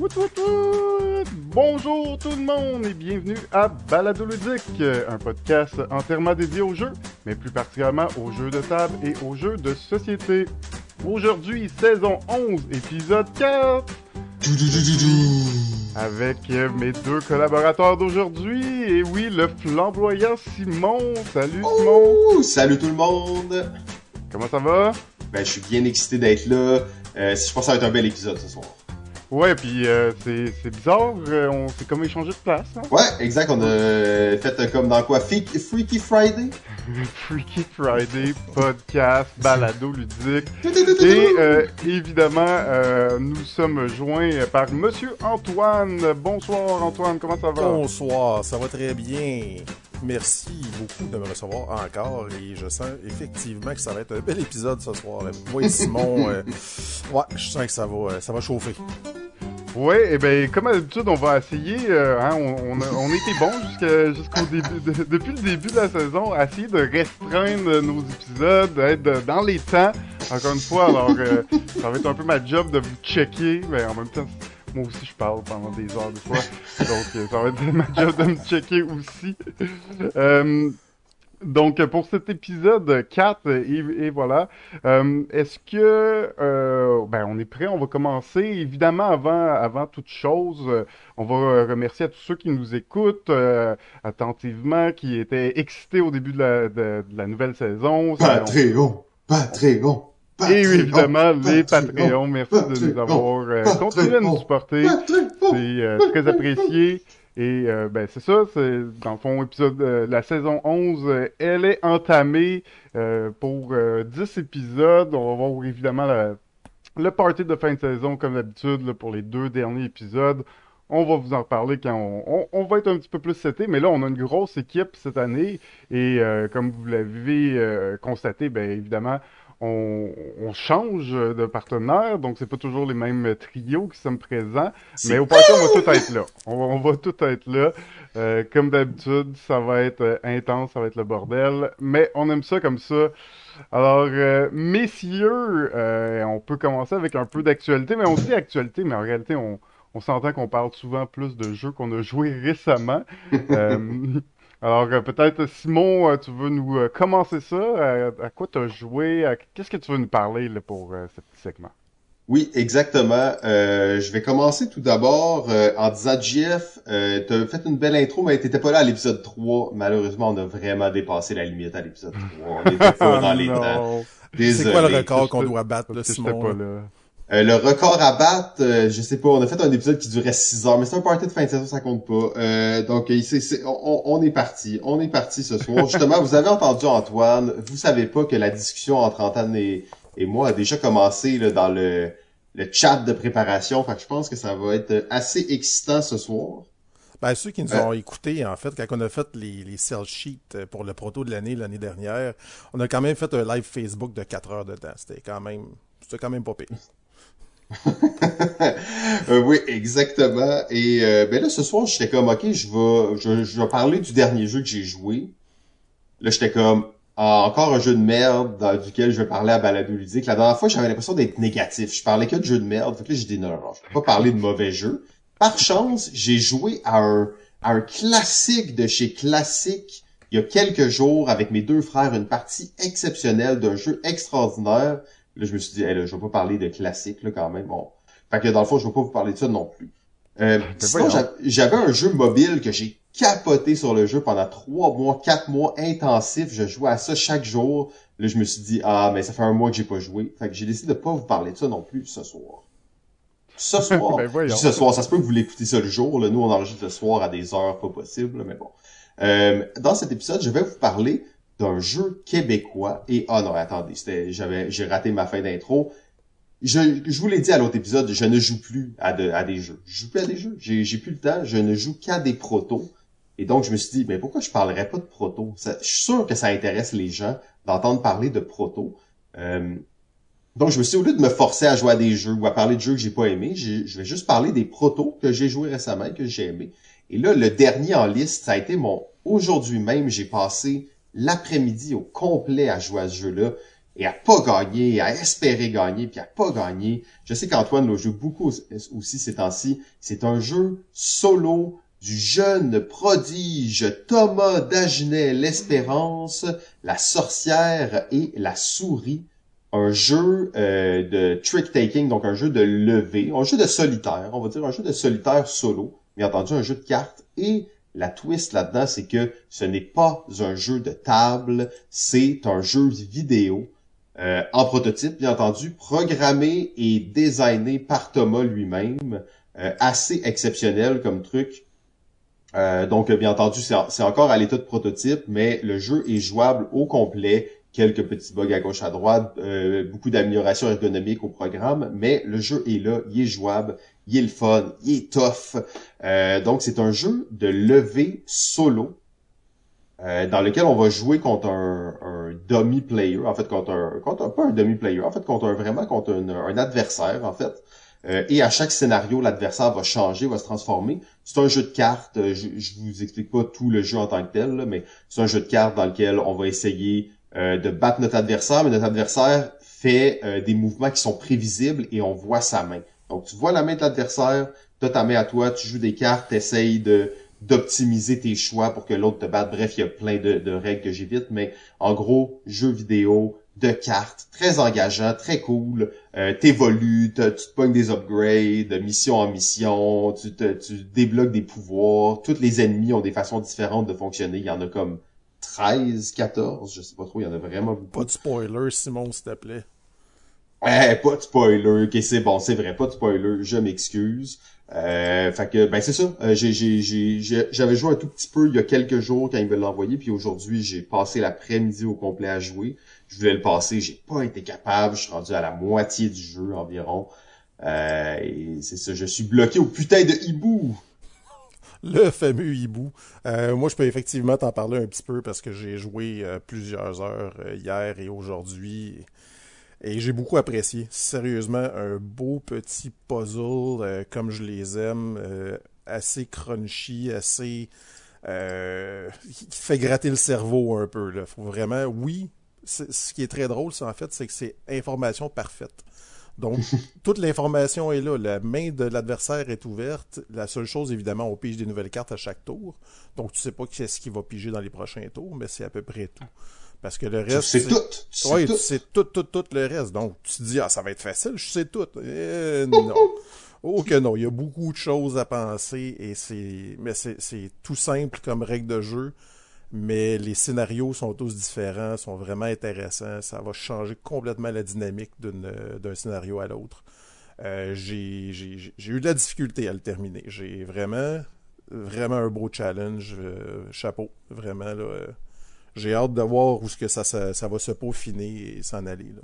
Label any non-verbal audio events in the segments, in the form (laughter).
Wout, wout, wout! Bonjour tout le monde et bienvenue à Balado Ludique, un podcast entièrement dédié aux jeux, mais plus particulièrement aux jeux de table et aux jeux de société. Aujourd'hui, saison 11, épisode 4, avec mes deux collaborateurs d'aujourd'hui, et oui, le flamboyant Simon. Salut Simon! Ouh, salut tout le monde! Comment ça va? Ben, je suis bien excité d'être là. Euh, je pense que ça va être un bel épisode ce soir. Ouais, puis euh, c'est c'est bizarre, euh, on s'est comme échangé de place, hein? Ouais, exact. On a fait euh, comme dans quoi? Freaky, Freaky Friday? (laughs) Freaky Friday, podcast, balado ludique. (laughs) Et euh, évidemment, euh, nous sommes joints par Monsieur Antoine. Bonsoir Antoine, comment ça va? Bonsoir, ça va très bien. Merci beaucoup de me recevoir encore et je sens effectivement que ça va être un bel épisode ce soir. Moi et Simon, (laughs) euh, ouais, je sens que ça va, ça va chauffer. Ouais, et ben comme d'habitude, on va essayer. euh, hein, on, on, a, on était bon jusqu'à jusqu'au début, de- depuis le début de la saison, à essayer de restreindre nos épisodes, d'être dans les temps. Encore une fois, alors euh, (laughs) ça va être un peu ma job de vous checker, mais en même temps, moi aussi je parle pendant des heures des fois, donc euh, ça va être ma job de me checker aussi. Donc pour cet épisode 4, et, et voilà, euh, est-ce que euh, ben on est prêt, on va commencer. Évidemment, avant avant toute chose, euh, on va remercier à tous ceux qui nous écoutent euh, attentivement, qui étaient excités au début de la, de, de la nouvelle saison. On- Patreon! Patreon! et Patreon, évidemment, les Patreon, Patreons, merci de nous avoir continué à nous supporter. C'est très apprécié. Et euh, ben c'est ça, c'est dans le fond épisode euh, la saison 11, euh, elle est entamée euh, pour euh, 10 épisodes. On va voir évidemment la- le party de fin de saison comme d'habitude pour les deux derniers épisodes. On va vous en reparler quand on, on- on va être un petit peu plus seté, mais là on a une grosse équipe cette année et euh, comme vous l'avez euh, constaté, ben évidemment on, on change de partenaire, donc c'est pas toujours les mêmes trios qui sont présents. Mais au party, on va tout être là. On va, on va tout être là. Euh, comme d'habitude, ça va être euh, intense, ça va être le bordel. Mais on aime ça comme ça. Alors, euh, messieurs, euh, on peut commencer avec un peu d'actualité. Mais on dit actualité, mais en réalité, on, on s'entend qu'on parle souvent plus de jeux qu'on a joués récemment. (laughs) Euh, alors, euh, peut-être, Simon, euh, tu veux nous euh, commencer ça? Euh, à quoi tu as joué? Qu'est-ce que tu veux nous parler là, pour euh, ce petit segment? Oui, exactement. Euh, je vais commencer tout d'abord euh, en disant, Jeff, euh, t'as fait une belle intro, mais t'étais pas là à l'épisode 3. Malheureusement, on a vraiment dépassé la limite à l'épisode 3. On était pas (laughs) dans les temps. C'est quoi le record qu'on doit battre, là, Simon? pas là? Euh, le record à battre, euh, je sais pas, on a fait un épisode qui durait 6 heures, mais c'est un party de fin de saison, ça compte pas. Euh, donc, on, on est parti. On est parti ce soir. Justement, vous avez entendu Antoine, vous savez pas que la discussion entre Antoine et, et moi a déjà commencé là, dans le, le chat de préparation. Fait que je pense que ça va être assez excitant ce soir. Ben, ceux qui nous Euh. ont écoutés, en fait, quand on a fait les, les sell sheets pour le proto de l'année, l'année dernière, on a quand même fait un live Facebook de 4 heures de temps. C'était quand même, c'était quand même pas pire. (laughs) Euh, oui, exactement. Et euh, ben là, ce soir, j'étais comme, ok, je vais, je, je vais parler du dernier jeu que j'ai joué. Là, j'étais comme, ah, encore un jeu de merde dans duquel je vais parler à Balado Ludique. La dernière fois, j'avais l'impression d'être négatif. Je parlais que de jeux de merde. Fait que là, j'ai dit, non, non, je peux pas parler de mauvais jeux. Par chance, j'ai joué à un, à un classique de chez Classique il y a quelques jours avec mes deux frères, une partie exceptionnelle d'un jeu extraordinaire. Là, je me suis dit, hey, là, je vais pas parler de classique, là, quand même. Bon. Fait que, dans le fond, je vais pas vous parler de ça non plus. Euh, sinon, voyons. j'a- j'avais un jeu mobile que j'ai capoté sur le jeu pendant trois mois, quatre mois intensifs. Je jouais à ça chaque jour. Là, je me suis dit, ah, mais ça fait un mois que j'ai pas joué. Fait que j'ai décidé de pas vous parler de ça non plus ce soir. Ce (laughs) soir, Ben, ce soir, ça se peut que vous l'écoutez ça le jour. Là. Nous, on enregistre le soir à des heures pas possibles, mais bon. Euh, dans cet épisode, je vais vous parler d'un jeu québécois. Et ah non, attendez, j'avais, j'ai raté ma fin d'intro. Je, je vous l'ai dit à l'autre épisode, je ne joue plus à, de- à des jeux. Je joue plus à des jeux. J'ai, j'ai plus le temps. Je ne joue qu'à des protos. Et donc, je me suis dit, mais pourquoi je parlerais pas de protos? Ça- je suis sûr que ça intéresse les gens d'entendre parler de protos. Euh, donc, je me suis dit, au lieu de me forcer à jouer à des jeux ou à parler de jeux que j'ai pas aimés, je vais juste parler des protos que j'ai joués récemment et que j'ai aimés. Et là, le dernier en liste, ça a été mon... Aujourd'hui même, j'ai passé l'après-midi au complet à jouer à ce jeu-là, et à pas gagner, à espérer gagner, puis à pas gagner. Je sais qu'Antoine le joue beaucoup aussi ces temps-ci. C'est un jeu solo du jeune prodige Thomas Dagenet l'Espérance, la sorcière et la souris. Un jeu euh, de trick-taking, donc un jeu de levée, un jeu de solitaire, on va dire un jeu de solitaire solo, bien entendu un jeu de cartes. Et la twist là-dedans, c'est que ce n'est pas un jeu de table, c'est un jeu vidéo. Euh, en prototype, bien entendu, programmé et designé par Thomas lui-même. Euh, assez exceptionnel comme truc. Euh, donc, bien entendu, c'est encore à l'état de prototype, mais le jeu est jouable au complet. Quelques petits bugs à gauche à droite, euh, beaucoup d'améliorations ergonomiques au programme, mais le jeu est là, il est jouable, il est le fun, il est tough. Euh, donc, c'est un jeu de levée solo dans lequel on va jouer contre un, un dummy player, en fait, contre un, contre un, pas un dummy player, en fait, contre un, vraiment contre un, un adversaire, en fait. Euh, et à chaque scénario, l'adversaire va changer, va se transformer. C'est un jeu de cartes. Euh, je, je vous explique pas tout le jeu en tant que tel, mais c'est un jeu de cartes dans lequel on va essayer euh, de battre notre adversaire, mais notre adversaire fait des mouvements qui sont prévisibles et on voit sa main. Donc tu vois la main de l'adversaire, tu ta main à toi, tu joues des cartes, tu essayes de d'optimiser tes choix pour que l'autre te batte. Bref, il y a plein de, de règles que j'évite, mais en gros, jeu vidéo, de cartes, très engageant, très cool. Euh, T'évolues, tu te pognes des upgrades, de mission en mission, tu, te, tu débloques des pouvoirs. Tous les ennemis ont des façons différentes de fonctionner. Il y en a comme 13, 14, je sais pas trop, il y en a vraiment beaucoup. Pas de spoiler, Simon, s'il te plaît. Eh, pas de spoiler, ok, c'est bon, c'est vrai, pas de spoiler, je m'excuse. Euh, fait que ben c'est ça. Euh, j'avais joué un tout petit peu il y a quelques jours quand il me l'a envoyé, puis aujourd'hui j'ai passé l'après-midi au complet à jouer. Je voulais le passer, j'ai pas été capable. Je suis rendu à la moitié du jeu environ. Euh, et c'est ça, je suis bloqué au putain de hibou. Le fameux hibou. Euh, moi, je peux effectivement t'en parler un petit peu parce que j'ai joué plusieurs heures hier et aujourd'hui. Et j'ai beaucoup apprécié. Sérieusement, un beau petit puzzle euh, comme je les aime, euh, assez crunchy, assez euh, qui fait gratter le cerveau un peu. Là. Faut vraiment, oui. Ce qui est très drôle, c'est en fait, c'est que c'est information parfaite. Donc, (laughs) toute l'information est là. La main de l'adversaire est ouverte. La seule chose, évidemment, on pige des nouvelles cartes à chaque tour. Donc, tu sais pas qu'est-ce qu'il va piger dans les prochains tours, mais c'est à peu près tout. Parce que le reste. c'est tout. Oui, tu sais tout, tout, tout le reste. Donc, tu te dis, ah, ça va être facile, je sais tout. Eh, non. (laughs) oh que non. Il y a beaucoup de choses à penser et c'est, mais c'est tout simple comme règle de jeu. Mais les scénarios sont tous différents, sont vraiment intéressants. Ça va changer complètement la dynamique d'un scénario à l'autre. Euh, j'ai eu de la difficulté à le terminer. J'ai vraiment, vraiment un beau challenge. Euh, chapeau. Vraiment, là. Euh, j'ai hâte de voir où ce que ça, ça, va se peaufiner et s'en aller. Là.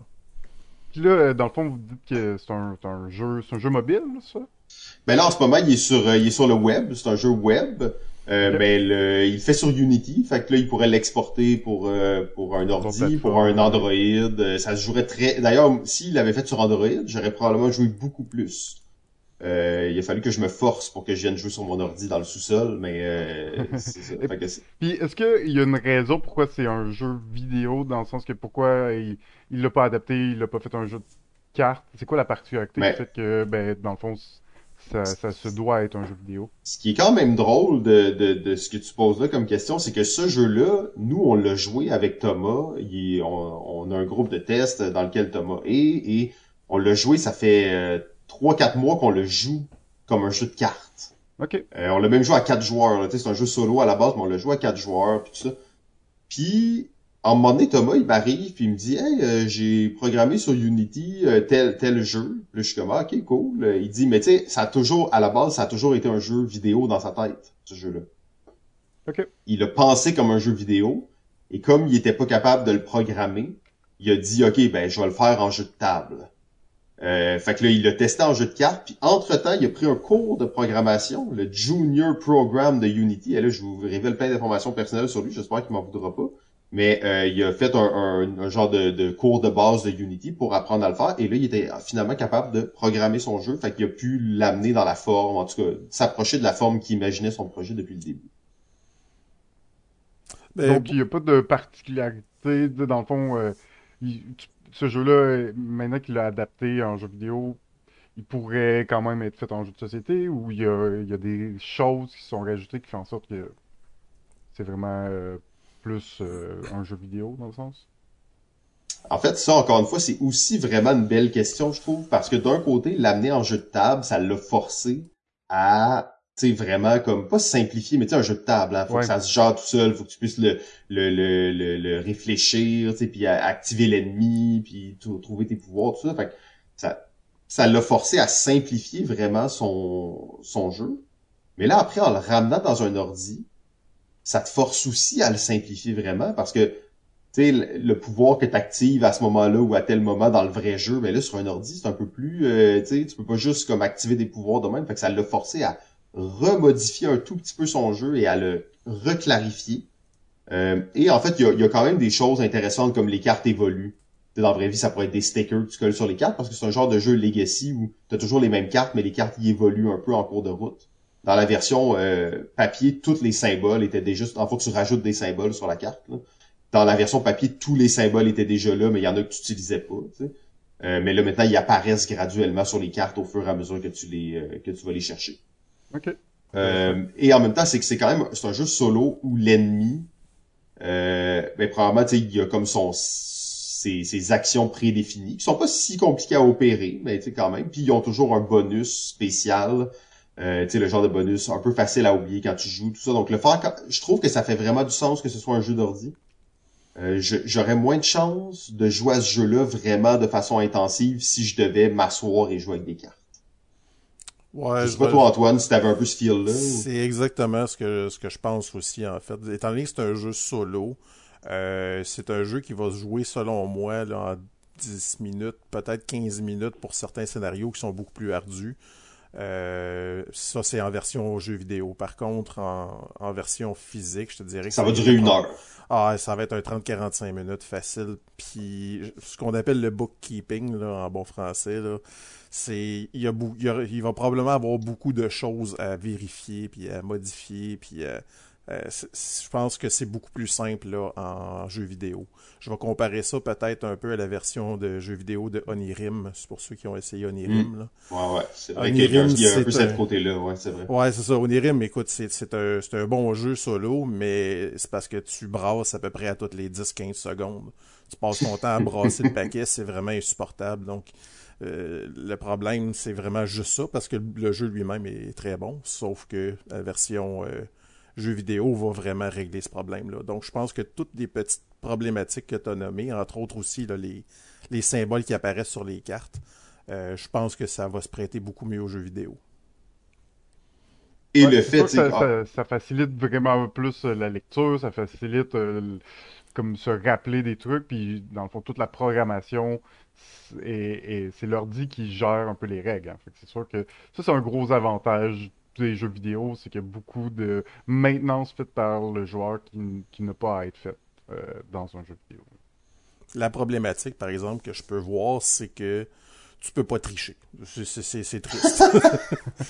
Puis là, euh, dans le fond, vous dites que c'est un, un, jeu, c'est un jeu mobile, ça? Ben là, en ce moment, il est sur, euh, il est sur le web. C'est un jeu web. Euh, Mais le, il fait sur Unity, fait que là, il pourrait l'exporter pour euh, pour un ordi, pour un Android. Ça se jouerait très. D'ailleurs, s'il l'avait fait sur Android, j'aurais probablement joué beaucoup plus. Euh, il a fallu que je me force pour que je vienne jouer sur mon ordi dans le sous-sol, mais euh, (laughs) c'est ça. Puis est-ce qu'il y a une raison pourquoi c'est un jeu vidéo, dans le sens que pourquoi il l'a pas adapté, il l'a pas fait un jeu de cartes? C'est quoi la particularité du fait que, ben, dans le fond, ça, ça, se doit être un jeu vidéo? Ce qui est quand même drôle de, de, de ce que tu poses là comme question, c'est que ce jeu-là, nous, on l'a joué avec Thomas. Il, on, on, a un groupe de tests dans lequel Thomas est, et on l'a joué, ça fait... Euh, trois, quatre mois qu'on le joue comme un jeu de cartes. OK. Euh, on l'a même joué à quatre joueurs. C'est un jeu solo à la base, mais on l'a joué à quatre joueurs, puis tout ça. Puis, à un moment donné, Thomas, il m'arrive, puis il me dit « Hey, euh, j'ai programmé sur Unity euh, tel tel jeu. » là, je suis comme ah, OK, cool. » Il dit « Mais tu sais, ça a toujours, à la base, ça a toujours été un jeu vidéo dans sa tête, ce jeu-là. Il a pensé comme un jeu vidéo, et comme il était pas capable de le programmer, il a dit « OK, ben, je vais le faire en jeu de table. » Euh, fait que là, il l'a testé en jeu de cartes, puis entre-temps, il a pris un cours de programmation, le Junior Program de Unity. Et là, je vous révèle plein d'informations personnelles sur lui, j'espère qu'il m'en voudra pas. Mais euh, il a fait un, genre de, cours de base de Unity pour apprendre à le faire. Et là, il était finalement capable de programmer son jeu. Fait qu'il a pu l'amener dans la forme, en tout cas, s'approcher de la forme qu'il imaginait son projet depuis le début. Donc, il n'y a pas de particularité, dans le fond... Euh, ce jeu-là, maintenant qu'il l'a adapté en jeu vidéo, il pourrait quand même être fait en jeu de société ou il y a, des choses qui sont rajoutées qui font en sorte que c'est vraiment euh, plus euh, un jeu vidéo dans le sens? En fait, ça, encore une fois, c'est aussi vraiment une belle question, je trouve, parce que d'un côté, l'amener en jeu de table, ça l'a forcé à sais, vraiment comme pas simplifier, mais tu sais, un jeu de table, hein, faut que ça se gère tout seul, faut que tu puisses le le le le, le réfléchir, tu sais, puis activer l'ennemi, puis trouver tes pouvoirs, tout ça. Fait que ça ça l'a forcé à simplifier vraiment son son jeu. Mais là après en le ramenant dans un ordi, ça te force aussi à le simplifier vraiment parce que tu sais le pouvoir que tu actives à ce moment-là ou à tel moment dans le vrai jeu, mais là sur un ordi, c'est un peu plus euh, tu sais, tu peux pas juste comme activer des pouvoirs de même, fait que ça l'a forcé à remodifier un tout petit peu son jeu et à le reclarifier. Euh, et en fait, il y a, quand même des choses intéressantes comme les cartes évoluent. Dans la vraie vie, ça pourrait être des stickers que tu colles sur les cartes parce que c'est un genre de jeu legacy où tu as toujours les mêmes cartes, mais les cartes y évoluent un peu en cours de route. Dans la version euh, papier, tous les symboles étaient déjà... En fait, tu rajoutes des symboles sur la carte. Dans la version papier, tous les symboles étaient déjà là, mais il y en a que tu utilisais pas. Euh, mais là, maintenant, ils apparaissent graduellement sur les cartes au fur et à mesure que tu les que tu vas les chercher. Euh, et en même temps, c'est que c'est quand même c'est un jeu solo où l'ennemi, euh, ben probablement, tu sais, il y a comme son ses, ses actions prédéfinies qui sont pas si compliquées à opérer, mais tu sais quand même. Puis ils ont toujours un bonus spécial, euh, tu sais le genre de bonus un peu facile à oublier quand tu joues tout ça. Donc le faire, je trouve que ça fait vraiment du sens que ce soit un jeu d'ordi. Euh, j'aurais moins de chance de jouer à ce jeu-là vraiment de façon intensive si je devais m'asseoir et jouer avec des cartes. Ouais, je sais pas toi, Antoine, si t'avais un peu ce feel-là. C'est exactement ce que, ce que je pense aussi, en fait. Étant donné que c'est un jeu solo, euh, c'est un jeu qui va se jouer, selon moi, là, en 10 minutes, peut-être 15 minutes pour certains scénarios qui sont beaucoup plus ardus. Euh, ça, c'est en version jeu vidéo. Par contre, en, en version physique, je te dirais que ça, va durer une heure. Ah, ça va être un 30-45 minutes facile. Puis, ce qu'on appelle le bookkeeping, là, en bon français, là, c'est il, y a, il, va probablement avoir beaucoup de choses à vérifier puis à modifier puis euh, euh, je pense que c'est beaucoup plus simple là, en jeu vidéo. Je vais comparer ça peut-être un peu à la version de jeu vidéo de Onirim, c'est pour ceux qui ont essayé Onirim. Mm. Là. Ouais, ouais, c'est vrai qu'il y a, un peu cette côté-là, ouais, c'est vrai. Ouais, c'est ça. Onirim, écoute, c'est un, un bon jeu solo, mais c'est parce que tu brasses à peu près à toutes les 10-15 secondes. Tu passes ton temps à brasser le paquet, c'est vraiment insupportable. Donc, euh, le problème, c'est vraiment juste ça, parce que le jeu lui-même est très bon, sauf que la version euh, jeu vidéo va vraiment régler ce problème-là. Donc, je pense que toutes les petites problématiques que tu as nommées, entre autres aussi les, les symboles qui apparaissent sur les cartes, euh, je pense que ça va se prêter beaucoup mieux aux jeux vidéo. Et le fait, ça, ça, ça, facilite vraiment plus la lecture, ça facilite comme se rappeler des trucs, puis dans le fond, toute la programmation, et, c'est l'ordi qui gère un peu les règles. Hein. c'est sûr que ça, c'est un gros avantage des jeux vidéo, c'est qu'il y a beaucoup de maintenance faite par le joueur qui, qui n'a pas à être faite euh, dans un jeu vidéo. La problématique, par exemple, que je peux voir, c'est que tu peux pas tricher. C'est triste.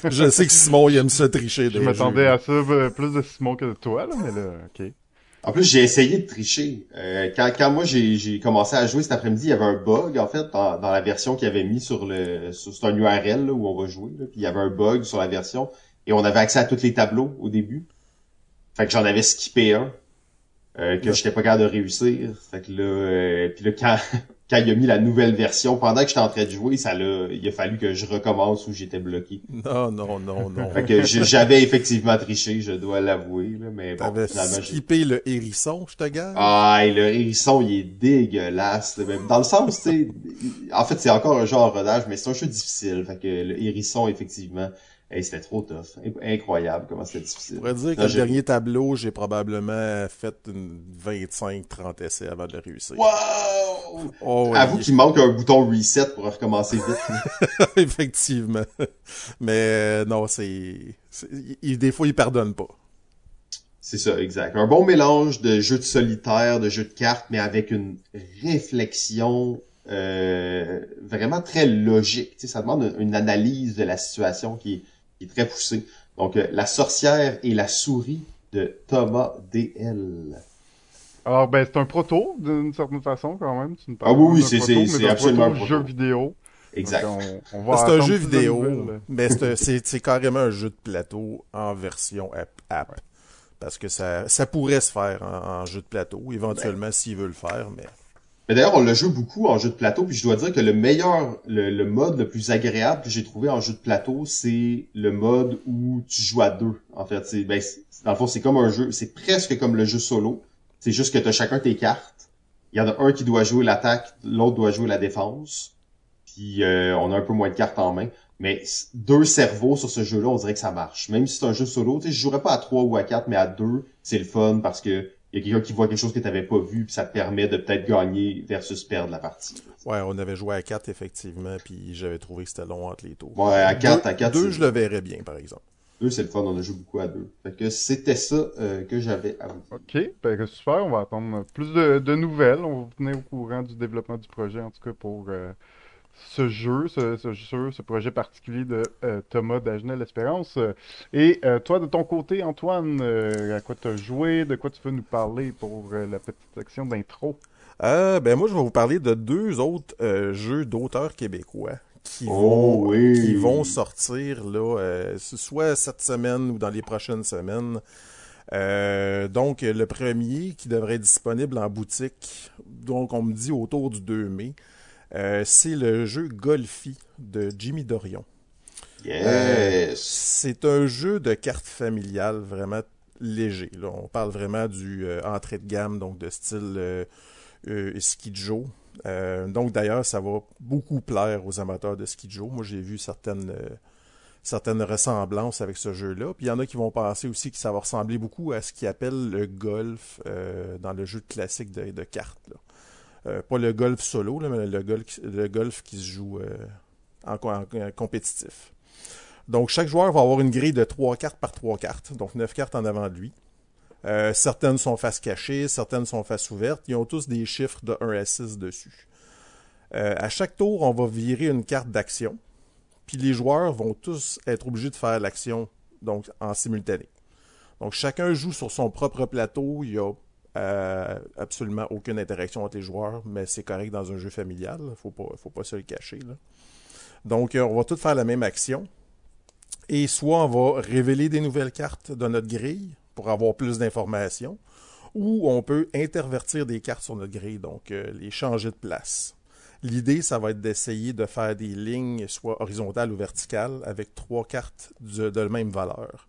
(laughs) je sais que Simon, il aime ça tricher. Je m'attendais à ça euh, plus de Simon que de toi, là, mais là, ok. En plus, j'ai essayé de tricher. Euh, quand, quand moi j'ai commencé à jouer cet après-midi, il y avait un bug en fait dans, dans la version qu'il avait mis sur le sur un URL où on va jouer. puis il y avait un bug sur la version et on avait accès à tous les tableaux au début. Fait que j'en avais skippé un euh, que j'étais pas capable de réussir. Fait que là, euh, puis là quand (laughs) quand il a mis la nouvelle version, pendant que j'étais en train de jouer, ça l'a, il a fallu que je recommence où j'étais bloqué. Non, non, non, non. fait que j'avais effectivement triché, je dois l'avouer, là, mais bon, finalement, skippé le hérisson, je te gare. Ah, le hérisson, il est dégueulasse, Dans le sens, tu sais, en fait, c'est encore un genre rodage, mais c'est un jeu difficile. Fait que le hérisson, effectivement, Hey, c'était trop tough. Incroyable comment c'était difficile. Je pourrais dire que le dernier tableau, j'ai probablement fait une 25-30 essais avant de le réussir. Wow! Oh, Avoue qu'il manque un bouton reset pour recommencer vite. (laughs) Effectivement. Mais euh, non, c'est... Des fois, il pardonne pas. C'est ça, exact. Un bon mélange de jeux de solitaire, de jeux de cartes, mais avec une réflexion euh, vraiment très logique. Tu sais, ça demande une analyse de la situation qui est est très poussé. Donc, euh, La sorcière et la souris de Thomas D.L. Alors, ben, c'est un proto, d'une certaine façon, quand même. Tu Ah parles oui, oui, c'est- proto, c'est- mais c'est d'un absolument proto un proto. jeu vidéo. Exact. Donc, on, on va C'est un jeu vidéo, mais c'est un- c'est c'est carrément un jeu de plateau en version app. app. Parce que ça, ça pourrait se faire en, en jeu de plateau, éventuellement s'il veut le faire, mais Mais d'ailleurs, on le joue beaucoup en jeu de plateau, puis je dois dire que le meilleur, le, le mode le plus agréable que j'ai trouvé en jeu de plateau, c'est le mode où tu joues à deux. En fait, ben, dans le fond, c'est comme un jeu, c'est presque comme le jeu solo. C'est juste que tu as chacun tes cartes. Il y en a un qui doit jouer l'attaque, l'autre doit jouer la défense. Puis euh, on a un peu moins de cartes en main. Mais deux cerveaux sur ce jeu-là, on dirait que ça marche. Même si c'est un jeu solo, tu sais, je jouerais pas à trois ou à quatre, mais à deux, c'est le fun parce que il y a quelqu'un qui voit quelque chose que t'avais pas vu, puis ça te permet de peut-être gagner versus perdre la partie. ouais, on avait joué à 4 effectivement, puis j'avais trouvé que c'était long entre les tours. Ouais, à quatre, deux, à quatre, Deux, c'est- je le verrais bien, par exemple. Deux, c'est le fun, on a joué beaucoup à deux. Fait que c'était ça euh, que j'avais à vous. Ok, ben, super, on va attendre plus de, de nouvelles. On va vous tenir au courant du développement du projet, en tout cas pour euh, ce jeu, ce, ce jeu, ce projet particulier de euh, Thomas Dagenel Espérance. Euh, Et euh, toi, de ton côté, Antoine, euh, à quoi tu as joué, de quoi tu veux nous parler pour la petite section d'intro? Ben moi, je vais vous parler de deux autres jeux d'auteurs québécois qui Oh, vont oui. qui vont sortir là, soit cette semaine ou dans les prochaines semaines. Euh, donc le premier qui devrait être disponible en boutique, donc on me dit autour du 2 mai, euh, c'est le jeu Golfi de Jimmy Dorion. Yes! C'est un jeu de cartes familiales vraiment léger. Là. On parle vraiment du euh, entrée de gamme, donc de style euh, Skijo. Euh, donc d'ailleurs, ça va beaucoup plaire aux amateurs de Skijo. Moi, j'ai vu certaines, certaines ressemblances avec ce jeu-là. Puis il y en a qui vont penser aussi que ça va ressembler beaucoup à ce qu'ils appellent le golf euh, dans le jeu classique de, de cartes. là. Euh, pas le golf solo, mais le golf, golf qui se joue euh, en, co- en- en compétitif. Donc, chaque joueur va avoir une grille de 3 cartes par 3 cartes, donc 9 cartes en avant de lui. Euh, certaines sont face cachée, certaines sont face ouverte. Ils ont tous des chiffres de 1 à 6 dessus. À chaque tour, on va virer une carte d'action. Puis les joueurs vont tous être obligés de faire l'action donc en simultané. Donc chacun joue sur son propre plateau. Il y a euh, absolument aucune interaction entre les joueurs, mais c'est correct dans un jeu familial. Faut pas, faut pas se le cacher. Là. Donc euh, on va tous faire la même action. Et soit on va révéler des nouvelles cartes de notre grille pour avoir plus d'informations, ou on peut intervertir des cartes sur notre grille, donc euh, les changer de place. L'idée, ça va être d'essayer de faire des lignes, soit horizontales ou verticales, avec trois cartes de, de la même valeur.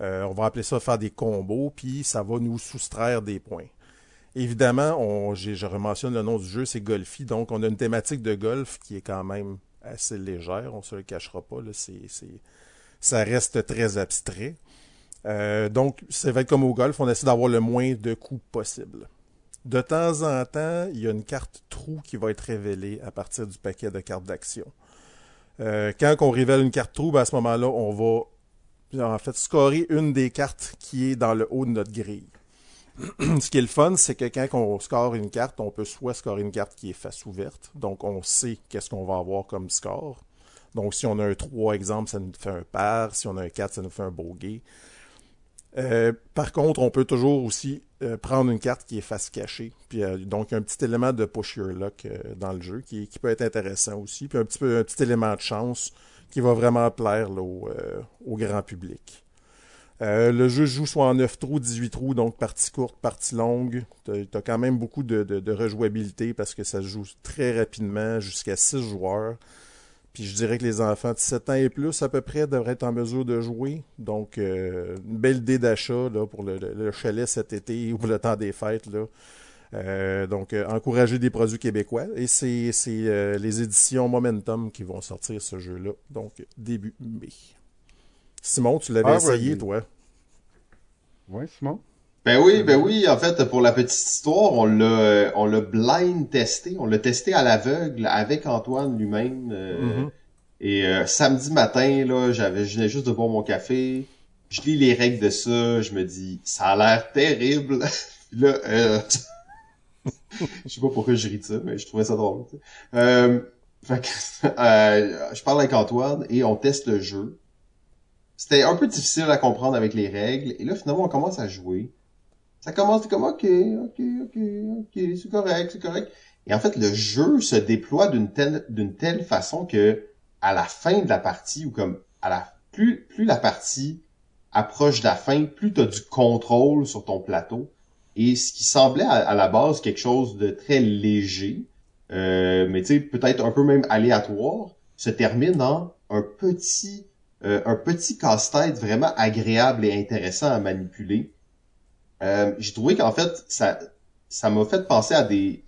Euh, on va appeler ça faire des combos, puis ça va nous soustraire des points. Évidemment, on, je rementionne le nom du jeu, c'est Golfi, donc on a une thématique de golf qui est quand même assez légère, on se le cachera pas, là, ça reste très abstrait. Euh, donc, ça va être comme au golf, on essaie d'avoir le moins de coups possible. De temps en temps, il y a une carte trou qui va être révélée à partir du paquet de cartes d'action. Euh, quand on révèle une carte trou, ben, à ce moment-là, on va en fait scorer une des cartes qui est dans le haut de notre grille. (clears throat) Ce qui est le fun, c'est que quand on score une carte, on peut soit scorer une carte qui est face ouverte, donc on sait qu'est-ce qu'on va avoir comme score. Donc si on a un 3, exemple, ça nous fait un par, si on a un 4, ça nous fait un bogey. Euh, par contre, on peut toujours aussi euh, prendre une carte qui est face cachée. Puis euh, donc un petit élément de push luck euh, dans le jeu qui, peut être intéressant aussi. Puis un petit élément de chance qui va vraiment plaire euh, au grand public. Euh, le jeu joue soit en 9 trous, 18 trous, donc partie courte, partie longue. Tu as, quand même beaucoup de, rejouabilité parce que ça se joue très rapidement jusqu'à 6 joueurs. Puis je dirais que les enfants de 7 ans et plus, à peu près, devraient être en mesure de jouer. Donc, euh, une belle idée d'achat pour le chalet cet été ou pour le temps des fêtes. Là. Euh, donc, euh, encourager des produits québécois. Et c'est c'est, euh, les éditions Momentum qui vont sortir ce jeu-là. Donc, début mai. Simon, tu l'avais Ah, essayé, toi? Ouais, Simon? Ben oui, ben oui, en fait, pour la petite histoire, on l'a on l'a blind testé, on l'a testé à l'aveugle avec Antoine lui-même. euh, Mhm. Et euh, samedi matin, là, j'avais je venais juste de boire mon café, je lis les règles de ça, je me dis ça a l'air terrible. (laughs) Puis là, euh, je sais pas pourquoi je ris de ça, mais je trouvais ça drôle. Euh, fait que, (laughs) euh, je parle avec Antoine et on teste le jeu. C'était un peu difficile à comprendre avec les règles. Et là, finalement, on commence à jouer. ça commence comme ok, ok, ok, ok, c'est correct, c'est correct. Et en fait, le jeu se déploie d'une telle, d'une telle façon que à la fin de la partie ou comme à la plus plus la partie approche de la fin, plus tu as du contrôle sur ton plateau. Et ce qui semblait à, la base quelque chose de très léger, euh, mais tu sais peut-être un peu même aléatoire, se termine en un petit euh, un petit casse-tête vraiment agréable et intéressant à manipuler. Euh, j'ai trouvé qu'en fait ça ça m'a fait penser à des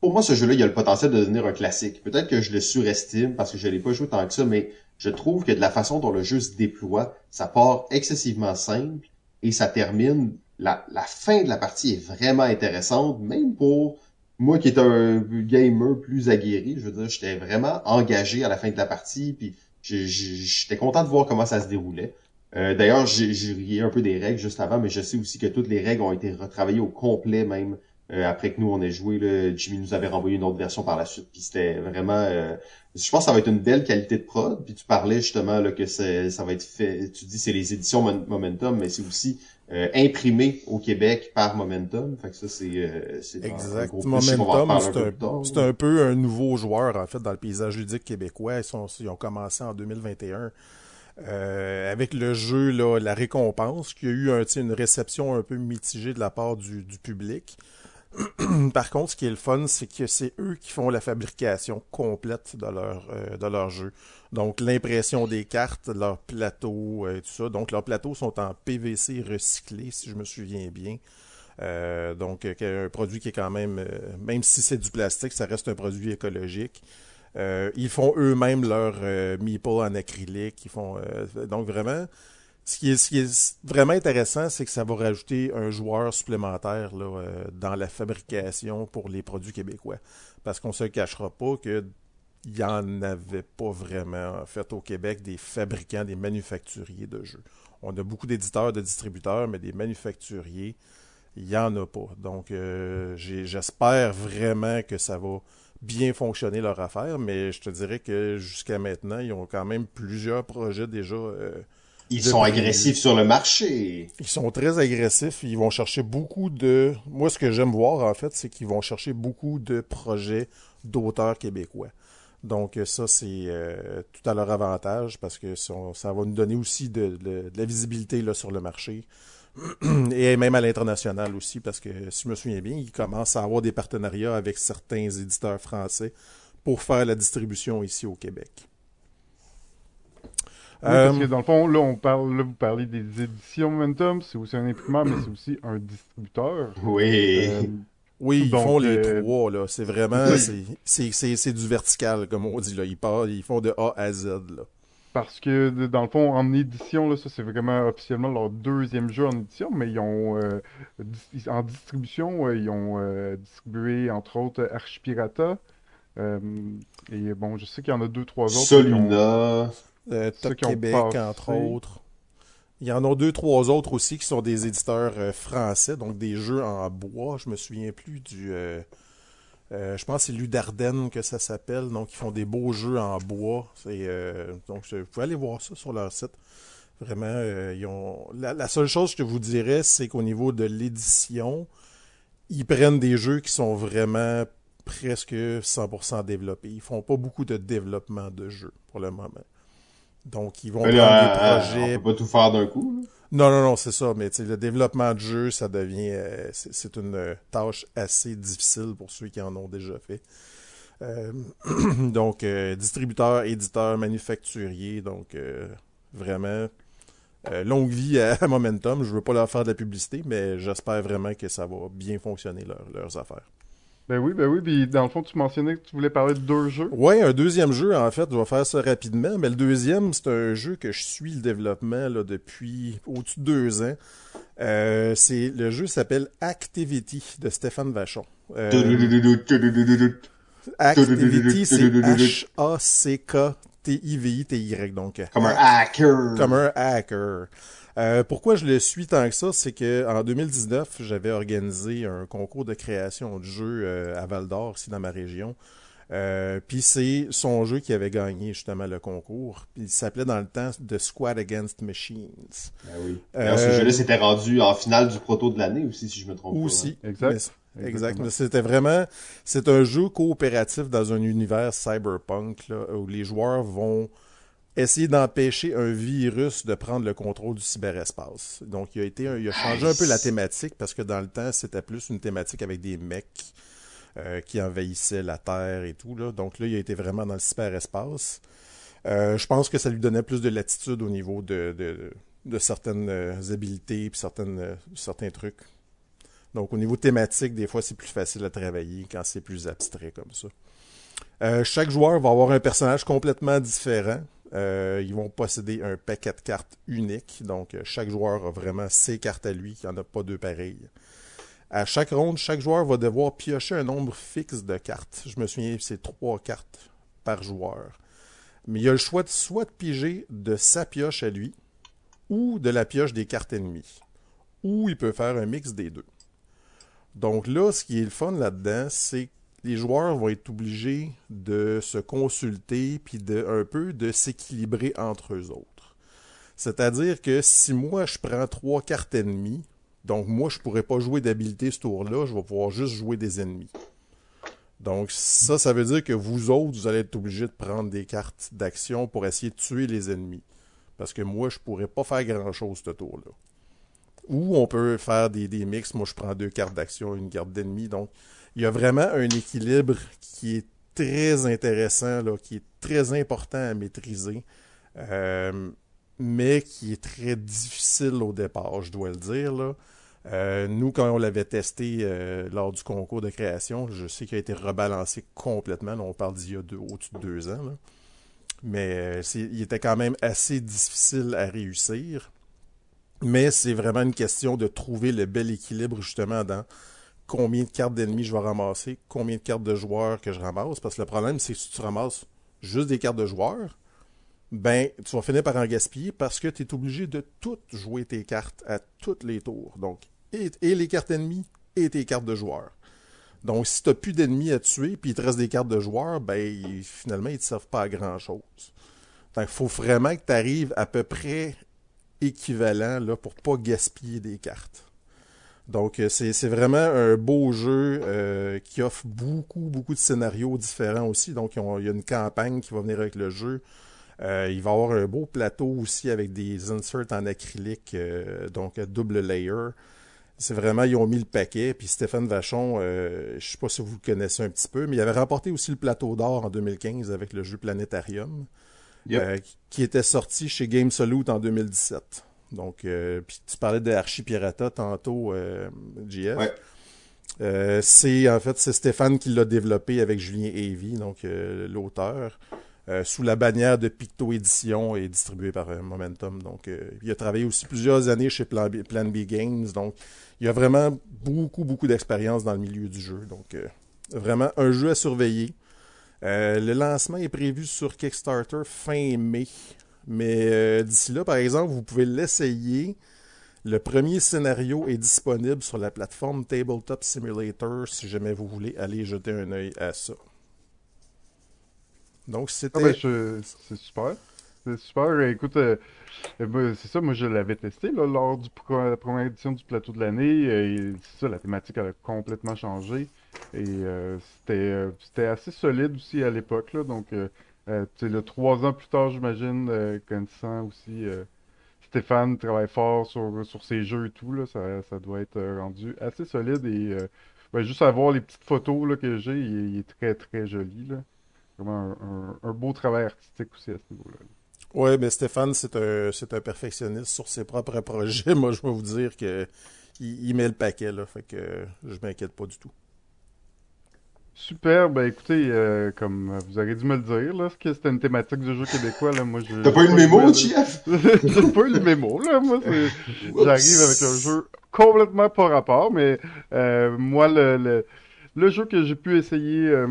pour moi ce jeu-là il a le potentiel de devenir un classique. Peut-être que je le surestime parce que je l'ai pas joué tant que ça, mais je trouve que de la façon dont le jeu se déploie, ça part excessivement simple et ça termine. La, fin de la partie est vraiment intéressante, même pour moi qui est un gamer plus aguerri. Je veux dire, j'étais vraiment engagé à la fin de la partie, puis j'étais content de voir comment ça se déroulait. Euh, D'ailleurs, j'ai rié un peu des règles juste avant, mais je sais aussi que toutes les règles ont été retravaillées au complet même euh, après que nous on ait joué. Là, Jimmy nous avait renvoyé une autre version par la suite, puis c'était vraiment euh, je pense que ça va être une belle qualité de prod. Puis tu parlais justement là, que ça va être fait. Tu dis c'est les éditions Momentum, mais c'est aussi euh, imprimé au Québec par Momentum. Fait que ça c'est euh, exact. Momentum, c'est un, peu un nouveau joueur en fait dans le paysage ludique québécois. Ils, sont, ils ont commencé en 2021. Euh, avec le jeu là, La Récompense, qui a eu un, une réception un peu mitigée de la part du, du public. (clears throat) Par contre, ce qui est le fun, c'est que c'est eux qui font la fabrication complète de leur, euh, jeu. Donc, l'impression des cartes, leur plateau, et euh, tout ça. Donc, leurs plateaux sont en PVC recyclé, si je me souviens bien. Euh, donc, un produit qui est quand même, même si c'est du plastique, ça reste un produit écologique. ils font eux-mêmes leur meeple en acrylique. Ils font, donc, vraiment, ce qui, est, vraiment intéressant, c'est que ça va rajouter un joueur supplémentaire euh, dans la fabrication pour les produits québécois. Parce qu'on se cachera pas que il n'y en avait pas vraiment en fait au Québec des fabricants, des manufacturiers de jeux. On a beaucoup d'éditeurs, de distributeurs, mais des manufacturiers, il n'y en a pas. Donc euh, j'espère vraiment que ça va bien fonctionner leur affaire, mais je te dirais que jusqu'à maintenant, ils ont quand même plusieurs projets déjà euh, ils sont agressifs sur le marché. Ils sont très agressifs. Ils vont chercher beaucoup de. Moi, ce que j'aime voir, en fait, c'est qu'ils vont chercher beaucoup de projets d'auteurs québécois. Donc, ça, c'est euh, tout à leur avantage parce que ça, va nous donner aussi de, la visibilité là, sur le marché. (clears throat) Et même à l'international aussi, parce que si je me souviens bien, ils commencent à avoir des partenariats avec certains éditeurs français pour faire la distribution ici au Québec parce que euh, dans le fond, là, on parle, là, vous parlez des éditions Momentum, c'est aussi un imprimeur, mais c'est aussi un distributeur. Oui. Euh, oui, ils font les euh, trois, là. C'est vraiment, c'est du vertical, comme on dit, là. Ils, parlent, ils font de A à Z, là. Parce que, dans le fond, en édition, là, ça, c'est vraiment officiellement leur deuxième jeu en édition, mais ils ont, en distribution, ils ont distribué, entre autres, Archipirata. et bon, je sais qu'il y en a deux, trois autres. Soluna. Euh, Top Québec, entre autres. Il y en a deux, trois autres aussi qui sont des éditeurs euh, français, donc des jeux en bois. Je me souviens plus du. Euh, je pense que c'est Ludardenne que ça s'appelle. Donc, ils font des beaux jeux en bois. donc, vous pouvez aller voir ça sur leur site. Vraiment, ils ont. La, seule chose que je vous dirais, c'est qu'au niveau de l'édition, ils prennent des jeux qui sont vraiment presque 100% développés. Ils font pas beaucoup de développement de jeux pour le moment. Donc, ils vont prendre des euh, projets. On peut pas tout faire d'un coup. Non, non, non, c'est ça. Mais le développement de jeu, ça devient, euh, c'est une euh, tâche assez difficile pour ceux qui en ont déjà fait. (clears throat) donc, distributeur, éditeur, manufacturier, donc vraiment longue vie (laughs) à, Momentum. Je veux pas leur faire de la publicité, mais j'espère vraiment que ça va bien fonctionner leurs affaires. Ben oui, ben oui. Puis dans le fond, tu mentionnais que tu voulais parler de deux jeux. Oui, un deuxième jeu, en fait. Je vais faire ça rapidement. Mais le deuxième, c'est un jeu que je suis le développement là, depuis au-dessus de deux ans. Euh, c'est Le jeu s'appelle Activity de Stéphane Vachon. Euh, Activity, c'est H-A-C-K-T-I-V-I-T-Y. Donc, comme un hacker. Comme un hacker. Euh, pourquoi je le suis tant que ça, c'est que en 2019, j'avais organisé un concours de création de jeux euh, à Val d'Or, ici dans ma région. Euh, puis c'est son jeu qui avait gagné justement le concours. Puis il s'appelait dans le temps The Squad Against Machines. Ben oui. Alors, ce jeu-là s'était rendu en finale du proto de l'année aussi, si je me trompe aussi. pas. Exact. Mais, exact. Mais c'était vraiment, c'est un jeu coopératif dans un univers cyberpunk là, où les joueurs vont essayer d'empêcher un virus de prendre le contrôle du cyberespace. Donc, il a été, il a changé un peu la thématique parce que dans le temps, c'était plus une thématique avec des mecs euh, qui envahissaient la Terre et tout. Là. Donc là, il a été vraiment dans le cyberespace. Euh, je pense que ça lui donnait plus de latitude au niveau de, de, de certaines euh, habilités et certaines, certains trucs. Donc, au niveau thématique, des fois, c'est plus facile à travailler quand c'est plus abstrait comme ça. Euh, chaque joueur va avoir un personnage complètement différent. Euh, ils vont posséder un paquet de cartes unique. Donc, chaque joueur a vraiment ses cartes à lui. Il n'y en a pas deux pareilles. À chaque ronde, chaque joueur va devoir piocher un nombre fixe de cartes. Je me souviens, c'est trois cartes par joueur. Mais il a le choix de soit de piger de sa pioche à lui, ou de la pioche des cartes ennemies. Ou il peut faire un mix des deux. Donc là, ce qui est le fun là-dedans, c'est que les joueurs vont être obligés de se consulter puis de un peu de s'équilibrer entre eux autres. C'est-à-dire que si moi je prends trois cartes ennemies, donc moi je pourrais pas jouer d'habilité ce tour-là, je vais pouvoir juste jouer des ennemis. Donc ça, ça veut dire que vous autres, vous allez être obligés de prendre des cartes d'action pour essayer de tuer les ennemis. Parce que moi, je pourrais pas faire grand-chose ce tour-là. Ou on peut faire des, des mix. Moi, je prends deux cartes d'action, une carte d'ennemi. Donc, il y a vraiment un équilibre qui est très intéressant, là, qui est très important à maîtriser, euh, mais qui est très difficile au départ, je dois le dire. Là. Euh, nous, quand on l'avait testé euh, lors du concours de création, je sais qu'il a été rebalancé complètement. On parle d'il y a deux, au-dessus de deux ans. Là. Mais il était quand même assez difficile à réussir. Mais c'est vraiment une question de trouver le bel équilibre justement dans combien de cartes d'ennemis je vais ramasser, combien de cartes de joueurs que je ramasse. Parce que le problème, c'est que si tu ramasses juste des cartes de joueurs, ben, tu vas finir par en gaspiller parce que tu es obligé de toutes jouer tes cartes à tous les tours. Donc, et, les cartes ennemies et tes cartes de joueurs. Donc, si tu n'as plus d'ennemis à tuer, puis il te reste des cartes de joueurs, ben, finalement, ils ne te servent pas à grand-chose. Donc, il faut vraiment que tu arrives à peu près équivalent là, pour pas gaspiller des cartes. Donc, c'est vraiment un beau jeu euh, qui offre beaucoup, beaucoup de scénarios différents aussi. Donc, il y a une campagne qui va venir avec le jeu. Euh, il va avoir un beau plateau aussi avec des inserts en acrylique, euh, donc double layer. C'est vraiment, ils ont mis le paquet. Puis Stéphane Vachon, euh, je sais pas si vous le connaissez un petit peu, mais il avait remporté aussi le plateau d'or en 2015 avec le jeu Planétarium, Yep. euh, qui était sorti chez Game Salute en 2017. Donc, euh, puis tu parlais de Archipirata tantôt, euh, JF. Ouais. C'est en fait c'est Stéphane qui l'a développé avec Julien Avey, donc l'auteur, sous la bannière de Picto Édition et distribué par Momentum. Donc, il a travaillé aussi plusieurs années chez Plan B, Plan B Games. Donc, il a vraiment beaucoup beaucoup d'expérience dans le milieu du jeu. Donc, vraiment un jeu à surveiller. Euh, le lancement est prévu sur Kickstarter fin mai. Mais euh, d'ici là, par exemple, vous pouvez l'essayer. Le premier scénario est disponible sur la plateforme Tabletop Simulator si jamais vous voulez aller jeter un œil à ça. Donc, c'était. Ah ben, c'est super. C'est super. Écoute, euh, c'est ça, moi je l'avais testé là, lors pro- la première édition du plateau de l'année. c'est ça, la thématique elle a complètement changé. Et euh, c'était euh, c'était assez solide aussi à l'époque. là, Donc, euh, là, trois ans plus tard, j'imagine, connaissant aussi Stéphane travaille fort sur, sur ses jeux et tout. Là, ça, ça doit être rendu assez solide. Et ben, juste à voir les petites photos là, que j'ai, il, est très très joli. Là. Vraiment un, beau travail artistique aussi à ce niveau-là. Ouais, mais Stéphane, c'est un, un perfectionniste sur ses propres (laughs) projets. Moi, je vais vous dire que il, il met le paquet, là. Fait que je m'inquiète pas du tout. Super, ben écoutez, euh, comme vous auriez dû me le dire, là, que c'était une thématique du jeu québécois, là, moi je... T'as pas eu le mémo, JF? (laughs) J'ai pas eu le mémo, là, moi. J'arrive avec un jeu complètement pas rapport, mais euh, moi, le, le, le jeu que j'ai pu essayer euh,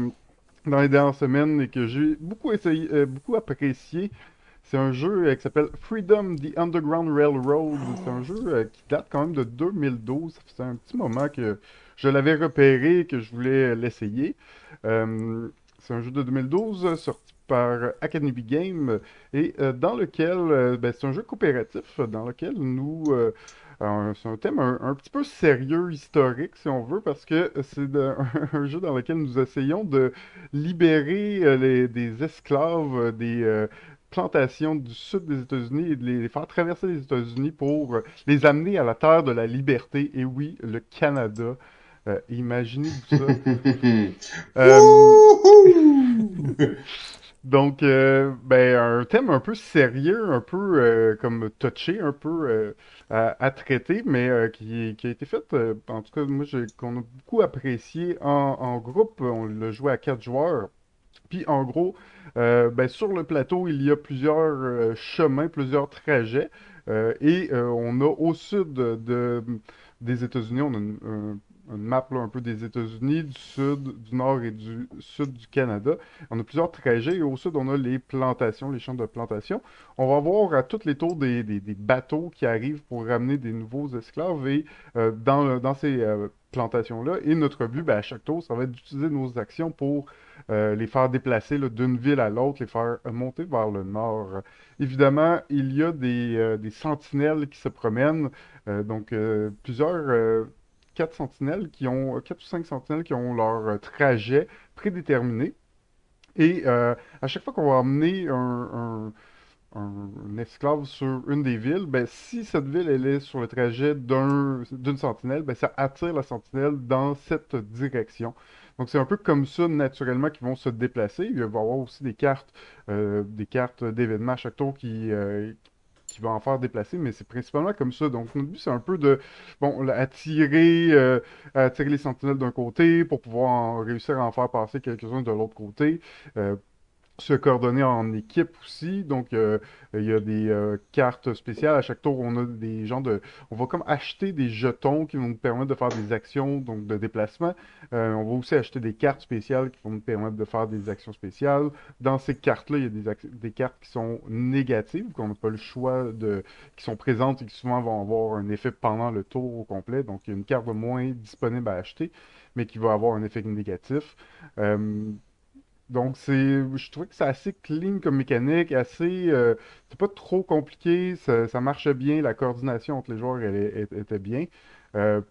dans les dernières semaines et que j'ai beaucoup essayé, euh, beaucoup apprécié, c'est un jeu euh, qui s'appelle Freedom the Underground Railroad. C'est un jeu euh, qui date quand même de 2012. Ça faisait un petit moment que je l'avais repéré que je voulais l'essayer. Euh, c'est un jeu de 2012 sorti par Academy Game et dans lequel ben, c'est un jeu coopératif dans lequel nous c'est un thème un, petit peu sérieux, historique, si on veut, parce que c'est (laughs) un, jeu dans lequel nous essayons de libérer les, des esclaves, des, plantations du sud des États-Unis et de les faire traverser les États-Unis pour euh, les amener à la terre de la liberté. Et oui, le Canada. Euh, imaginez-vous ça. (laughs) Euh, (laughs) donc, ben, un thème un peu sérieux, un peu comme touché, un peu à, traiter, mais qui, qui, a été fait, en tout cas, moi, qu'on a beaucoup apprécié en, en groupe. On l'a joué à quatre joueurs. Puis, en gros, euh, ben, sur le plateau, il y a plusieurs euh, chemins, plusieurs trajets. Euh, et on a au sud de, des États-Unis, on a une, map un peu des États-Unis, du sud, du nord et du sud du Canada. On a plusieurs trajets et au sud, on a les plantations, les champs de plantation. On va voir à tous les tours des, bateaux qui arrivent pour ramener des nouveaux esclaves et dans, dans ces plantations-là. Et notre but, ben, à chaque tour, ça va être d'utiliser nos actions pour euh, les faire déplacer d'une ville à l'autre, les faire monter vers le nord. Évidemment, il y a des, euh, des sentinelles qui se promènent, euh, donc plusieurs quatre sentinelles qui ont quatre ou cinq sentinelles qui ont leur trajet prédéterminé. Et à chaque fois qu'on va emmener un, esclave sur une des villes, ben, si cette ville est sur le trajet d'une sentinelle, ben, ça attire la sentinelle dans cette direction. Donc c'est un peu comme ça naturellement qu'ils vont se déplacer. Il va y avoir aussi des cartes, euh, des cartes d'événements à chaque tour qui, euh, qui vont en faire déplacer, mais c'est principalement comme ça. Donc notre but c'est un peu de bon attirer, euh, attirer les sentinelles d'un côté pour pouvoir réussir à en faire passer quelques-uns de l'autre côté se coordonner en équipe aussi. Donc, euh, il y a des euh, cartes spéciales. À chaque tour, on a des gens de... On va comme acheter des jetons qui vont nous permettre de faire des actions donc de déplacement. Euh, on va aussi acheter des cartes spéciales qui vont nous permettre de faire des actions spéciales. Dans ces cartes-là, il y a des, des cartes qui sont négatives, qu'on n'a pas le choix de... qui sont présentes et qui souvent vont avoir un effet pendant le tour au complet. Donc, il y a une carte moins disponible à acheter, mais qui va avoir un effet négatif. Donc, c'est, je trouvais que c'est assez clean comme mécanique, assez, euh, c'est pas trop compliqué, ça, marchait bien, la coordination entre les joueurs elle, était bien. Euh,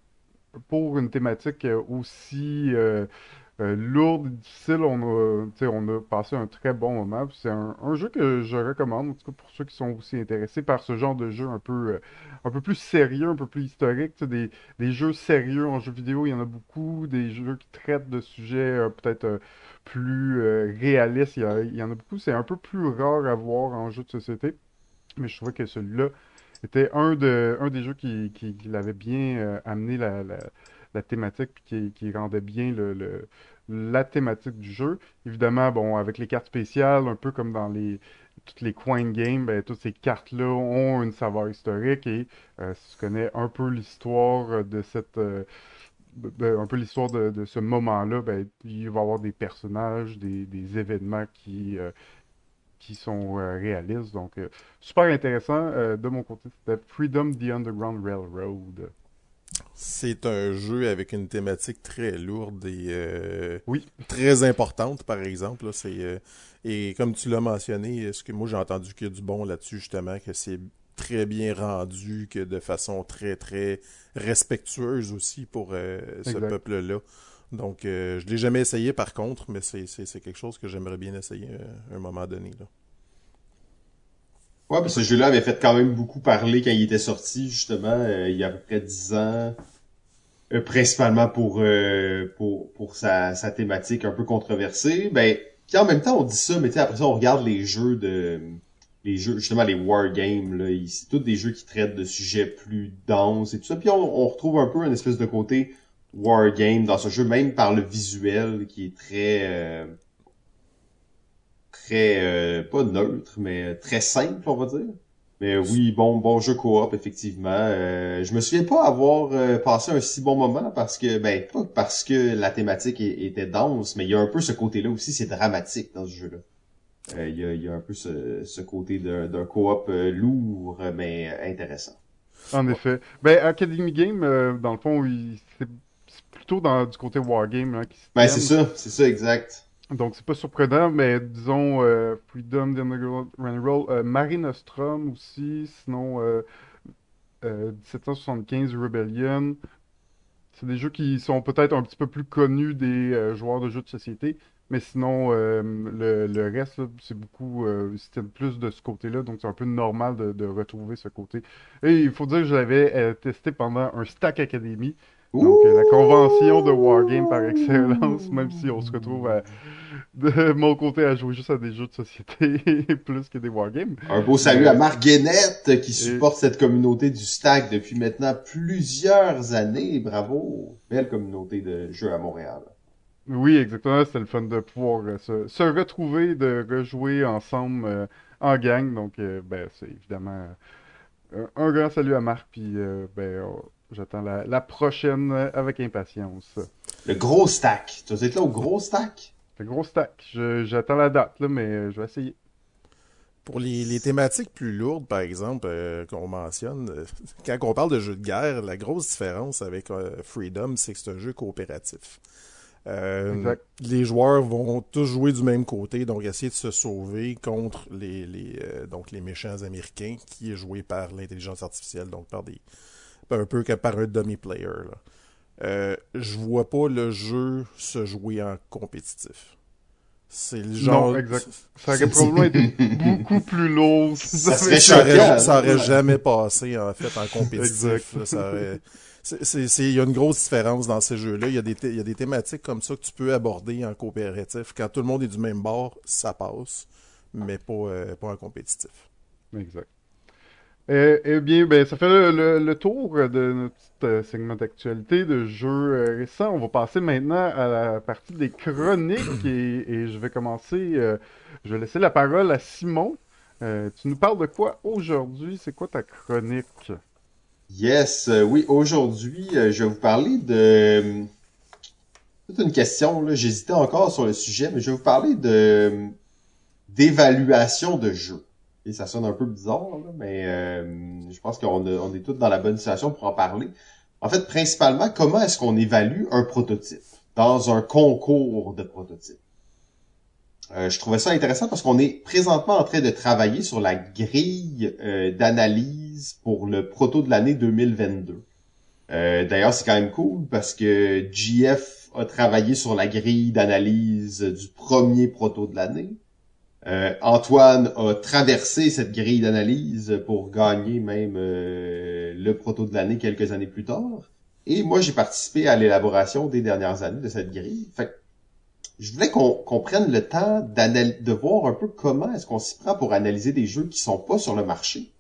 pour une thématique aussi euh, euh, lourde et difficile, on a, on a passé un très bon moment. C'est un, jeu que je recommande, en tout cas pour ceux qui sont aussi intéressés par ce genre de jeu un peu, euh, un peu plus sérieux, un peu plus historique. Des, des jeux sérieux en jeu vidéo, il y en a beaucoup. Des jeux qui traitent de sujets euh, peut-être plus réalistes, il y, en a beaucoup. C'est un peu plus rare à voir en jeu de société. Mais je trouvais que celui-là était un, de, un des jeux qui, l'avait bien amené thématique qui, qui rendait bien la thématique du jeu. Évidemment, bon, avec les cartes spéciales, un peu comme dans les toutes les coin games, ben, toutes ces cartes-là ont une saveur historique et euh, si tu connais un peu l'histoire de cette euh, ce moment-là, ben, il va y avoir des personnages, des, événements qui, euh, qui sont réalistes. Donc, super intéressant. de mon côté, c'était Freedom the Underground Railroad. C'est un jeu avec une thématique très lourde et euh, oui. très importante, par exemple. c'est, euh, et comme tu l'as mentionné, ce que moi j'ai entendu qu'il y a du bon là-dessus, justement, que c'est très bien rendu, que de façon très, très respectueuse aussi pour euh, ce peuple-là. Donc, je l'ai jamais essayé par contre, mais c'est, quelque chose que j'aimerais bien essayer à un moment donné. Là. Ouais, parce que ce jeu-là avait fait quand même beaucoup parler quand il était sorti, justement, euh, il y a à peu près 10 ans. Euh, principalement pour, euh, pour, pour sa, sa thématique un peu controversée. Ben, puis en même temps, on dit ça, mais après ça, on regarde les jeux de les jeux, justement les wargames, là, c'est tous des jeux qui traitent de sujets plus denses et tout ça. Puis on, on retrouve un peu une espèce de côté wargame dans ce jeu, même par le visuel qui est très très euh, pas neutre, mais très simple, on va dire. Mais oui, bon, bon jeu coop, effectivement. Euh, je me souviens pas avoir euh, passé un si bon moment parce que, ben, pas parce que la thématique était dense, mais il y a un peu ce côté-là aussi, c'est dramatique dans ce jeu-là. Il y, a, un peu ce, côté d'un coop lourd, mais intéressant. En effet. Ben, Academy Game, dans le fond, c'est plutôt dans du côté wargame. Hein, ben, c'est ça, c'est ça, exact. Donc, c'est pas surprenant, mais disons euh, Freedom, The Underground Roll, euh, Mare Nostrum aussi, sinon euh, euh, 1775 Rebellion. C'est des jeux qui sont peut-être un petit peu plus connus des euh, joueurs de jeux de société, mais sinon, euh, le, le reste, c'est beaucoup, euh, c'était plus de ce côté-là, donc c'est un peu normal de, de retrouver ce côté. Et il faut dire que je l'avais euh, testé pendant un Stack Academy, donc euh, la convention de Wargame par excellence, même si on se retrouve à- de (laughs) mon côté à jouer juste à des jeux de société (laughs) plus que des Wargames. Un beau salut à Marc Guénette qui supporte cette communauté du stack depuis maintenant plusieurs années. Bravo! Belle communauté de jeux à Montréal. Oui, exactement. C'était le fun de pouvoir euh, se, se retrouver, de rejouer ensemble euh, en gang. Donc, euh, ben, c'est évidemment euh, un, grand salut à Marc. Puis, ben, oh, j'attends la, la prochaine avec impatience. Le gros stack. Tu vas être là au gros stack? C'est gros stack. J'attends la date, là, mais euh, je vais essayer. Pour les, les thématiques plus lourdes, par exemple, euh, qu'on mentionne, euh, quand on parle de jeu de guerre, la grosse différence avec euh, Freedom, c'est que c'est un jeu coopératif. Exact. les joueurs vont tous jouer du même côté, donc essayer de se sauver contre les, les, donc les méchants américains, qui est joué par l'intelligence artificielle, donc par des un peu que par un dummy player. Là. Euh, je vois pas le jeu se jouer en compétitif. C'est le genre. Non, exact. Ça aurait probablement été (laughs) beaucoup plus lourd. si Ça été- ça aurait, ça aurait jamais passé en fait en compétitif. Là, ça aurait- Il y a une grosse différence dans ces jeux-là. Il y, a des thé- il y a des thématiques comme ça que tu peux aborder en coopératif. Quand tout le monde est du même bord, ça passe, mais pas, euh, pas en compétitif. Exact. Eh, eh bien, ben, ça fait le, le- le tour de notre petit euh, segment d'actualité de jeux euh, récents. On va passer maintenant à la partie des chroniques et, et je vais commencer. euh, je vais laisser la parole à Simon. Tu nous parles de quoi aujourd'hui? C'est quoi ta chronique? Yes, oui, aujourd'hui, je vais vous parler de toute une question, j'hésitais encore sur le sujet, mais je vais vous parler de d'évaluation de jeu. Et ça sonne un peu bizarre, là, mais euh, je pense qu'on est tous dans la bonne situation pour en parler. En fait, principalement, comment est-ce qu'on évalue un prototype dans un concours de prototypes? Euh, je trouvais ça intéressant parce qu'on est présentement en train de travailler sur la grille euh, d'analyse pour le proto de l'année 2022. Euh, D'ailleurs, c'est quand même cool parce que GF a travaillé sur la grille d'analyse du premier proto de l'année. Euh, Antoine a traversé cette grille d'analyse pour gagner même euh, le proto de l'année quelques années plus tard. Et moi, j'ai participé à l'élaboration des dernières années de cette grille. Fait que je voulais qu'on prenne le temps de voir un peu comment est-ce qu'on s'y prend pour analyser des jeux qui sont pas sur le marché.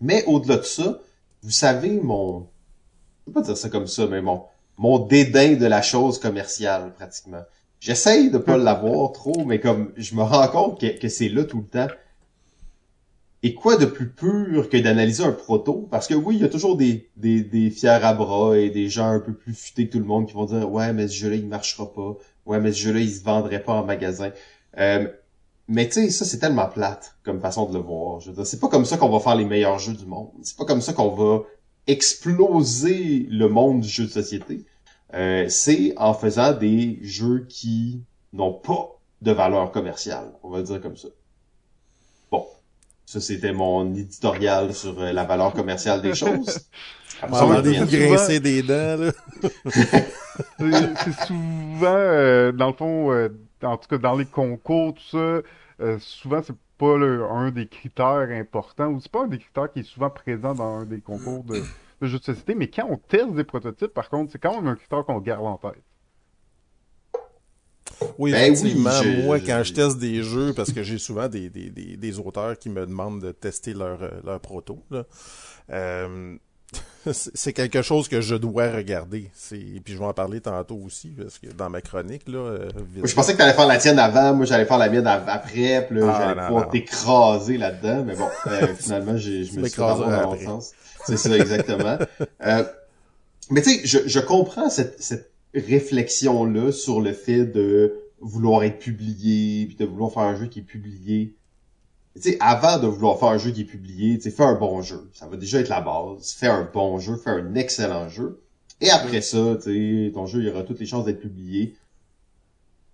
Mais au-delà de ça, vous savez mon, je peux pas dire ça comme ça, mais mon, mon dédain de la chose commerciale pratiquement. J'essaye de pas (laughs) l'avoir trop, mais comme je me rends compte que, que c'est là tout le temps. Et quoi de plus pur que d'analyser un proto? Parce que oui, il y a toujours des, des, des fiers à bras et des gens un peu plus futés que tout le monde qui vont dire Ouais, mais ce jeu-là, il marchera pas. Ouais, mais ce jeu-là, il se vendrait pas en magasin. Euh, mais tu sais, ça, c'est tellement plate comme façon de le voir. Je veux dire, c'est pas comme ça qu'on va faire les meilleurs jeux du monde. C'est pas comme ça qu'on va exploser le monde du jeu de société. Euh, c'est en faisant des jeux qui n'ont pas de valeur commerciale. On va dire comme ça. Bon. Ça, c'était mon éditorial sur euh, la valeur commerciale des choses. (laughs) Souvent- grincer des dents, là. (laughs) C'est c'est souvent, euh, dans le fond, euh, en tout cas dans les concours, tout ça, euh, souvent c'est pas le- un des critères importants, ou c'est pas un des critères qui est souvent présent dans un des concours de, de jeux de société, mais quand on teste des prototypes, par contre, c'est quand même un critère qu'on garde en tête. Oui, Ben oui, effectivement. je- moi, quand je teste des jeux, parce que j'ai souvent des, des, des, des auteurs qui me demandent de tester leur, euh, leur proto, là, euh, c'est quelque chose que je dois regarder. Puis je vais en parler tantôt aussi, parce que dans ma chronique, là, euh, Je pensais que t'allais faire la tienne avant, moi j'allais faire la mienne après, puis là, Ah, j'allais pouvoir t'écraser là-dedans, mais bon, euh, (laughs) finalement, je Tu me suis dans mon sens. C'est ça, exactement. (laughs) Euh, mais tu sais, je, je comprends cette, cette réflexion-là sur le fait de vouloir être publié, puis de vouloir faire un jeu qui est publié. Tu sais, avant de vouloir faire un jeu qui est publié, tu sais, fais un bon jeu. Ça va déjà être la base. Fais un bon jeu, fais un excellent jeu. Et après ça, tu sais, ton jeu, il aura toutes les chances d'être publié.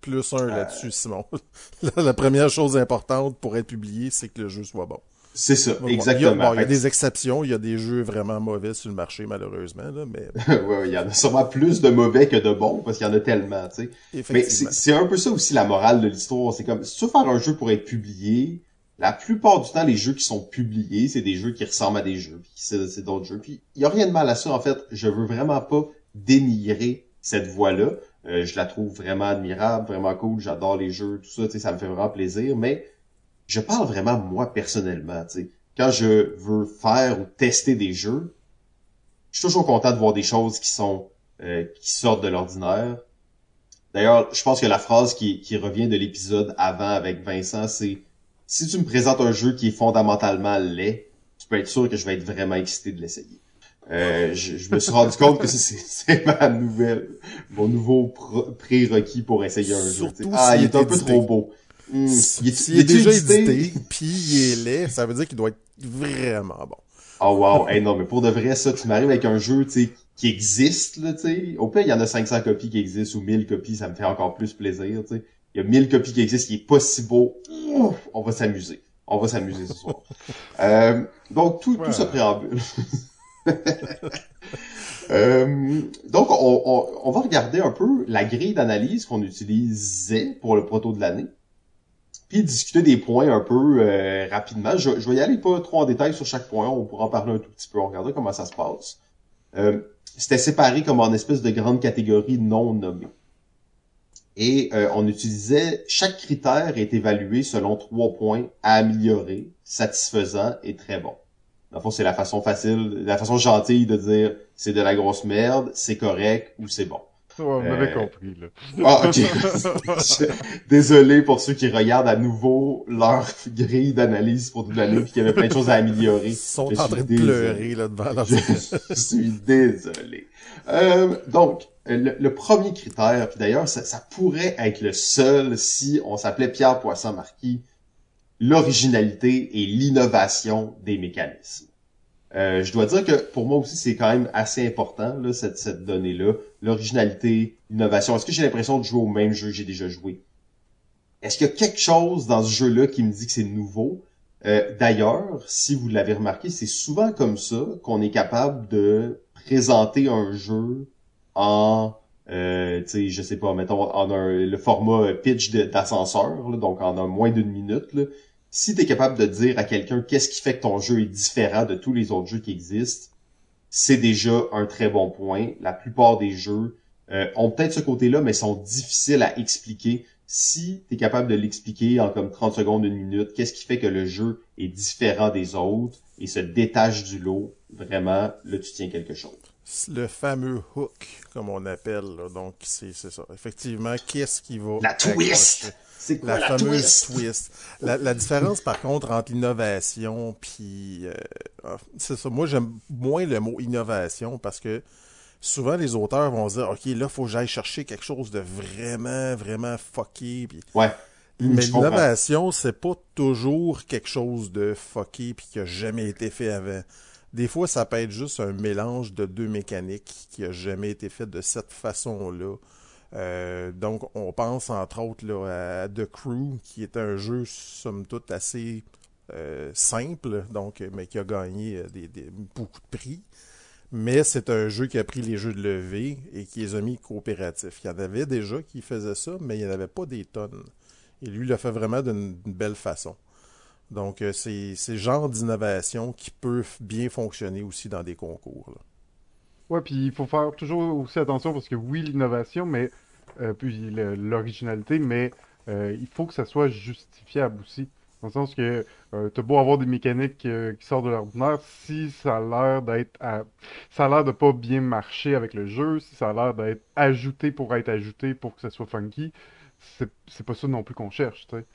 plus un là-dessus, Simon. (laughs) la première chose importante pour être publié, c'est que le jeu soit bon. C'est ça, exactement. Il y, a, des exceptions, il y a des jeux vraiment mauvais sur le marché, malheureusement, là, mais... (laughs) ouais, il y en a sûrement plus de mauvais que de bons, parce qu'il y en a tellement, tu sais. Mais c'est un peu ça aussi la morale de l'histoire. C'est comme, si tu veux faire un jeu pour être publié, la plupart du temps, les jeux qui sont publiés, c'est des jeux qui ressemblent à des jeux, puis c'est d'autres jeux. Puis il y a rien de mal à ça, en fait. Je veux vraiment pas dénigrer cette voie-là. Euh, je la trouve vraiment admirable, vraiment cool. J'adore les jeux, tout ça, tu sais, ça me fait vraiment plaisir. Mais je parle vraiment moi personnellement, tu sais. Quand je veux faire ou tester des jeux, je suis toujours content de voir des choses qui sont euh, qui sortent de l'ordinaire. D'ailleurs, je pense que la phrase qui, qui revient de l'épisode avant avec Vincent, c'est si tu me présentes un jeu qui est fondamentalement laid, tu peux être sûr que je vais être vraiment excité de l'essayer. Euh, je, me suis rendu compte que c'est (laughs) ma nouvelle, mon nouveau prérequis pour essayer un jeu. Ah, il est un peu trop beau. Hmm. il, est, déjà édité, puis il est laid, ça veut dire qu'il doit être vraiment bon. Oh wow, hey, non, mais pour de vrai, ça, tu m'arrives avec un jeu, tu sais, qui existe, là, tu sais. Au pire, il y en a 500 copies qui existent ou 1000 copies, ça me fait encore plus plaisir, tu sais. Il y a 1000 copies qui existent, qui est pas si beau. on va s'amuser. On va s'amuser ce soir. (laughs) euh, donc, tout, tout ce préambule. (laughs) euh, donc, on, on, on, va regarder un peu la grille d'analyse qu'on utilisait pour le proto de l'année puis discuter des points un peu euh, rapidement. Je, je, vais y aller pas trop en détail sur chaque point, on pourra en parler un tout petit peu, on regardera comment ça se passe. Euh, C'était séparé comme en espèce de grande catégorie non nommée. Et euh, on utilisait, chaque critère est évalué selon trois points à améliorer, satisfaisant et très bon. Dans le fond, c'est la façon facile, la façon gentille de dire c'est de la grosse merde, c'est correct ou c'est bon on avait euh, compris, là. Ah, ok. (laughs) Désolé pour ceux qui regardent à nouveau leur grille d'analyse pour toute l'année puis qu'il y avait plein de choses à améliorer. Ils sont en train de pleurer, là, devant leur... (laughs) Je suis désolé. Euh, donc, le, premier critère, puis d'ailleurs, ça, ça, pourrait être le seul si on s'appelait Pierre Poisson-Marquis, l'originalité et l'innovation des mécanismes. Euh, je dois dire que pour moi aussi, c'est quand même assez important, là, cette, cette donnée-là. L'originalité, l'innovation. Est-ce que j'ai l'impression de jouer au même jeu que j'ai déjà joué? Est-ce qu'il y a quelque chose dans ce jeu-là qui me dit que c'est nouveau? Euh, D'ailleurs, si vous l'avez remarqué, c'est souvent comme ça qu'on est capable de présenter un jeu en, euh, sais, je sais pas, mettons, en un, le format pitch d'ascenseur, donc en un moins d'une minute. Si tu es capable de dire à quelqu'un qu'est-ce qui fait que ton jeu est différent de tous les autres jeux qui existent, c'est déjà un très bon point. La plupart des jeux euh, ont peut-être ce côté-là, mais sont difficiles à expliquer. Si tu es capable de l'expliquer en comme 30 secondes, une minute, qu'est-ce qui fait que le jeu est différent des autres et se détache du lot, vraiment, là, tu tiens quelque chose. Le fameux hook, comme on appelle, donc c'est ça. Effectivement, qu'est-ce qui va... La twist! C'est la, fameuse twist? La, différence, par contre, entre l'innovation puis... Euh, ah, c'est ça. Moi, j'aime moins le mot innovation parce que souvent, les auteurs vont se dire, OK, là, faut que j'aille chercher quelque chose de vraiment, vraiment fucké. Puis... Ouais. Mais l'innovation, c'est pas toujours quelque chose de fucké puis qui a jamais été fait avant. Des fois, ça peut être juste un mélange de deux mécaniques qui a jamais été fait de cette façon-là. Euh, donc, on pense entre autres à The Crew, qui est un jeu, somme toute, assez euh, simple, donc, mais qui a gagné euh, beaucoup de prix. Mais c'est un jeu qui a pris les jeux de levée et qui les a mis coopératifs. Il y en avait déjà qui faisaient ça, mais il n'y en avait pas des tonnes. Et lui, il l'a fait vraiment d'une belle façon. Donc, c'est ce genre d'innovation qui peut bien fonctionner aussi dans des concours. Ouais, puis il faut faire toujours aussi attention parce que oui, l'innovation, mais euh, puis l'originalité, mais euh, il faut que ça soit justifiable aussi. Dans le sens que euh, t'as beau avoir des mécaniques euh, qui sortent de l'ordinaire, si ça a l'air d'être ça a l'air de pas bien marcher avec le jeu, si ça a l'air d'être ajouté pour être ajouté pour que ça soit funky, c'est pas ça non plus qu'on cherche, tu sais.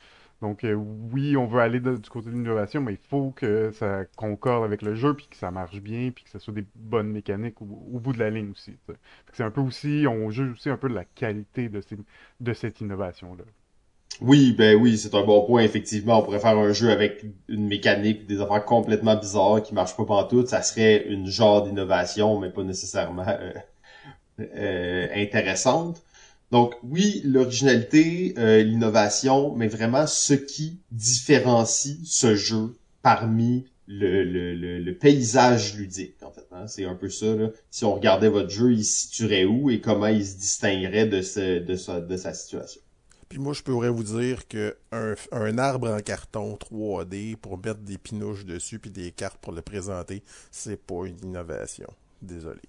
Donc euh, oui, on veut aller du côté de l'innovation, mais il faut que ça concorde avec le jeu, puis que ça marche bien, puis que ça soit des bonnes mécaniques au, bout de la ligne aussi. C'est un peu aussi, on juge aussi un peu de la qualité de, de cette innovation-là. Oui, ben oui, c'est un bon point, effectivement. On pourrait faire un jeu avec une mécanique, des affaires complètement bizarres qui marchent pas tout. Ça serait une genre d'innovation, mais pas nécessairement euh, euh, intéressante. Donc oui, l'originalité, euh, l'innovation, mais vraiment ce qui différencie ce jeu parmi le, le, le, paysage ludique, en fait. Hein. C'est un peu ça. Si on regardait votre jeu, il se situerait où et comment il se distinguerait de, ce, de, sa, de sa situation? Puis moi, je pourrais vous dire que un, un, arbre en carton 3D pour mettre des pinouches dessus puis des cartes pour le présenter, c'est pas une innovation. Désolé.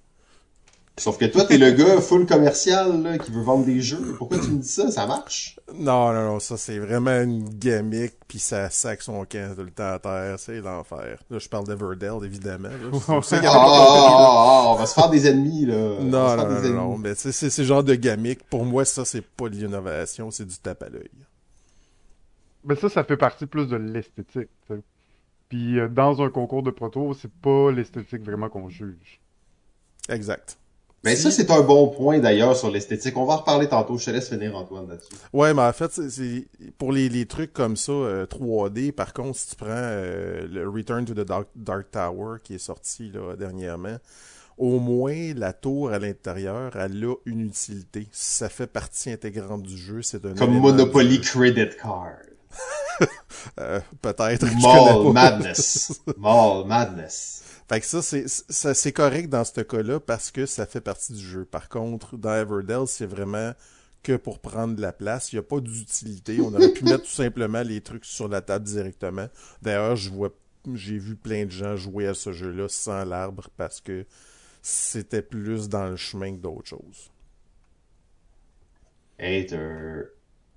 Sauf que toi, t'es le gars full commercial là, qui veut vendre des jeux. Pourquoi tu me dis ça? Ça marche? Non, non, non, ça c'est vraiment une gimmick, puis ça sac son camp tout le temps à terre, c'est l'enfer. Là, je parle d'Everdell, évidemment. (laughs) Ah, ah, ah, on va se faire des ennemis, là. Non, non, non, non, mais c'est ce genre de gimmick. Pour moi, ça, c'est pas de l'innovation, c'est du tape à l'œil. Mais ça, ça fait partie plus de l'esthétique. Puis euh, dans un concours de proto, c'est pas l'esthétique vraiment qu'on juge. Exact. Mais ça, c'est un bon point d'ailleurs sur l'esthétique. On va en reparler tantôt. Je te laisse finir, Antoine, là-dessus. Ouais, mais en fait, c'est pour les, les trucs comme ça, 3D, euh, par contre, si tu prends euh, le Return to the Dark, Tower qui est sorti là, dernièrement, au moins la tour à l'intérieur, elle a une utilité. Ça fait partie intégrante du jeu. C'est un Comme Monopoly Credit Card. (laughs) euh, Peut-être. Mall Madness. Mall Madness. Fait que ça, c'est, c'est correct dans ce cas-là parce que ça fait partie du jeu. Par contre, dans Everdell, c'est vraiment que pour prendre de la place. Il n'y a pas d'utilité. On aurait pu (laughs) mettre tout simplement les trucs sur la table directement. D'ailleurs, je vois, j'ai vu plein de gens jouer à ce jeu-là sans l'arbre parce que c'était plus dans le chemin que d'autres choses. Hater.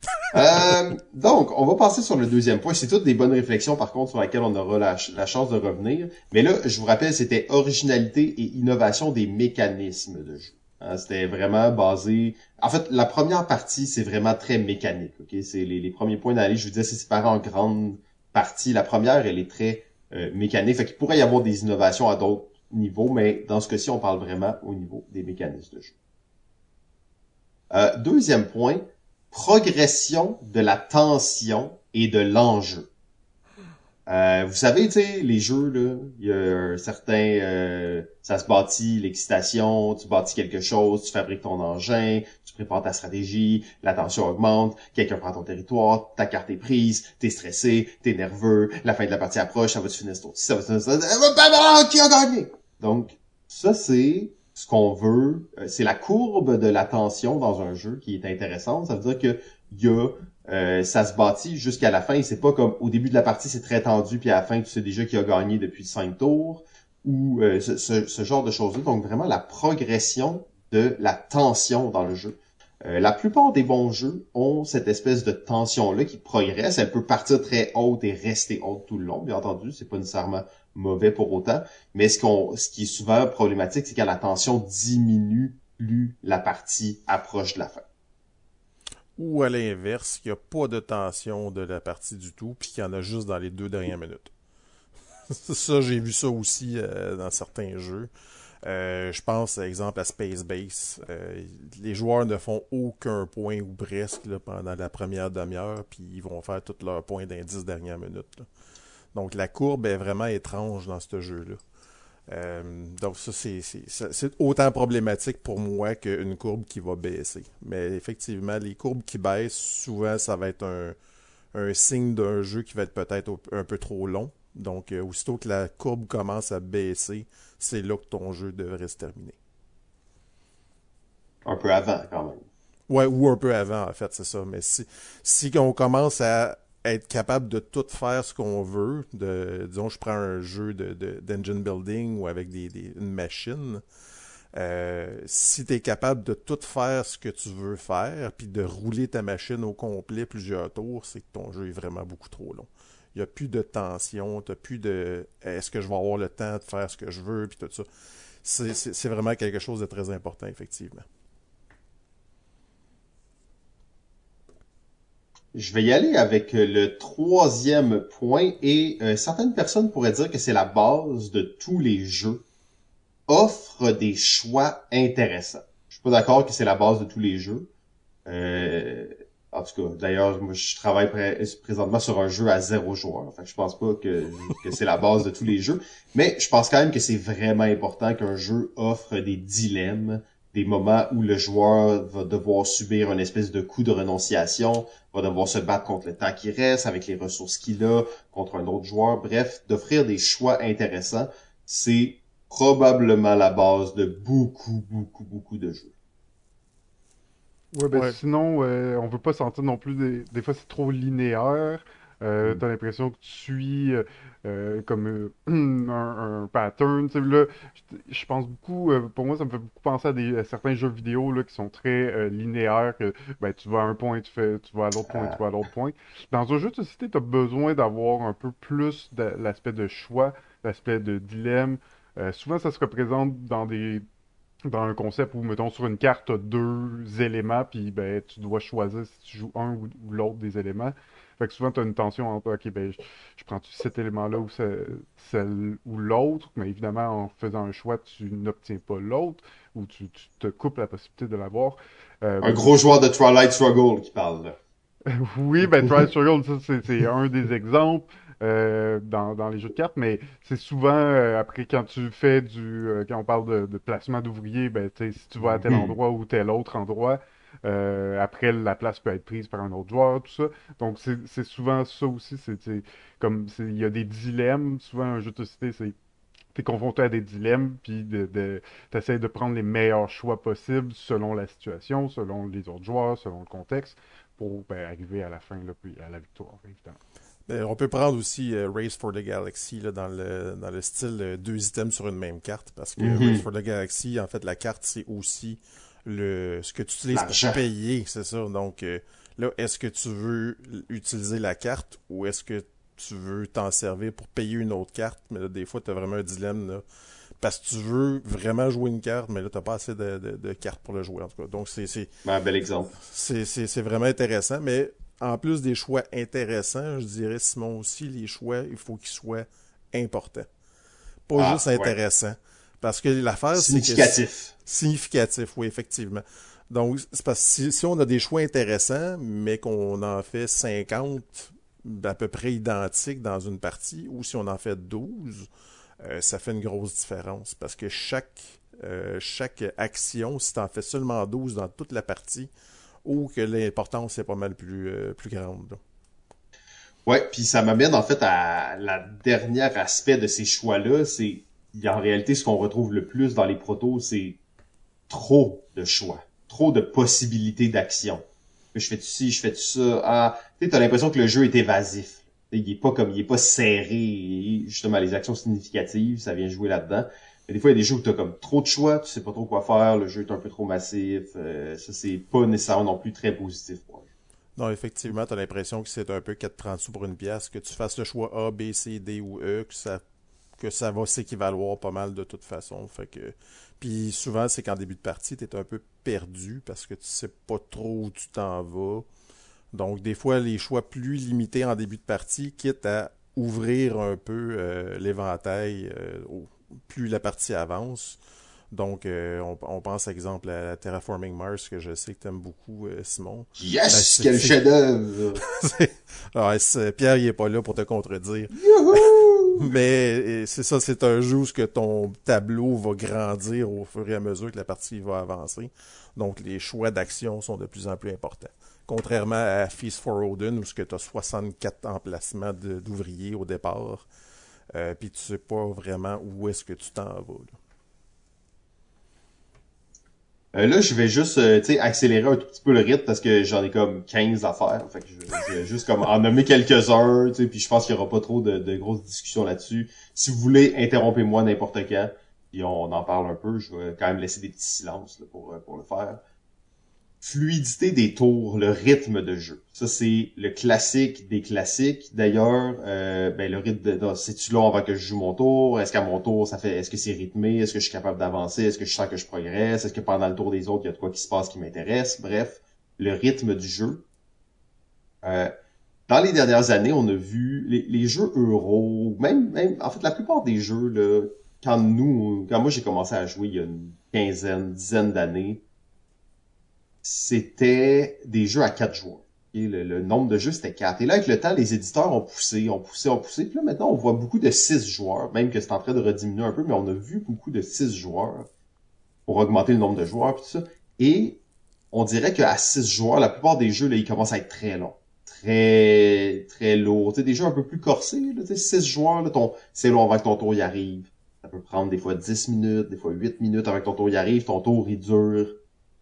(laughs) Euh, donc, on va passer sur le deuxième point. C'est toutes des bonnes réflexions, par contre, sur lesquelles on aura la, chance de revenir. Mais là, je vous rappelle, c'était originalité et innovation des mécanismes de jeu. Hein, c'était vraiment basé... En fait, la première partie, c'est vraiment très mécanique. Ok, C'est les, premiers points d'analyse. Je vous disais, c'est séparé en grandes parties. La première, elle est très euh, mécanique. Fait qu'il pourrait y avoir des innovations à d'autres niveaux, mais dans ce cas-ci, on parle vraiment au niveau des mécanismes de jeu. Euh, deuxième point, progression de la tension et de l'enjeu. Euh, vous savez, tu les jeux, là, il y a un certain... Euh, ça se bâtit, l'excitation, tu bâtis quelque chose, tu fabriques ton engin, tu prépares ta stratégie, la tension augmente, quelqu'un prend ton territoire, ta carte est prise, t'es stressé, t'es nerveux, la fin de la partie approche, ça va te finir ça va te finir qui a gagné? Donc, ça, c'est ce qu'on veut, euh, c'est la courbe de l'attention dans un jeu qui est intéressante. Ça veut dire que y a, euh, ça se bâtit jusqu'à la fin. C'est pas comme au début de la partie, c'est très tendu, puis à la fin, tu sais déjà qui a gagné depuis cinq tours, ou euh, ce, genre de choses-là. Donc vraiment la progression de la tension dans le jeu. la plupart des bons jeux ont cette espèce de tension-là qui progresse. Elle peut partir très haute et rester haute tout le long, bien entendu. C'est pas nécessairement mauvais pour autant. Mais ce qui est souvent problématique, c'est quand la tension diminue plus la partie approche de la fin. Ou à l'inverse, qu'il n'y a pas de tension de la partie du tout, puis qu'il y en a juste dans les deux dernières minutes. (laughs) ça, j'ai vu ça aussi euh, dans certains jeux. Euh, je pense, par exemple, à Space Base. Euh, les joueurs ne font aucun point ou presque pendant la première demi-heure, puis ils vont faire tous leurs points dans les dix dernières minutes. Donc la courbe est vraiment étrange dans ce jeu-là. Euh, donc ça, c'est autant problématique pour moi qu'une courbe qui va baisser. Mais effectivement, les courbes qui baissent, souvent, ça va être un, signe d'un jeu qui va être peut-être un peu trop long. Donc, euh, aussitôt que la courbe commence à baisser, c'est là que ton jeu devrait se terminer. Un peu avant, quand même. Ouais, ou un peu avant, en fait, c'est ça. Mais si, si on commence à être capable de tout faire ce qu'on veut. De, disons, je prends un jeu de, d'engine building ou avec des, des une machine. Euh, si tu es capable de tout faire ce que tu veux faire, puis de rouler ta machine au complet plusieurs tours, c'est que ton jeu est vraiment beaucoup trop long. Il n'y a plus de tension, tu plus de est-ce que je vais avoir le temps de faire ce que je veux, puis tout ça. c'est vraiment quelque chose de très important, effectivement. Je vais y aller avec euh, le troisième point et euh, certaines personnes pourraient dire que c'est la base de tous les jeux. Offre des choix intéressants. Je suis pas d'accord que c'est la base de tous les jeux. Euh, en tout cas, d'ailleurs, moi je travaille présentement sur un jeu à zéro joueur. Enfin, je pense pas que, que c'est la base de tous les jeux. Mais je pense quand même que c'est vraiment important qu'un jeu offre des dilemmes des moments où le joueur va devoir subir une espèce de coup de renonciation, va devoir se battre contre le temps qui reste, avec les ressources qu'il a, contre un autre joueur. Bref, d'offrir des choix intéressants, c'est probablement la base de beaucoup, beaucoup, beaucoup de jeux. Ouais, ben Ouais. sinon, euh, on veut pas sentir non plus des, des fois c'est trop linéaire. Euh, Mm. T'as l'impression que tu suis euh, euh, comme euh, (clears throat) un, un pattern. Tu là, je, pense beaucoup, pour moi, ça me fait beaucoup penser à, des, à certains jeux vidéo là, qui sont très linéaires. Que, ben, tu vas à un point, tu fais, tu vas à l'autre point, tu vas à l'autre point. Dans un jeu de société, tu as besoin d'avoir un peu plus de l'aspect de choix, l'aspect de dilemme. Souvent, ça se représente dans des dans un concept où, mettons, sur une carte, t'as deux éléments, puis ben, tu dois choisir si tu joues un ou l'autre des éléments. Fait que souvent, t'as une tension entre, ok, ben, je, je prends cet élément-là ou ce- celle ou l'autre, mais évidemment, en faisant un choix, tu n'obtiens pas l'autre, ou tu, tu te coupes la possibilité de l'avoir. Euh, Un gros joueur de Twilight Struggle qui parle là. (laughs) oui, ben Trial Struggle, ça c'est un des exemples euh, dans, dans les jeux de cartes, mais c'est souvent euh, après quand tu fais du euh, quand on parle de, de placement d'ouvriers, ben tu sais, si tu vas à tel Mhm. endroit ou tel autre endroit, euh, après la place peut être prise par un autre joueur, tout ça. Donc c'est souvent ça aussi, c'est comme il y a des dilemmes, souvent un jeu de société c'est T'es confronté à des dilemmes, puis de, de, t'essayes de prendre les meilleurs choix possibles selon la situation, selon les autres joueurs, selon le contexte, pour ben, arriver à la fin, là, puis à la victoire, évidemment. Ben, on peut prendre aussi euh, Race for the Galaxy là, dans, le, dans le style euh, deux items sur une même carte. Parce que Mhm. Race for the Galaxy, en fait, la carte, c'est aussi le ce que tu utilises pour payer, c'est ça. Donc euh, là, est-ce que tu veux utiliser la carte ou est-ce que tu veux t'en servir pour payer une autre carte? Mais là, des fois, tu as vraiment un dilemme. Là, parce que tu veux vraiment jouer une carte, mais là, tu pas assez de, de- de cartes pour le jouer, en tout cas. Donc, c'est c'est- Un bel exemple. c'est, c'est, c'est vraiment intéressant, mais en plus des choix intéressants, je dirais, Simon, aussi, les choix, il faut qu'ils soient importants. Pas Ah, juste ouais. intéressants. Parce que l'affaire, c'est que... Significatif. Significatif, oui, effectivement. Donc, c'est parce que si, on a des choix intéressants, mais qu'on en fait 50 à peu près identiques dans une partie, ou si on en fait 12, euh, ça fait une grosse différence. Parce que chaque, euh, chaque action, si tu en fais seulement 12 dans toute la partie, ou que l'importance est pas mal plus, euh, plus grande. Ouais, puis ça m'amène en fait à la dernière aspect de ces choix-là, c'est en réalité ce qu'on retrouve le plus dans les protos, c'est trop de choix, trop de possibilités d'action. Je fais ci, je fais ça. Ah, tu t'as l'impression que le jeu est évasif. Il est pas comme, il est pas serré. Justement, les actions significatives, ça vient jouer là-dedans. Mais des fois, il y a des jeux où t'as comme trop de choix, tu sais pas trop quoi faire, le jeu est un peu trop massif. euh, ça, c'est pas nécessairement non plus très positif. Non, effectivement, tu as l'impression que c'est un peu 4,30 sous pour une pièce, que tu fasses le choix A, B, C, D ou E, que ça, que ça va s'équivaloir pas mal de toute façon. Fait que... Puis souvent, c'est qu'en début de partie, tu es un peu perdu parce que tu sais pas trop où tu t'en vas. Donc, des fois, les choix plus limités en début de partie, quitte à ouvrir un peu euh, l'éventail euh, plus la partie avance. Donc, euh, on, on pense, exemple, à Terraforming Mars, que je sais que tu aimes beaucoup, euh, Simon. Yes! Ben, quel chef-d'œuvre! (laughs) Ah, Pierre, il est pas là pour te contredire. Youhou! Mais c'est ça, c'est un jeu où que ton tableau va grandir au fur et à mesure que la partie va avancer. Donc, les choix d'action sont de plus en plus importants. Contrairement à Feast for Odin, où tu as 64 emplacements d'ouvriers au départ, euh, puis tu sais pas vraiment où est-ce que tu t'en vas. Euh, là, je vais juste euh, accélérer un tout petit peu le rythme parce que j'en ai comme 15 à faire. Fait que je, vais juste comme en nommer quelques-uns, puis je pense qu'il y aura pas trop de, de grosses discussions là-dessus. Si vous voulez, interrompez-moi n'importe quand, puis on en parle un peu. Je vais quand même laisser des petits silences là, pour, euh, pour le faire. Fluidité des tours, le rythme de jeu. Ça, c'est le classique des classiques. D'ailleurs, euh, ben, le rythme c'est-tu long avant que je joue mon tour? Est-ce qu'à mon tour, ça fait, est-ce que c'est rythmé? Est-ce que je suis capable d'avancer? Est-ce que je sens que je progresse? Est-ce que pendant le tour des autres, il y a de quoi qui se passe qui m'intéresse? Bref, le rythme du jeu. Euh, dans les dernières années, on a vu les, les jeux euro, même, même, en fait, la plupart des jeux, là, quand nous, quand moi j'ai commencé à jouer il y a une quinzaine, dizaine d'années, c'était des jeux à quatre joueurs. Et le, nombre de jeux, c'était quatre. Et là, avec le temps, les éditeurs ont poussé, ont poussé, ont poussé. Puis là, maintenant, on voit beaucoup de six joueurs, même que c'est en train de rediminuer un peu, mais on a vu beaucoup de six joueurs. pour augmenter le nombre de joueurs, tout ça. Et on dirait qu'à 6 joueurs, la plupart des jeux, là, ils commencent à être très longs. Très, très lourds. Tu des jeux un peu plus corsés, là, tu sais, 6 joueurs, là, ton, c'est long avant que ton tour y arrive. Ça peut prendre des fois 10 minutes, des fois 8 minutes avant que ton tour y arrive. Ton tour, il dure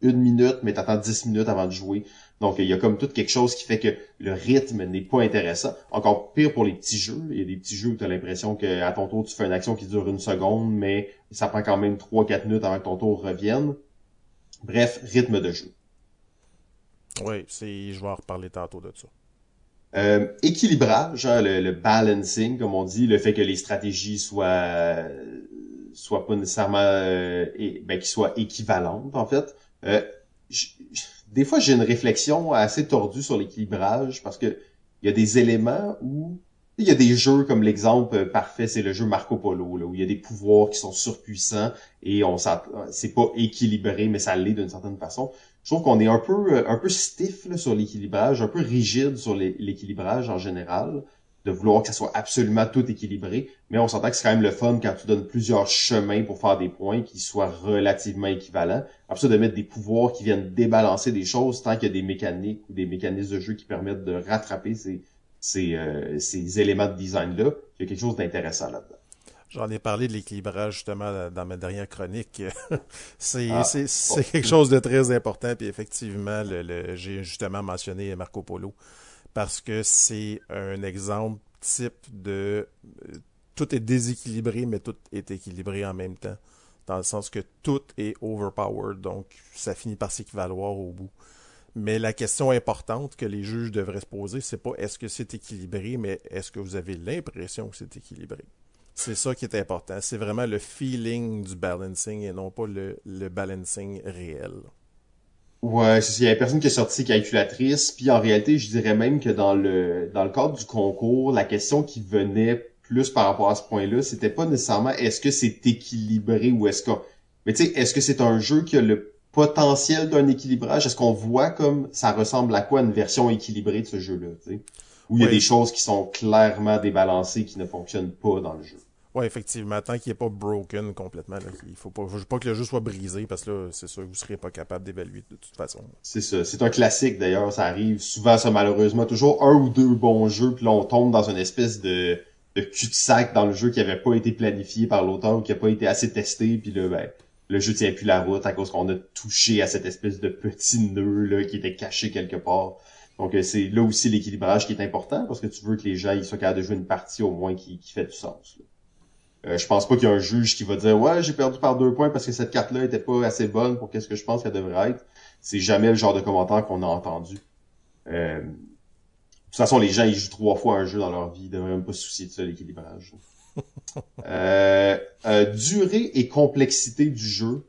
une minute, mais t'attends 10 minutes avant de jouer. Donc, il y a comme tout quelque chose qui fait que le rythme n'est pas intéressant. Encore pire pour les petits jeux. Il y a des petits jeux où tu as l'impression qu'à ton tour, tu fais une action qui dure une seconde, mais ça prend quand même 3-4 minutes avant que ton tour revienne. Bref, rythme de jeu. Oui, c'est, je vais en reparler tantôt de ça. Euh, équilibrage, hein, le, le, balancing, comme on dit, le fait que les stratégies soient soient pas nécessairement euh, et, ben, qu'ils soient équivalentes en fait. Euh, des fois, j'ai une réflexion assez tordue sur l'équilibrage parce que il y a des éléments où il y a des jeux comme l'exemple parfait, c'est le jeu Marco Polo, là, où il y a des pouvoirs qui sont surpuissants et on c'est pas équilibré, mais ça l'est d'une certaine façon. Je trouve qu'on est un peu un peu stiff là, sur l'équilibrage, un peu rigide sur l'équilibrage en général de vouloir que ça soit absolument tout équilibré, mais on s'entend que c'est quand même le fun quand tu donnes plusieurs chemins pour faire des points qui soient relativement équivalents. Après ça, de mettre des pouvoirs qui viennent débalancer des choses tant qu'il y a des mécaniques ou des mécanismes de jeu qui permettent de rattraper ces, ces, euh, ces éléments de design-là. Il y a quelque chose d'intéressant là-dedans. J'en ai parlé de l'équilibrage justement dans ma dernière chronique. (laughs) c'est ah, quelque chose de très important. Puis effectivement, le j'ai justement mentionné Marco Polo parce que c'est un exemple type de euh, tout est déséquilibré, mais tout est équilibré en même temps. Dans le sens que tout est overpowered, donc ça finit par s'équivaloir au bout. Mais la question importante que les juges devraient se poser, c'est pas est-ce que c'est équilibré, mais est-ce que vous avez l'impression que c'est équilibré? C'est ça qui est important. C'est vraiment le feeling du balancing et non pas le, le balancing réel. Ouais, il y a personne qui a sorti calculatrice, puis en réalité, je dirais même que dans le dans le cadre du concours, la question qui venait plus par rapport à ce point-là, c'était pas nécessairement est-ce que c'est équilibré ou est-ce que mais tu sais, est-ce que c'est un jeu qui a le potentiel d'un équilibrage? Est-ce qu'on voit comme ça ressemble à quoi une version équilibrée de ce jeu-là, tu sais? Où il y a des choses qui sont clairement débalancées qui ne fonctionnent pas dans le jeu? Oui, effectivement, tant qu'il n'est pas broken complètement, là, il faut pas, faut pas que le jeu soit brisé parce que là, c'est sûr que vous serez pas capable d'évaluer de toute façon. C'est ça. C'est un classique d'ailleurs, ça arrive souvent, ça malheureusement, toujours un ou deux bons jeux, puis là on tombe dans une espèce de, de cul-de-sac dans le jeu qui avait pas été planifié par l'auteur ou qui a pas été assez testé, puis là, ben, le jeu tient plus la route à cause qu'on a touché à cette espèce de petit nœud là qui était caché quelque part. Donc euh, c'est là aussi l'équilibrage qui est important parce que tu veux que les gens ils soient capables de jouer une partie au moins qui, qui fait du sens. Là. Euh, je pense pas qu'il y a un juge qui va dire ouais j'ai perdu par deux points parce que cette carte-là était pas assez bonne pour qu'est-ce que je pense qu'elle devrait être. C'est jamais le genre de commentaire qu'on a entendu. Euh, de toute façon, les gens ils jouent trois fois un jeu dans leur vie, ils devraient même pas se soucier de ça l'équilibrage. (laughs) Euh, euh, durée et complexité du jeu,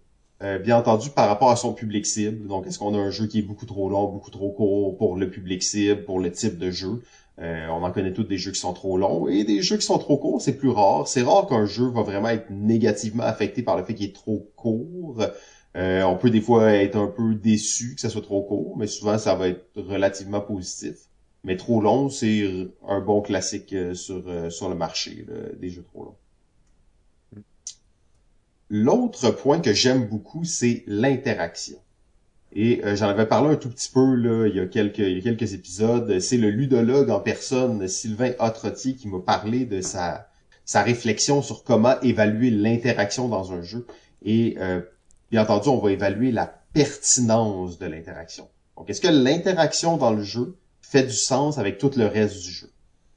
bien entendu par rapport à son public cible. Donc est-ce qu'on a un jeu qui est beaucoup trop long, beaucoup trop court pour le public cible, pour le type de jeu? Euh, on en connaît tous des jeux qui sont trop longs et des jeux qui sont trop courts, c'est plus rare. C'est rare qu'un jeu va vraiment être négativement affecté par le fait qu'il est trop court. Euh, on peut des fois être un peu déçu que ça soit trop court, mais souvent ça va être relativement positif. Mais trop long, c'est un bon classique euh, sur, sur le marché des jeux trop longs. L'autre point que j'aime beaucoup, c'est l'interaction. Et euh, j'en avais parlé un tout petit peu il, y a quelques, épisodes. C'est le ludologue en personne, Sylvain Otrotti, qui m'a parlé de sa, sa réflexion sur comment évaluer l'interaction dans un jeu. Et euh, bien entendu, on va évaluer la pertinence de l'interaction. Donc, est-ce que l'interaction dans le jeu fait du sens avec tout le reste du jeu?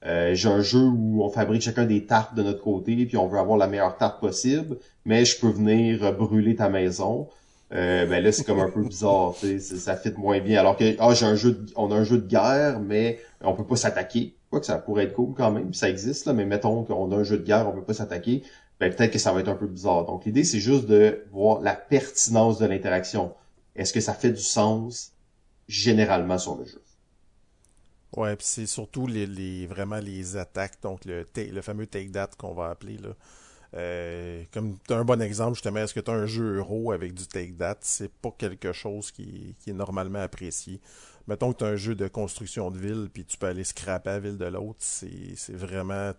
Euh, j'ai un jeu où on fabrique chacun des tartes de notre côté, puis on veut avoir la meilleure tarte possible, mais je peux venir brûler ta maison. Euh, ben là c'est comme un peu bizarre, ça fit moins bien. Alors que ah j'ai un jeu, de, on a un jeu de guerre, mais on peut pas s'attaquer. Quoi que ça pourrait être cool quand même, ça existe là, mais mettons qu'on a un jeu de guerre, on peut pas s'attaquer. Ben peut-être que ça va être un peu bizarre. Donc l'idée c'est juste de voir la pertinence de l'interaction. Est-ce que ça fait du sens généralement sur le jeu? Ouais, puis c'est surtout les, les, vraiment les attaques, donc le, le fameux take that qu'on va appeler là. Euh, comme tu as un bon exemple, justement, est-ce que tu as un jeu euro avec du take that? C'est pas quelque chose qui, est normalement apprécié. Mettons que tu as un jeu de construction de ville, puis tu peux aller scraper la ville de l'autre, c'est vraiment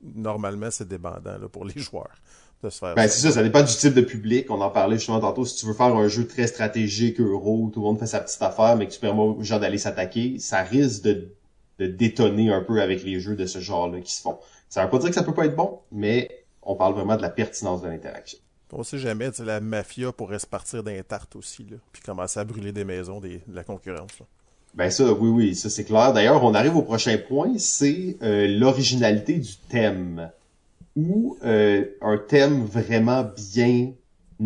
normalement c'est débandant là, pour les (laughs) joueurs. de se faire Ben, c'est ça, ça dépend du type de public. On en parlait justement tantôt. Si tu veux faire un jeu très stratégique, euro, où tout le monde fait sa petite affaire, mais que tu permets aux gens d'aller s'attaquer, ça risque de, de détonner un peu avec les jeux de ce genre-là qui se font. Ça veut pas dire que ça peut pas être bon, mais on parle vraiment de la pertinence de l'interaction. On sait jamais, la mafia pourrait se partir d'un tarte aussi, là, puis commencer à brûler des maisons des, de la concurrence. Là. Ben ça, oui, oui, ça c'est clair. D'ailleurs, on arrive au prochain point, c'est euh, l'originalité du thème. Ou euh, un thème vraiment bien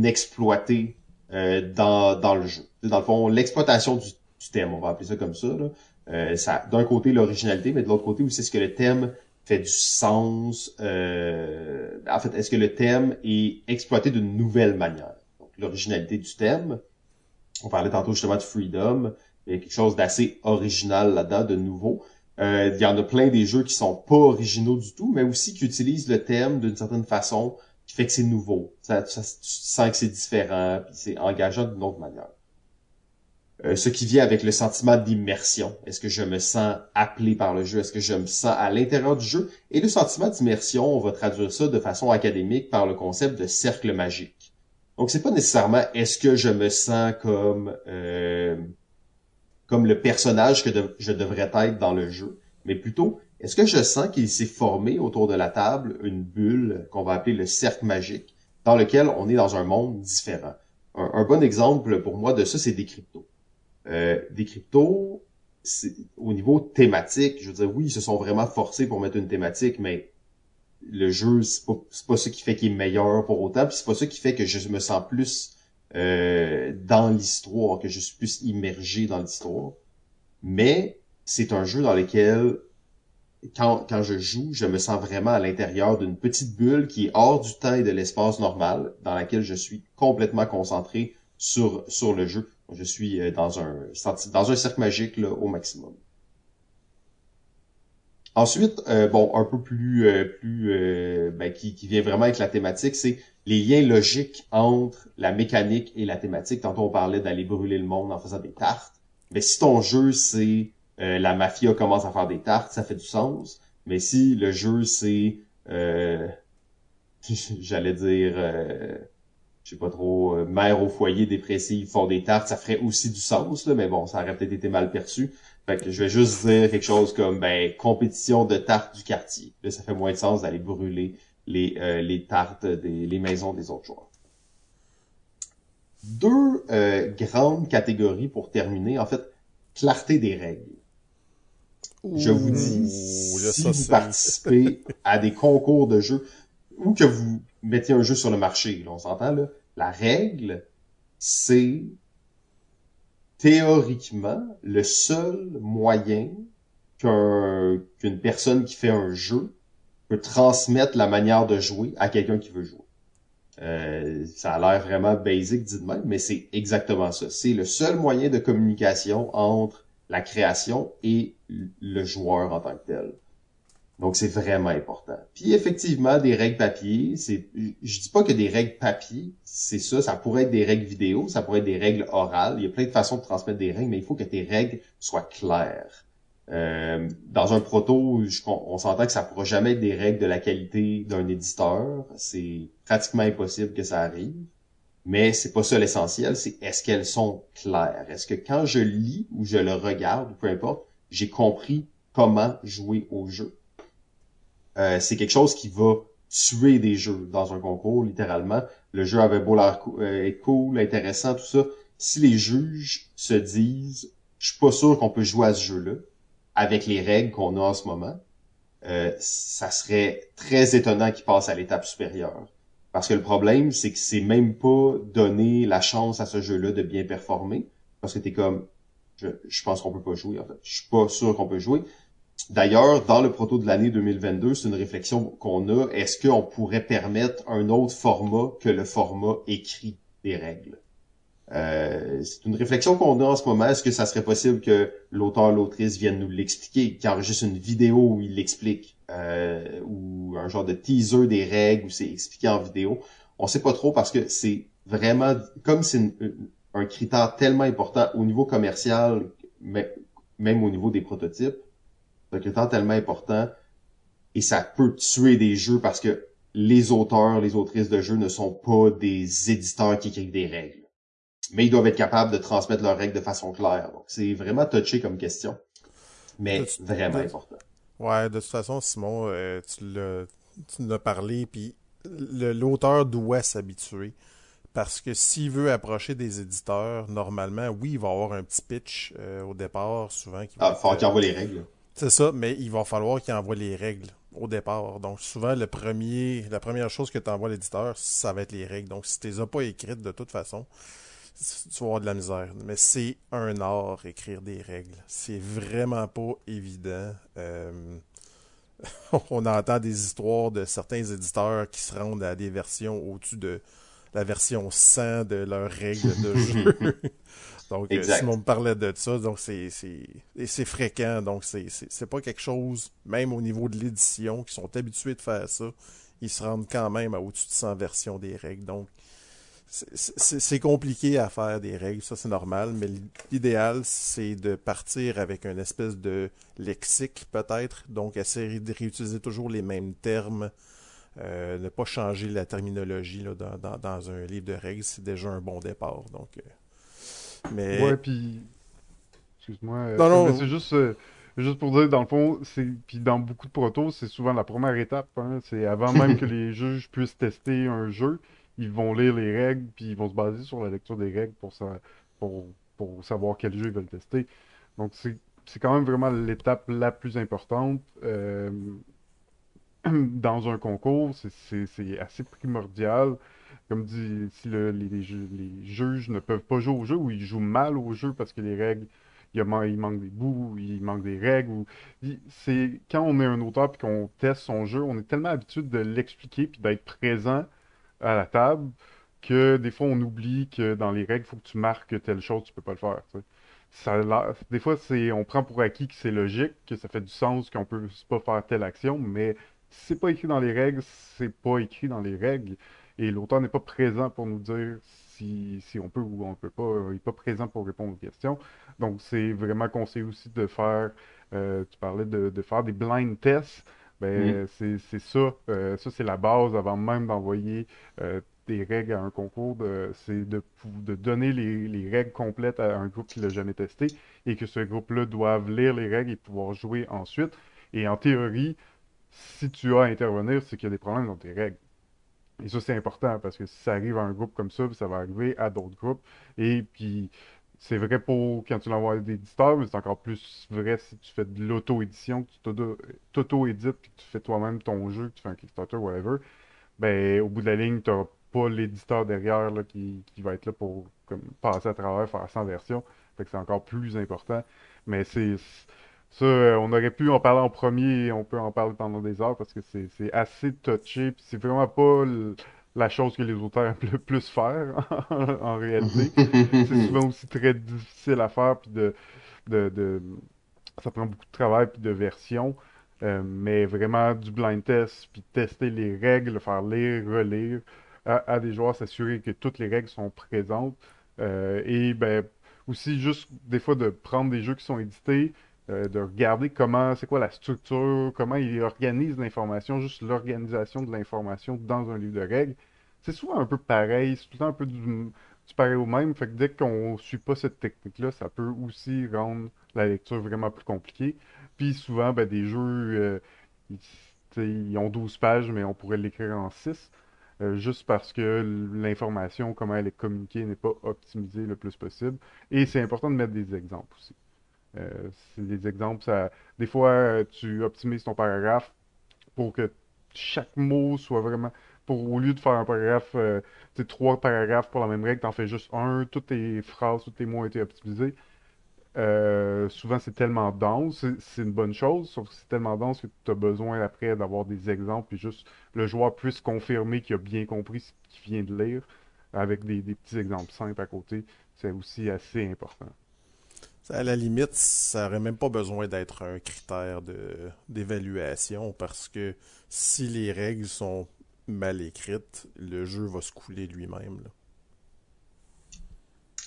exploité euh, dans, dans le jeu. Dans le fond, l'exploitation du, du, thème, on va appeler ça comme ça. Là. ça D'un côté, l'originalité, mais de l'autre côté aussi, est-ce que le thème fait du sens? en fait, est-ce que le thème est exploité d'une nouvelle manière? Donc, l'originalité du thème. On parlait tantôt justement de Freedom. Il y a quelque chose d'assez original là-dedans, de nouveau. Euh, il y en a plein des jeux qui sont pas originaux du tout, mais aussi qui utilisent le thème d'une certaine façon qui fait que c'est nouveau. Ça, tu sens que c'est différent, puis c'est engageant d'une autre manière. Euh, ce qui vient avec le sentiment d'immersion. Est-ce que je me sens appelé par le jeu? Est-ce que je me sens à l'intérieur du jeu? Et le sentiment d'immersion, on va traduire ça de façon académique par le concept de cercle magique. Donc c'est pas nécessairement est-ce que je me sens comme euh, comme le personnage que je devrais être dans le jeu, mais plutôt, est-ce que je sens qu'il s'est formé autour de la table une bulle qu'on va appeler le cercle magique, dans lequel on est dans un monde différent? Un, bon exemple pour moi de ça, c'est des cryptos. Euh, des cryptos, au niveau thématique, je veux dire, oui, ils se sont vraiment forcés pour mettre une thématique, mais le jeu, c'est pas, pas ça qui fait qu'il est meilleur pour autant, c'est pas ça qui fait que je me sens plus euh, dans l'histoire, que je suis plus immergé dans l'histoire. Mais c'est un jeu dans lequel, quand, quand je joue, je me sens vraiment à l'intérieur d'une petite bulle qui est hors du temps et de l'espace normal, dans laquelle je suis complètement concentré sur, sur le jeu. Je suis euh, dans un, dans un cercle magique là, au maximum. Ensuite, euh, bon, un peu plus, euh, plus euh, ben, qui, qui, vient vraiment avec la thématique, c'est les liens logiques entre la mécanique et la thématique. Tantôt, on parlait d'aller brûler le monde en faisant des tartes. Mais si ton jeu, c'est la mafia commence à faire des tartes, ça fait du sens. Mais si le jeu, c'est... (laughs) J'allais dire... je sais pas trop, mère au foyer dépressive font des tartes, ça ferait aussi du sens, là, mais bon, ça aurait peut-être été mal perçu. Fait que je vais juste dire quelque chose comme ben compétition de tartes du quartier. Là, ça fait moins de sens d'aller brûler les, euh, les tartes des les maisons des autres joueurs. Deux euh, grandes catégories pour terminer. En fait, clarté des règles. Je vous dis, si vous participez (laughs) à des concours de jeux ou que vous mettez un jeu sur le marché, on s'entend là, la règle, c'est théoriquement, le seul moyen qu'une personne qui fait un jeu peut transmettre la manière de jouer à quelqu'un qui veut jouer. Euh, ça a l'air vraiment basic dit de même, mais c'est exactement ça. C'est le seul moyen de communication entre la création et le joueur en tant que tel. Donc c'est vraiment important. Puis effectivement, des règles papier, c'est je dis pas que des règles papier, c'est ça, ça pourrait être des règles vidéo, ça pourrait être des règles orales, il y a plein de façons de transmettre des règles, mais il faut que tes règles soient claires. Euh, dans un proto, on, s'entend que ça pourra jamais être des règles de la qualité d'un éditeur, c'est pratiquement impossible que ça arrive. Mais c'est pas ça l'essentiel, c'est est-ce qu'elles sont claires? Est-ce que quand je lis ou je le regarde, peu importe, j'ai compris comment jouer au jeu? Euh, c'est quelque chose qui va tuer des jeux dans un concours, littéralement. Le jeu avait beau l'air euh, cool, intéressant, tout ça. Si les juges se disent, je suis pas sûr qu'on peut jouer à ce jeu-là, avec les règles qu'on a en ce moment, euh, ça serait très étonnant qu'ils passent à l'étape supérieure. Parce que le problème, c'est que c'est même pas donner la chance à ce jeu-là de bien performer. Parce que t'es comme, je, pense qu'on peut pas jouer, en fait. Je suis pas sûr qu'on peut jouer. D'ailleurs, dans le proto de l'année 2022, c'est une réflexion qu'on a. Est-ce qu'on pourrait permettre un autre format que le format écrit des règles? Euh, c'est une réflexion qu'on a en ce moment. Est-ce que ça serait possible que l'auteur, l'autrice vienne nous l'expliquer, qu'il enregistre une vidéo où il l'explique, euh, ou un genre de teaser des règles où c'est expliqué en vidéo? On sait pas trop parce que c'est vraiment, comme c'est un critère tellement important au niveau commercial, même au niveau des prototypes, c'est un critère tellement important et ça peut tuer des jeux parce que les auteurs, les autrices de jeux ne sont pas des éditeurs qui écrivent des règles. Mais ils doivent être capables de transmettre leurs règles de façon claire. Donc, c'est vraiment touché comme question. Mais vraiment important. Ouais, de toute façon, Simon, euh, tu l'as parlé, puis l'auteur doit s'habituer. Parce que s'il veut approcher des éditeurs, normalement, oui, il va avoir un petit pitch euh, au départ, souvent. Qui ah, il faut qu'il envoie les règles. C'est ça, mais il va falloir qu'il envoie les règles au départ. Donc, souvent, le premier, la première chose que tu envoies à l'éditeur, ça va être les règles. Donc, si tu les as pas écrites de toute façon, tu vas avoir de la misère. Mais c'est un art, écrire des règles. C'est vraiment pas évident. Euh, (laughs) on entend des histoires de certains éditeurs qui se rendent à des versions au-dessus de la version 100 de leurs règles de (laughs) jeu. Donc, euh, Simon me parlait de ça, donc c'est c'est fréquent, donc c'est c'est pas quelque chose, même au niveau de l'édition, qui sont habitués de faire ça, ils se rendent quand même à au-dessus de 100 versions des règles. Donc, c'est compliqué à faire des règles, ça c'est normal, mais l'idéal c'est de partir avec une espèce de lexique peut-être, donc essayer de réutiliser toujours les mêmes termes, euh, ne pas changer la terminologie là, dans, dans, un livre de règles, c'est déjà un bon départ. Donc, euh, mais... Ouais, puis... Excuse-moi. Euh, non, non. C'est juste... Juste pour dire, dans le fond, puis dans beaucoup de protos, c'est souvent la première étape. Hein, c'est avant même que (laughs) les juges puissent tester un jeu, ils vont lire les règles, puis ils vont se baser sur la lecture des règles pour, pour, pour savoir quel jeu ils veulent tester. Donc, c'est quand même vraiment l'étape la plus importante. Euh, (clears throat) dans un concours, c'est assez primordial. Comme dit, si le, les, juges ne peuvent pas jouer au jeu ou ils jouent mal au jeu parce que les règles, il, il manque des bouts, il manque des règles. Quand on est un auteur et qu'on teste son jeu, on est tellement habitué de l'expliquer puis d'être présent à la table que des fois on oublie que dans les règles, il faut que tu marques telle chose, tu peux pas le faire. Des fois, c'est, on prend pour acquis que c'est logique, que ça fait du sens, qu'on peut pas faire telle action, mais si c'est pas écrit dans les règles, c'est pas écrit dans les règles. Et l'auteur n'est pas présent pour nous dire si, si on peut ou on peut pas. Il n'est pas présent pour répondre aux questions. Donc, c'est vraiment conseillé aussi de faire, euh, tu parlais de, de, faire des blind tests. Ben, c'est ça. Euh, ça, c'est la base avant même d'envoyer euh, des règles à un concours. C'est de, de donner les, les, règles complètes à un groupe qui l'a jamais testé et que ce groupe-là doive lire les règles et pouvoir jouer ensuite. Et en théorie, si tu as à intervenir, c'est qu'il y a des problèmes dans tes règles. Et ça, c'est important parce que si ça arrive à un groupe comme ça, ça va arriver à d'autres groupes. Et puis, c'est vrai pour quand tu l'envoies à des éditeurs, mais c'est encore plus vrai si tu fais de l'auto-édition, que tu t'auto-édites, que tu fais toi-même ton jeu, que tu fais un Kickstarter, whatever. Ben, au bout de la ligne, tu n'auras pas l'éditeur derrière là, qui, qui, va être là pour passer à travers, faire 100 versions. Fait que c'est encore plus important. Mais c'est ça, euh, on aurait pu en parler en premier et on peut en parler pendant des heures parce que c'est assez touché. C'est vraiment pas la chose que les auteurs aiment le plus faire (laughs) en réalité. c'est souvent aussi très difficile à faire puis de, ça prend beaucoup de travail puis de version. Euh, mais vraiment du blind test puis tester les règles, faire lire, relire à, des joueurs, s'assurer que toutes les règles sont présentes. Euh, et ben aussi juste des fois de prendre des jeux qui sont édités, euh, de regarder comment, c'est quoi la structure, comment il organise l'information, juste l'organisation de l'information dans un livre de règles. C'est souvent un peu pareil, c'est tout le temps un peu du, pareil au même. Fait que dès qu'on suit pas cette technique-là, ça peut aussi rendre la lecture vraiment plus compliquée. Puis souvent, ben, des jeux, euh, ils, ont 12 pages, mais on pourrait l'écrire en 6. Euh, juste parce que l'information, comment elle est communiquée, n'est pas optimisée le plus possible. Et c'est important de mettre des exemples aussi. Euh, c'est des exemples. Ça, des fois, euh, tu optimises ton paragraphe pour que chaque mot soit vraiment. Pour, au lieu de faire un paragraphe, euh, trois paragraphes pour la même règle, tu en fais juste un, toutes tes phrases, tous tes mots ont été optimisés. souvent, c'est tellement dense, c'est une bonne chose, sauf que c'est tellement dense que tu as besoin après d'avoir des exemples, et juste le joueur puisse confirmer qu'il a bien compris ce qu'il vient de lire, avec des petits exemples simples à côté. C'est aussi assez important. À la limite, ça n'aurait même pas besoin d'être un critère d'évaluation parce que si les règles sont mal écrites, le jeu va se couler lui-même.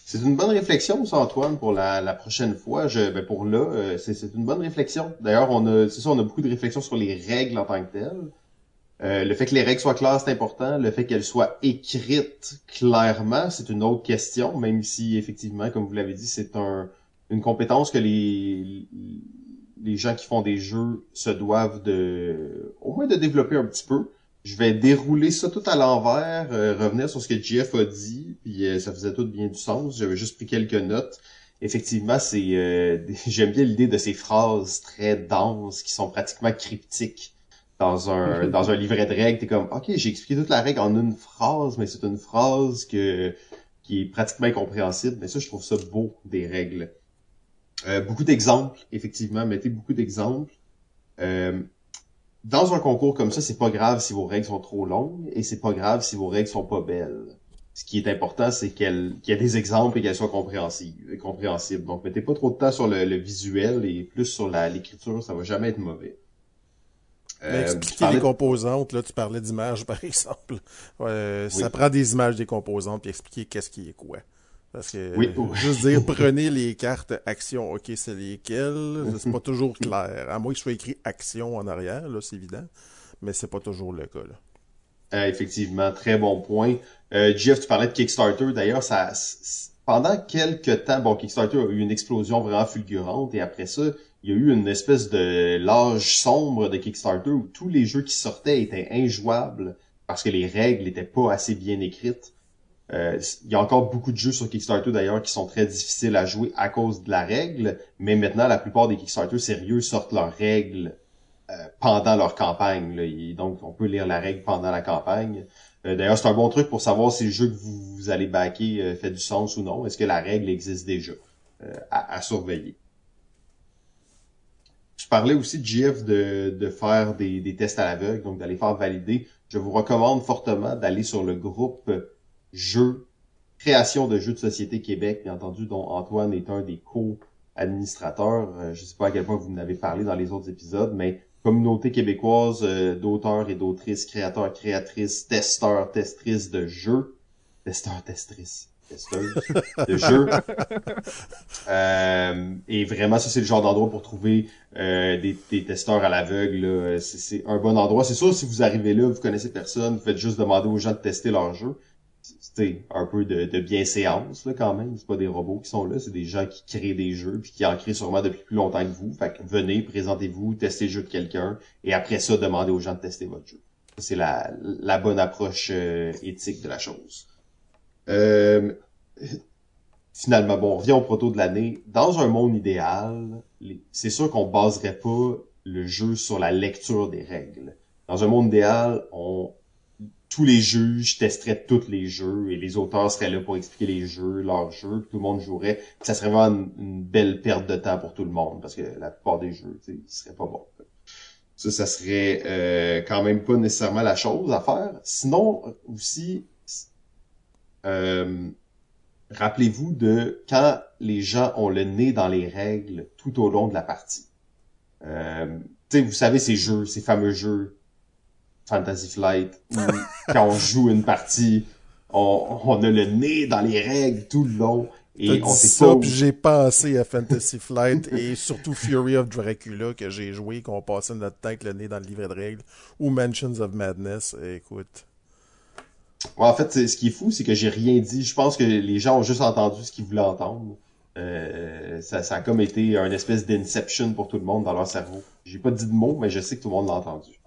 C'est une bonne réflexion, ça, Antoine, pour la, prochaine fois. Ben pour là, euh, c'est une bonne réflexion. D'ailleurs, on a, c'est ça, on a beaucoup de réflexions sur les règles en tant que telles. Euh, le fait que les règles soient claires, c'est important. Le fait qu'elles soient écrites clairement, c'est une autre question, même si effectivement, comme vous l'avez dit, c'est un, une compétence que les, les gens qui font des jeux se doivent de, au moins de développer un petit peu. Je vais dérouler ça tout à l'envers, euh, revenir sur ce que Jeff a dit, puis euh, ça faisait tout bien du sens. J'avais juste pris quelques notes. Effectivement, c'est euh, (laughs) j'aime bien l'idée de ces phrases très denses qui sont pratiquement cryptiques dans un dans un livret de règles. T'es comme ok, j'ai expliqué toute la règle en une phrase, mais c'est une phrase que qui est pratiquement incompréhensible. Mais ça, je trouve ça beau des règles. Beaucoup d'exemples, effectivement, mettez beaucoup d'exemples. Euh, dans un concours comme ça, c'est pas grave si vos règles sont trop longues et c'est pas grave si vos règles sont pas belles. Ce qui est important, c'est qu'il y ait des exemples et qu'elles soient compréhensibles, compréhensibles. Donc, mettez pas trop de temps sur le, visuel et plus sur l'écriture, ça va jamais être mauvais. Euh, expliquer les composantes, là, tu parlais d'images, (laughs) par exemple. Ça prend des images des composantes puis expliquer qu'est-ce qui est quoi. Parce que oui, juste dire (laughs) prenez les cartes action, ok, c'est lesquelles, c'est pas toujours (laughs) clair. À moins que je sois écrit action en arrière, là, c'est évident, mais c'est pas toujours le cas. Là. Euh, effectivement, très bon point. Euh, Jeff, tu parlais de Kickstarter. D'ailleurs, ça pendant quelques temps, bon, Kickstarter a eu une explosion vraiment fulgurante et après ça, il y a eu une espèce de l'âge sombre de Kickstarter où tous les jeux qui sortaient étaient injouables parce que les règles n'étaient pas assez bien écrites. Euh, il y a encore beaucoup de jeux sur Kickstarter d'ailleurs qui sont très difficiles à jouer à cause de la règle, mais maintenant la plupart des Kickstarter sérieux sortent leurs règles euh, pendant leur campagne. Là. donc on peut lire la règle pendant la campagne. Euh, d'ailleurs, c'est un bon truc pour savoir si le jeu que vous, allez backer fait du sens ou non. Est-ce que la règle existe déjà à, surveiller? Je parlais aussi de GF de, de faire des, des tests à l'aveugle, donc d'aller faire valider. Je vous recommande fortement d'aller sur le groupe jeux, création de jeux de société Québec, bien entendu, dont Antoine est un des co-administrateurs. Euh, je ne sais pas à quel point vous en avez parlé dans les autres épisodes, mais communauté québécoise euh, d'auteurs et d'autrices, créateurs, créatrices, testeurs, testrices de jeux. Testeurs, testrices. Testeuses de (laughs) jeux. Euh, et vraiment, ça, c'est le genre d'endroit pour trouver des, des, testeurs à l'aveugle. C'est un bon endroit. C'est sûr, si vous arrivez là, vous connaissez personne, vous faites juste demander aux gens de tester leur jeu un peu de, de bienséance là, quand même. C'est pas des robots qui sont là, c'est des gens qui créent des jeux puis qui en créent sûrement depuis plus longtemps que vous. Fait que venez, présentez-vous, testez le jeu de quelqu'un et après ça, demandez aux gens de tester votre jeu. C'est la, la bonne approche euh, éthique de la chose. Euh, finalement, bon, on revient au proto de l'année. Dans un monde idéal, c'est sûr qu'on baserait pas le jeu sur la lecture des règles. Dans un monde idéal, on tous les juges testeraient tous les jeux et les auteurs seraient là pour expliquer les jeux, leurs jeux, tout le monde jouerait. ça serait vraiment une, belle perte de temps pour tout le monde parce que la plupart des jeux, ils seraient pas bons. Ça, ça serait euh, quand même pas nécessairement la chose à faire. Sinon, aussi, euh, rappelez-vous de quand les gens ont le nez dans les règles tout au long de la partie. Euh, vous savez ces jeux, ces fameux jeux Fantasy Flight où (laughs) quand on joue une partie, on, on, a le nez dans les règles tout le long. Et on sait ça, puis j'ai pensé à Fantasy Flight et surtout Fury of Dracula que j'ai joué, qu'on passait notre temps avec le nez dans le livret de règles, ou Mansions of Madness. Écoute. en fait, ce qui est fou, c'est que j'ai rien dit. Je pense que les gens ont juste entendu ce qu'ils voulaient entendre. Euh, ça, ça a comme été un espèce d'inception pour tout le monde dans leur cerveau. J'ai pas dit de mots, mais je sais que tout le monde l'a entendu.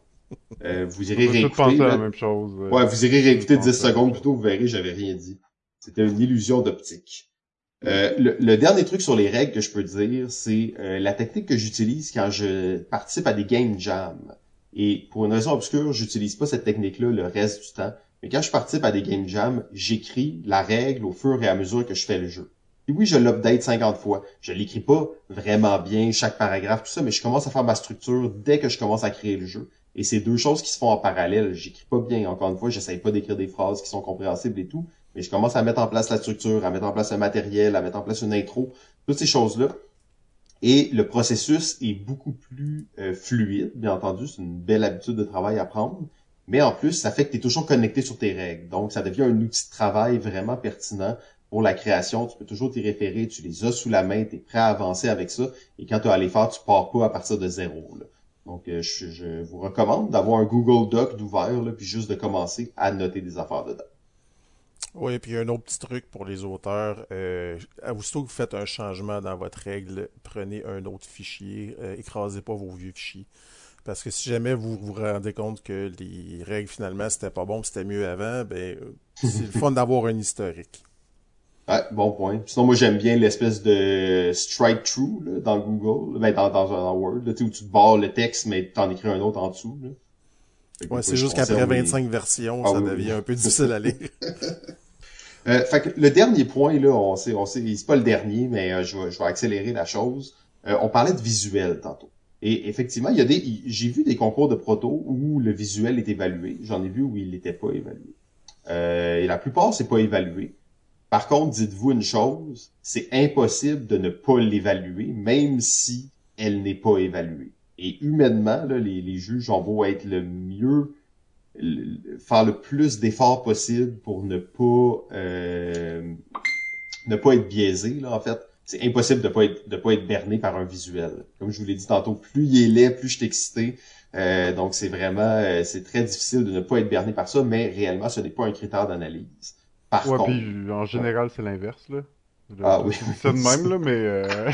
Euh, vous irez réécouter. la même chose. Ouais, vous irez réécouter 10 secondes plus tôt, vous verrez, j'avais rien dit. C'était une illusion d'optique. Euh, le, dernier truc sur les règles que je peux dire, c'est euh, la technique que j'utilise quand je participe à des game jams. Et pour une raison obscure, j'utilise pas cette technique-là le reste du temps. Mais quand je participe à des game jams, j'écris la règle au fur et à mesure que je fais le jeu. Et oui, je l'update 50 fois. Je l'écris pas vraiment bien, chaque paragraphe, tout ça, mais je commence à faire ma structure dès que je commence à créer le jeu. Et c'est deux choses qui se font en parallèle. J'écris pas bien, encore une fois, j'essaye pas d'écrire des phrases qui sont compréhensibles et tout, mais je commence à mettre en place la structure, à mettre en place le matériel, à mettre en place une intro, toutes ces choses-là. Et le processus est beaucoup plus euh, fluide, bien entendu, c'est une belle habitude de travail à prendre. Mais en plus, ça fait que tu es toujours connecté sur tes règles. Donc, ça devient un outil de travail vraiment pertinent pour la création. Tu peux toujours t'y référer, tu les as sous la main, tu es prêt à avancer avec ça. Et quand tu as à les faire, tu pars pas à partir de zéro. Là. Donc, euh, je, vous recommande d'avoir un Google Doc d'ouvert, puis juste de commencer à noter des affaires dedans. Oui, puis un autre petit truc pour les auteurs. Euh, aussitôt que vous faites un changement dans votre règle, prenez un autre fichier. Euh, écrasez pas vos vieux fichiers. Parce que si jamais vous vous rendez compte que les règles, finalement, c'était pas bon, c'était mieux avant, ben, c'est le fun d'avoir un historique. Ouais, bon point. Sinon, moi, j'aime bien l'espèce de strike through là, dans Google, ben, dans, dans, dans Word, là, où tu barres le texte, mais t'en écris un autre en dessous. Là. Ouais, c'est juste qu'après 25 versions, ah ça devient un peu difficile à lire. (laughs) euh, fait que le dernier point, là, on sait, on sait, c'est pas le dernier, mais euh, je, vais, je vais accélérer la chose. Euh, on parlait de visuel tantôt. Et effectivement, il y a des, j'ai vu des concours de proto où le visuel est évalué. J'en ai vu où il n'était pas évalué. Euh, et la plupart, c'est pas évalué. Par contre, dites-vous une chose, c'est impossible de ne pas l'évaluer, même si elle n'est pas évaluée. Et humainement, les, juges ont beau être le mieux, faire le plus d'efforts possible pour ne pas euh, ne pas être biaisé, là, en fait. C'est impossible de pas être de pas être berné par un visuel. Comme je vous l'ai dit tantôt, plus il est plus je suis excité. Euh, donc c'est vraiment euh, c'est très difficile de ne pas être berné par ça, mais réellement ce n'est pas un critère d'analyse. Par ouais, contre, puis en général c'est l'inverse là. Ah oui. (laughs) C'est ça de même là, mais euh...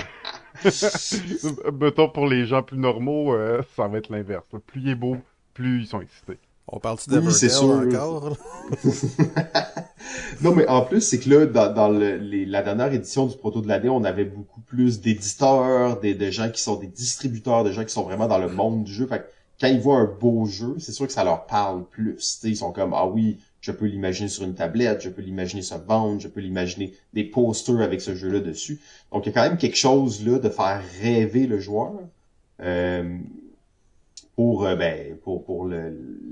(laughs) mettons pour les gens plus normaux, euh, ça va être l'inverse. Plus il est beau, plus ils sont excités. On parle-tu d'Everdell oui, sûr. encore? (laughs) non, mais en plus, c'est que là, dans, dans le, les, la dernière édition du Proto de l'année, on avait beaucoup plus d'éditeurs, des, des gens qui sont des distributeurs, des gens qui sont vraiment dans le monde du jeu. Fait que quand ils voient un beau jeu, c'est sûr que ça leur parle plus. T'sais, ils sont comme, ah oui, je peux l'imaginer sur une tablette, je peux l'imaginer se vendre, je peux l'imaginer des posters avec ce jeu-là dessus. Donc, il y a quand même quelque chose là de faire rêver le joueur. Euh, pour, euh, ben, pour, pour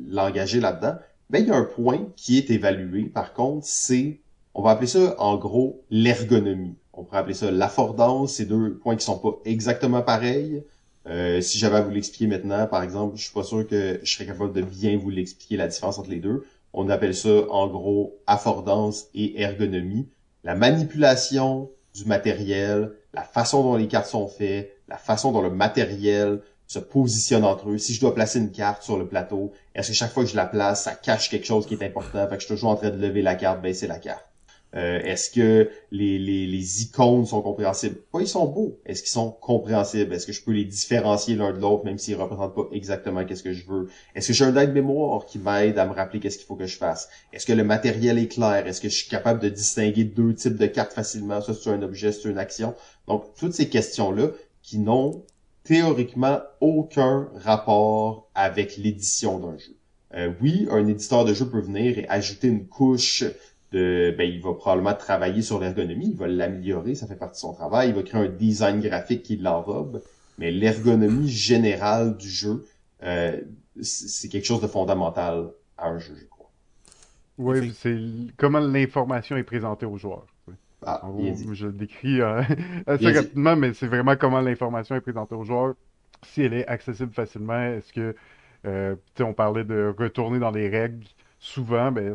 l'engager là-dedans, ben, il y a un point qui est évalué. Par contre, c'est, on va appeler ça en gros l'ergonomie. On pourrait appeler ça l'affordance. C'est deux points qui sont pas exactement pareils. Euh, si j'avais à vous l'expliquer maintenant, par exemple, je suis pas sûr que je serais capable de bien vous l'expliquer la différence entre les deux. On appelle ça en gros affordance et ergonomie. La manipulation du matériel, la façon dont les cartes sont faites, la façon dont le matériel se positionne entre eux. Si je dois placer une carte sur le plateau, est-ce que chaque fois que je la place, ça cache quelque chose qui est important? Fait que je suis toujours en train de lever la carte, baisser la carte. Euh, est-ce que les, les, les, icônes sont compréhensibles? Oui, ils sont beaux. Est-ce qu'ils sont compréhensibles? Est-ce que je peux les différencier l'un de l'autre, même s'ils représentent pas exactement qu'est-ce que je veux? Est-ce que j'ai un aide-mémoire qui m'aide à me rappeler qu'est-ce qu'il faut que je fasse? Est-ce que le matériel est clair? Est-ce que je suis capable de distinguer deux types de cartes facilement? Ça, c'est un objet, c'est une action. Donc, toutes ces questions-là qui n'ont théoriquement aucun rapport avec l'édition d'un jeu. Euh, oui, un éditeur de jeu peut venir et ajouter une couche de, ben, il va probablement travailler sur l'ergonomie, il va l'améliorer, ça fait partie de son travail, il va créer un design graphique qui l'enrobe, mais l'ergonomie générale du jeu, euh, c'est quelque chose de fondamental à un jeu, je crois. Oui, c'est comment l'information est présentée aux joueurs. Ah, je le décris euh, (laughs) assez rapidement, mais c'est vraiment comment l'information est présentée aux joueurs. Si elle est accessible facilement, est-ce que, euh, on parlait de retourner dans les règles. Souvent, ben,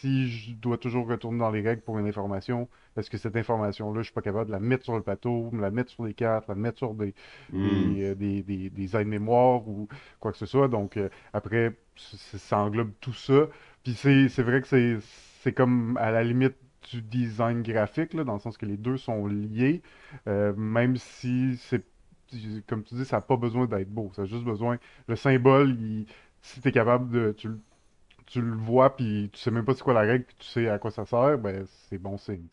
si je dois toujours retourner dans les règles pour une information, est-ce que cette information-là, je suis pas capable de la mettre sur le plateau, me la mettre sur les cartes, la mettre sur des, hmm. des, des, des, aides-mémoire ou quoi que ce soit. Donc, euh, après, ça englobe tout ça. Puis c'est vrai que c'est comme à la limite du design graphique, là, dans le sens que les deux sont liés, euh, même si c'est, comme tu dis, ça n'a pas besoin d'être beau. Ça a juste besoin, le symbole, si tu es capable de, tu, tu le vois, puis tu sais même pas c'est quoi la règle, puis tu sais à quoi ça sert, ben c'est bon signe.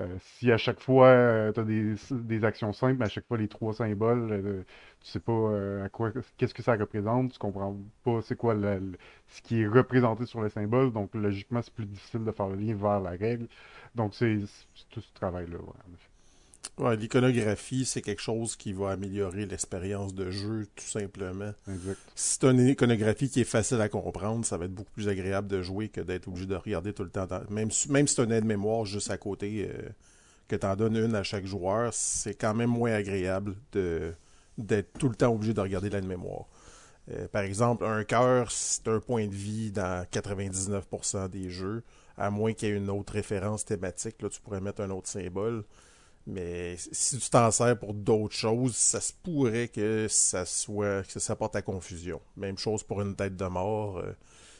Euh, si à chaque fois euh, tu as des, des, actions simples, à chaque fois les trois symboles, euh, tu sais pas euh, à quoi qu'est-ce que ça représente, tu comprends pas c'est quoi le, ce qui est représenté sur les symboles, donc logiquement c'est plus difficile de faire le lien vers la règle. Donc c'est tout ce travail-là, en effet. Ouais, l'iconographie, c'est quelque chose qui va améliorer l'expérience de jeu, tout simplement. Exact. Si c'est une iconographie qui est facile à comprendre, ça va être beaucoup plus agréable de jouer que d'être obligé de regarder tout le temps. Même, même si tu as une aide-mémoire juste à côté, euh, que tu en donnes une à chaque joueur, c'est quand même moins agréable de d'être tout le temps obligé de regarder l'aide-mémoire. Euh, par exemple, un cœur, c'est un point de vie dans 99% des jeux, à moins qu'il y ait une autre référence thématique. Là, tu pourrais mettre un autre symbole. Mais si tu t'en sers pour d'autres choses, ça se pourrait que ça soit que ça porte à confusion. Même chose pour une tête de mort. Euh,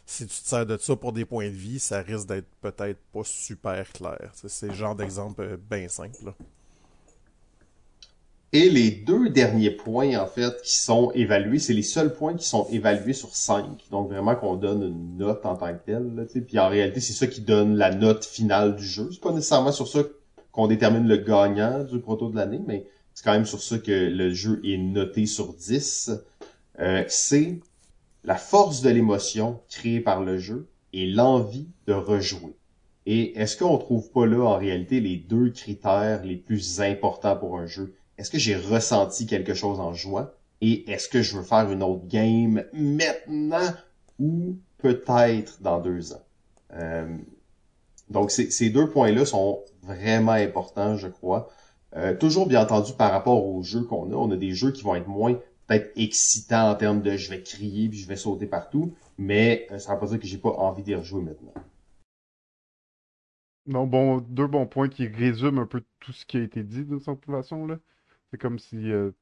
si tu te sers de ça pour des points de vie, ça risque d'être peut-être pas super clair. C'est le genre d'exemple euh, bien simple. Et les deux derniers points, en fait, qui sont évalués, c'est les seuls points qui sont évalués sur 5. Donc vraiment qu'on donne une note en tant que telle. Puis en réalité, c'est ça qui donne la note finale du jeu. C'est pas nécessairement sur ça qu'on détermine le gagnant du proto de l'année, mais c'est quand même sur ça que le jeu est noté sur 10. Euh, c'est la force de l'émotion créée par le jeu et l'envie de rejouer. Et est-ce qu'on trouve pas là, en réalité, les deux critères les plus importants pour un jeu? est-ce que j'ai ressenti quelque chose en jouant? Et est-ce que je veux faire une autre game maintenant ou peut-être dans deux ans? Euh, donc ces deux points-là sont vraiment importants, je crois. Euh, toujours bien entendu par rapport aux jeux qu'on a, on a des jeux qui vont être moins peut-être excitants en termes de je vais crier puis je vais sauter partout, mais euh, ça veut pas dire que j'ai pas envie d'y rejouer maintenant. Non, bon, deux bons points qui résument un peu tout ce qui a été dit de cette façon là. C'est comme si euh,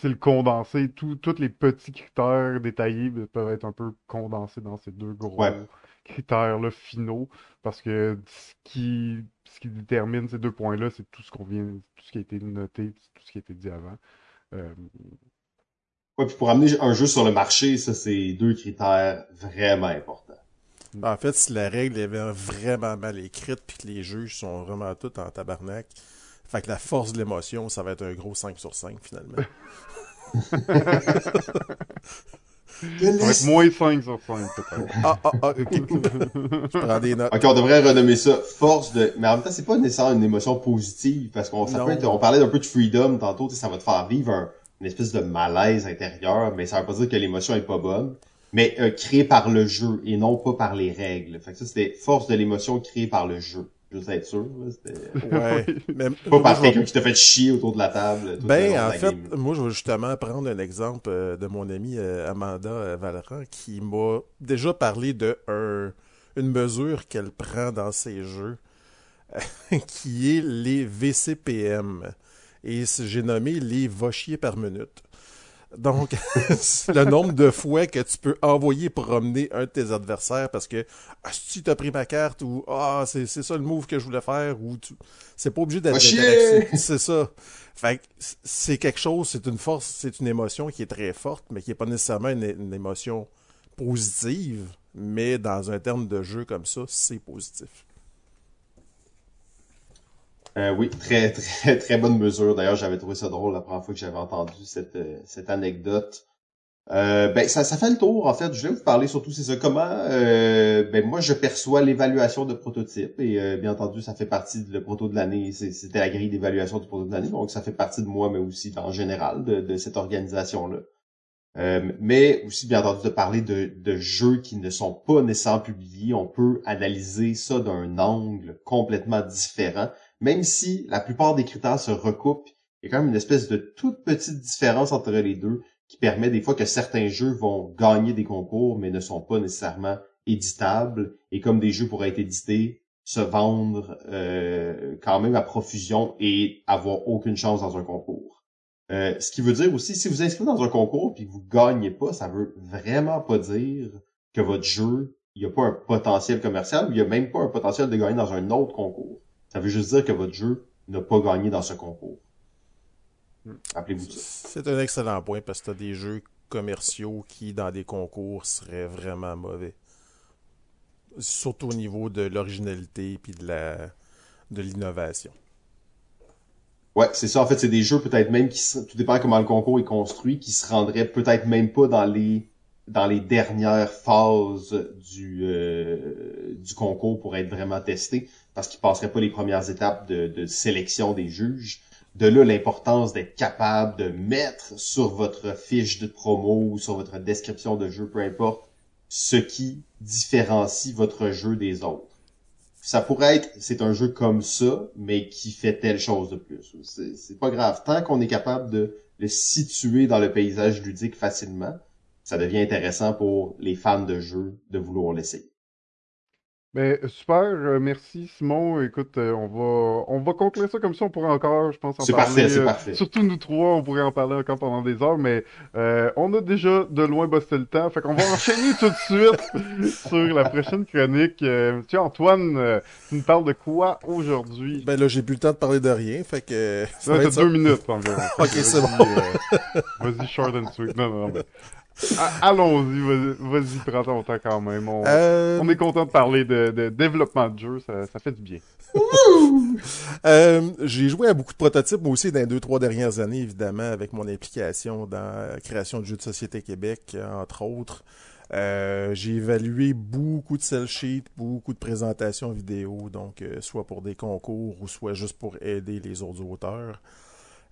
c'est le condensé, tous les petits critères détaillés peuvent être un peu condensés dans ces deux gros critères-là finaux, parce que ce qui, ce qui détermine ces deux points-là, c'est tout ce qu'on vient, tout ce qui a été noté, tout ce qui a été dit avant. Euh... Ouais, puis pour amener un jeu sur le marché, ça c'est deux critères vraiment importants. En fait, si la règle est vraiment mal écrite puis que les juges sont vraiment tous en tabarnak, fait que la force de l'émotion, ça va être un gros 5 sur 5 finalement. (laughs) (laughs) ça va être moins 5 sur 5 peut-être. (laughs) Ah, ah, ah, ok. Je prends des notes. Ok, on devrait renommer ça force de... Mais en même temps, c'est pas nécessairement une émotion positive, parce qu'on on parlait d'un peu de freedom tantôt, ça va te faire vivre une espèce de malaise intérieur, mais ça veut pas dire que l'émotion est pas bonne. Mais euh, créée par le jeu et non pas par les règles. Fait que ça, c'était force de l'émotion créée par le jeu juste être sûr. (laughs) Ouais. Mais, pas par quelqu'un qui t'a fait chier autour de la table. Ben, en fait, moi, je vais justement prendre un exemple euh, de mon ami euh, Amanda euh, Valran qui m'a déjà parlé de un, une mesure qu'elle prend dans ses jeux (laughs) qui est les VCPM. Et j'ai nommé les va par minute. Donc, (laughs) le nombre de fois que tu peux envoyer promener un de tes adversaires parce que ah, si tu as pris ma carte ou ah c'est ça le move que je voulais faire ou tu c'est pas obligé d'être c'est ça. Fait c'est quelque chose, c'est une force, c'est une émotion qui est très forte mais qui est pas nécessairement une émotion positive, mais dans un terme de jeu comme ça, c'est positif. Euh, oui, très, très, (laughs) très bonne mesure. D'ailleurs, j'avais trouvé ça drôle la première fois que j'avais entendu cette, euh, cette anecdote. Euh, ben, ça, ça fait le tour, en fait. Je vais vous parler surtout, c'est ça, comment euh, ben, moi, je perçois l'évaluation de prototype. Et bien entendu, ça fait partie de le proto de l'année. C'était la grille d'évaluation du proto de l'année. Donc, ça fait partie de moi, mais aussi en général de, de cette organisation-là. mais aussi, bien entendu, de parler de, de jeux qui ne sont pas nécessairement publiés. On peut analyser ça d'un angle complètement différent même si la plupart des critères se recoupent, il y a quand même une espèce de toute petite différence entre les deux qui permet des fois que certains jeux vont gagner des concours mais ne sont pas nécessairement éditables et comme des jeux pourraient être édités, se vendre euh, quand même à profusion et avoir aucune chance dans un concours. Euh, ce qui veut dire aussi, si vous inscrivez dans un concours puis que vous gagnez pas, ça veut vraiment pas dire que votre jeu, il n'y a pas un potentiel commercial ou il n'y a même pas un potentiel de gagner dans un autre concours. Ça veut juste dire que votre jeu n'a pas gagné dans ce concours. Rappelez-vous ça. C'est un excellent point parce que tu as des jeux commerciaux qui, dans des concours, seraient vraiment mauvais. Surtout au niveau de l'originalité et de la de l'innovation. Ouais, c'est ça. En fait, c'est des jeux peut-être même qui, tout dépend comment le concours est construit, qui se rendraient peut-être même pas dans les dans les dernières phases du euh, du concours pour être vraiment testés parce qu'ils passeraient pas les premières étapes de, sélection des juges. De là, l'importance d'être capable de mettre sur votre fiche de promo ou sur votre description de jeu, peu importe, ce qui différencie votre jeu des autres. Ça pourrait être, c'est un jeu comme ça, mais qui fait telle chose de plus. C'est pas grave. Tant qu'on est capable de le situer dans le paysage ludique facilement, ça devient intéressant pour les fans de jeu de vouloir l'essayer. Ben, super, euh, merci Simon. Écoute, euh, on va on va conclure ça comme ça, on pourrait encore, je pense, en C'est parler. parfait, c'est euh, parfait. surtout nous trois, on pourrait en parler encore pendant des heures, mais euh, on a déjà de loin bossé le temps, fait qu'on va (laughs) enchaîner tout de suite sur la prochaine chronique. Euh, tiens, Antoine, euh, tu nous parles de quoi aujourd'hui? Ben là, j'ai plus le temps de parler de rien, fait que... ça Là, va être ça. deux minutes environ. (laughs) Ok, c'est Vas-y, euh, Vas-y, short and sweet. Non, non, non, mais... Allons-y, vas-y, prends ton temps quand même. On, Euh, on est content de parler de, de développement de jeu, ça, ça fait du bien. Euh, j'ai joué à beaucoup de prototypes, moi aussi, dans les deux, trois dernières années, évidemment, avec mon implication dans la création de jeux de société Québec, euh, entre autres. Euh, j'ai évalué beaucoup de sell sheets, beaucoup de présentations vidéo, donc euh, soit pour des concours ou soit juste pour aider les autres auteurs.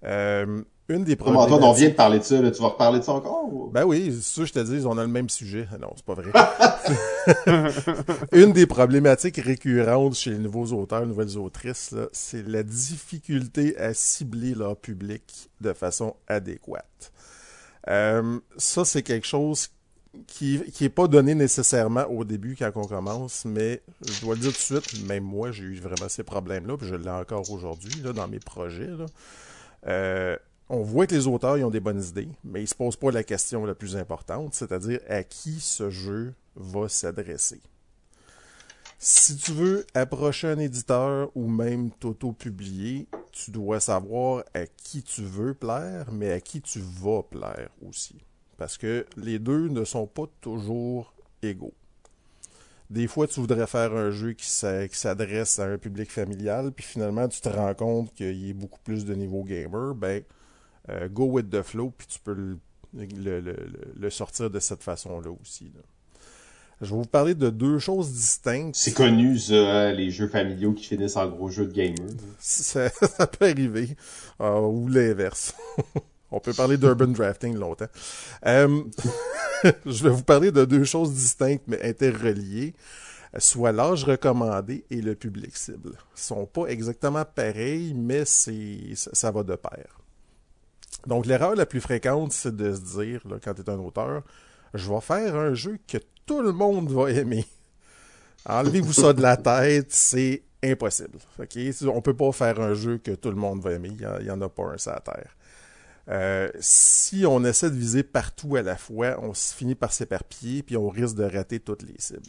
Euh, une des Comment, Antoine, on problématiques... vient de parler de ça, là. Tu vas reparler de ça encore? ou- Ben oui, c'est je te dis, on a le même sujet. Non, c'est pas vrai. (laughs) Une des problématiques récurrentes chez les nouveaux auteurs, nouvelles autrices, c'est la difficulté à cibler leur public de façon adéquate. Euh, ça, c'est quelque chose qui qui est pas donné nécessairement au début quand on commence, mais je dois le dire tout de suite, même moi, j'ai eu vraiment ces problèmes-là, puis je l'ai encore aujourd'hui dans mes projets. Là. Euh, on voit que les auteurs ont des bonnes idées, mais ils se posent pas la question la plus importante, c'est-à-dire à qui ce jeu va s'adresser. Si tu veux approcher un éditeur ou même t'auto-publier, tu dois savoir à qui tu veux plaire, mais à qui tu vas plaire aussi. Parce que les deux ne sont pas toujours égaux. Des fois, tu voudrais faire un jeu qui s'adresse à un public familial, puis finalement, tu te rends compte qu'il y a beaucoup plus de niveau gamer. Ben, euh, go with the flow, puis tu peux le, le- le- le- sortir de cette façon-là aussi. là. Je vais vous parler de deux choses distinctes. C'est connu, ça, hein, les jeux familiaux qui finissent en gros jeux de gamer. Ça, (laughs) ça peut arriver. Euh, ou l'inverse. (laughs) On peut parler d'urban (laughs) drafting longtemps. Euh, je vais vous parler de deux choses distinctes mais interreliées, soit l'âge recommandé et le public cible. Ils sont pas exactement pareils, mais c'est ça va de pair. Donc l'erreur la plus fréquente, c'est de se dire, là, quand tu es un auteur, je vais faire un jeu que tout le monde va aimer. Enlevez-vous ça de la tête, c'est impossible. Ok, On peut pas faire un jeu que tout le monde va aimer. Il y, en a pas un sur terre. Euh, si on essaie de viser partout à la fois, on finit par s'éparpiller puis on risque de rater toutes les cibles.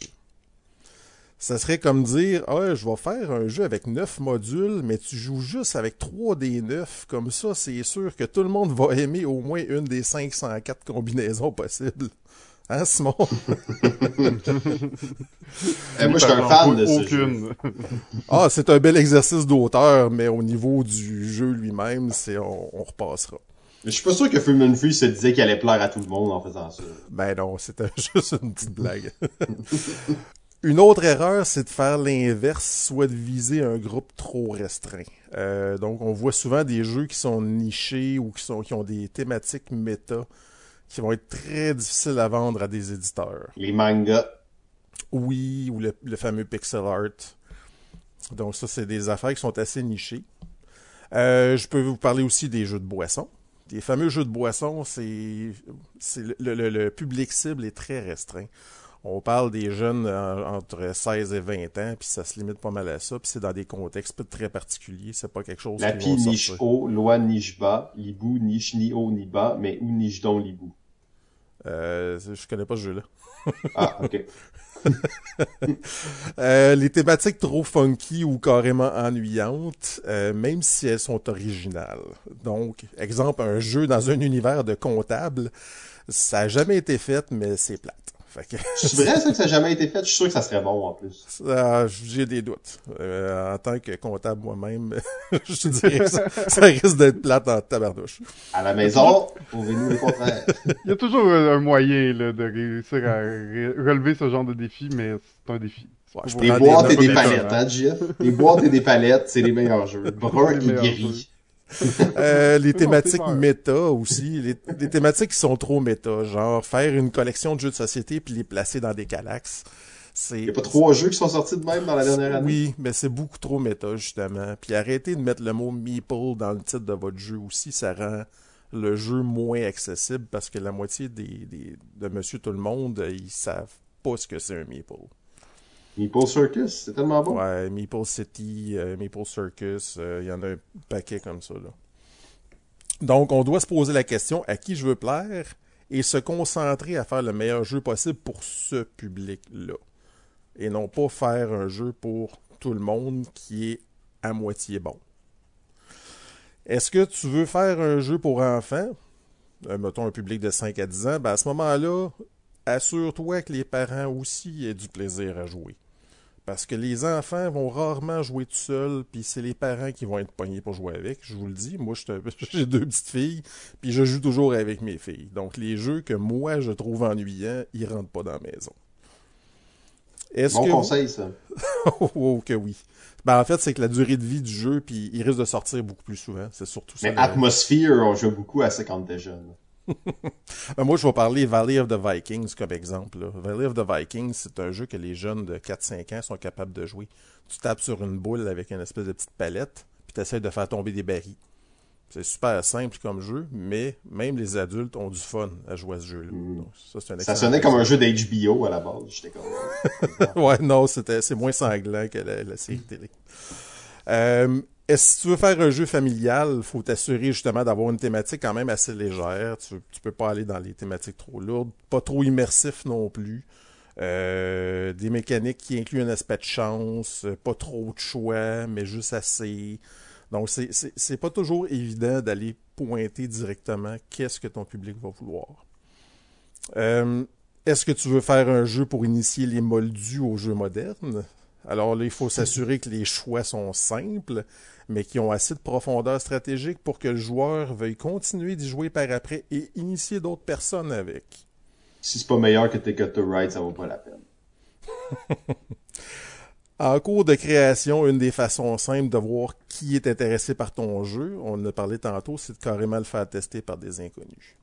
Ça serait comme dire ah, je vais faire un jeu avec 9 modules, mais tu joues juste avec 3 des 9. Comme ça, c'est sûr que tout le monde va aimer au moins une des 504 combinaisons possibles. Hein, Simon? (laughs) Eh, moi, je suis un fan de ce jeu. Aucune. (laughs) Ah, c'est un bel exercice d'auteur, mais au niveau du jeu lui-même, c'est on, on repassera. Je suis pas sûr que Freeman Free se disait qu'il allait plaire à tout le monde en faisant ça. Ben non, c'était (laughs) juste une petite blague. Une autre erreur, c'est de faire l'inverse, soit de viser un groupe trop restreint. Euh, donc, on voit souvent des jeux qui sont nichés ou qui, sont, qui ont des thématiques méta qui vont être très difficiles à vendre à des éditeurs. Les mangas. Oui, ou le, le fameux pixel art. Donc ça, c'est des affaires qui sont assez nichées. Euh, je peux vous parler aussi des jeux de boissons. Les fameux jeux de boissons, c'est c'est le, le- le public cible est très restreint. On parle des jeunes euh, entre 16 et 20 ans, puis ça se limite pas mal à ça, puis c'est dans des contextes très particuliers, c'est pas quelque chose Lapi niche haut, loi niche bas, libou niche ni haut ni bas, mais où niche donc libou? Euh, je connais pas ce jeu-là. Ah, ok. (laughs) Euh, les thématiques trop funky ou carrément ennuyantes, euh, même si elles sont originales. Donc, exemple, un jeu dans un univers de comptable, ça a jamais été fait, mais c'est plate. Fait que, C'est vrai ça que ça n'a jamais été fait? Je suis sûr que ça serait bon en plus. j'ai des doutes. Euh, en tant que comptable moi-même, (laughs) je te dirais que ça, ça risque d'être plate en tabarnouche. À la maison, prouvez-nous le contraire. (laughs) Il y a toujours un moyen là, de réussir à relever ce genre de défi, mais c'est un défi. Ouais, je Des boîtes et des palettes, hein, Jeff? Des boîtes et des palettes, c'est les meilleurs jeux. (laughs) Brun et gris. Euh, (laughs) les thématiques méta aussi. Les, les thématiques qui sont trop méta, genre faire une collection de jeux de société puis les placer dans des galaxes. C'est... Il n'y a pas trois jeux qui sont sortis de même dans la dernière année? Oui, mais c'est beaucoup trop méta, justement. Puis arrêtez de mettre le mot meeple dans le titre de votre jeu aussi, ça rend le jeu moins accessible parce que la moitié des, des- de Monsieur Tout-le-Monde, ils savent pas ce que c'est un meeple. Meeple Circus, c'est tellement bon. Ouais, Meeple City, euh, Meeple Circus, euh, il y en a un paquet comme ça. Là. Donc, on doit se poser la question à qui je veux plaire et se concentrer à faire le meilleur jeu possible pour ce public-là. Et non pas faire un jeu pour tout le monde qui est à moitié bon. Est-ce que tu veux faire un jeu pour enfants, euh, mettons un public de 5 à 10 ans, ben à ce moment-là, assure-toi que les parents aussi aient du plaisir à jouer. Parce que les enfants vont rarement jouer tout seuls, puis c'est les parents qui vont être pognés pour jouer avec. Je vous le dis, moi (laughs) j'ai deux petites filles, puis je joue toujours avec mes filles. Donc les jeux que moi je trouve ennuyants, ils rentrent pas dans la maison. Est-ce bon conseil ça. (laughs) oh que oui. Ben, en fait, c'est que la durée de vie du jeu, puis il risque de sortir beaucoup plus souvent. C'est surtout ça. Mais Atmosphere, on joue beaucoup à 50 déjà. Ben, moi, je vais parler Valley of the Vikings comme exemple. Valley of the Vikings, c'est un jeu que les jeunes de 4-5 ans sont capables de jouer. Tu tapes sur une boule avec une espèce de petite palette, puis tu essaies de faire tomber des barils. C'est super simple comme jeu, mais même les adultes ont du fun à jouer à ce jeu-là. Mm. Ça, ça, sonnait comme un jeu d'HBO à la base. J'étais comme... (laughs) ouais, non, c'était, c'est moins sanglant que la, série télé. Euh, si tu veux faire un jeu familial, faut t'assurer justement d'avoir une thématique quand même assez légère. Tu, tu peux pas aller dans les thématiques trop lourdes, pas trop immersif non plus. Euh, des mécaniques qui incluent un aspect de chance, pas trop de choix, mais juste assez. Donc, c'est pas toujours évident d'aller pointer directement qu'est-ce que ton public va vouloir. Euh, Est-ce que tu veux faire un jeu pour initier les moldus au jeu moderne? Alors là, il faut s'assurer que les choix sont simples, mais qui ont assez de profondeur stratégique pour que le joueur veuille continuer d'y jouer par après et initier d'autres personnes avec. Si c'est pas meilleur que Ticket to Ride, ça vaut pas la peine. (laughs) En cours de création, une des façons simples de voir qui est intéressé par ton jeu, on en a parlé tantôt, c'est de carrément le faire tester par des inconnus.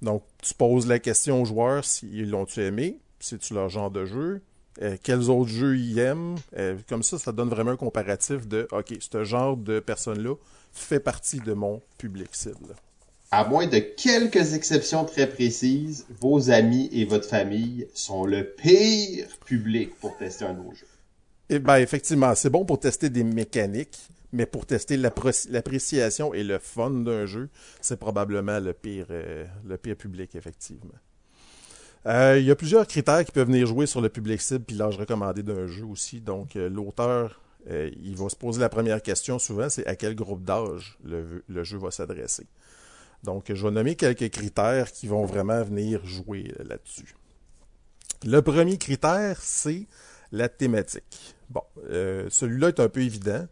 Donc, tu poses la question aux joueurs s'ils l'ont-tu aimé, si tu leur genre de jeu, euh, quels autres jeux ils aiment? Euh, comme ça, ça donne vraiment un comparatif de OK, ce genre de personne-là fait partie de mon public cible. À moins de quelques exceptions très précises, vos amis et votre famille sont le pire public pour tester un nouveau jeu. Eh ben, effectivement, c'est bon pour tester des mécaniques, mais pour tester l'appréciation et le fun d'un jeu, c'est probablement le pire, euh, le pire public, effectivement. Euh, il y a plusieurs critères qui peuvent venir jouer sur le public cible puis l'âge recommandé d'un jeu aussi. Donc, euh, l'auteur, il va se poser la première question souvent, c'est à quel groupe d'âge le, jeu va s'adresser. Donc, je vais nommer quelques critères qui vont vraiment venir jouer là-dessus. Le premier critère, c'est la thématique. Bon, euh, celui-là est un peu évident.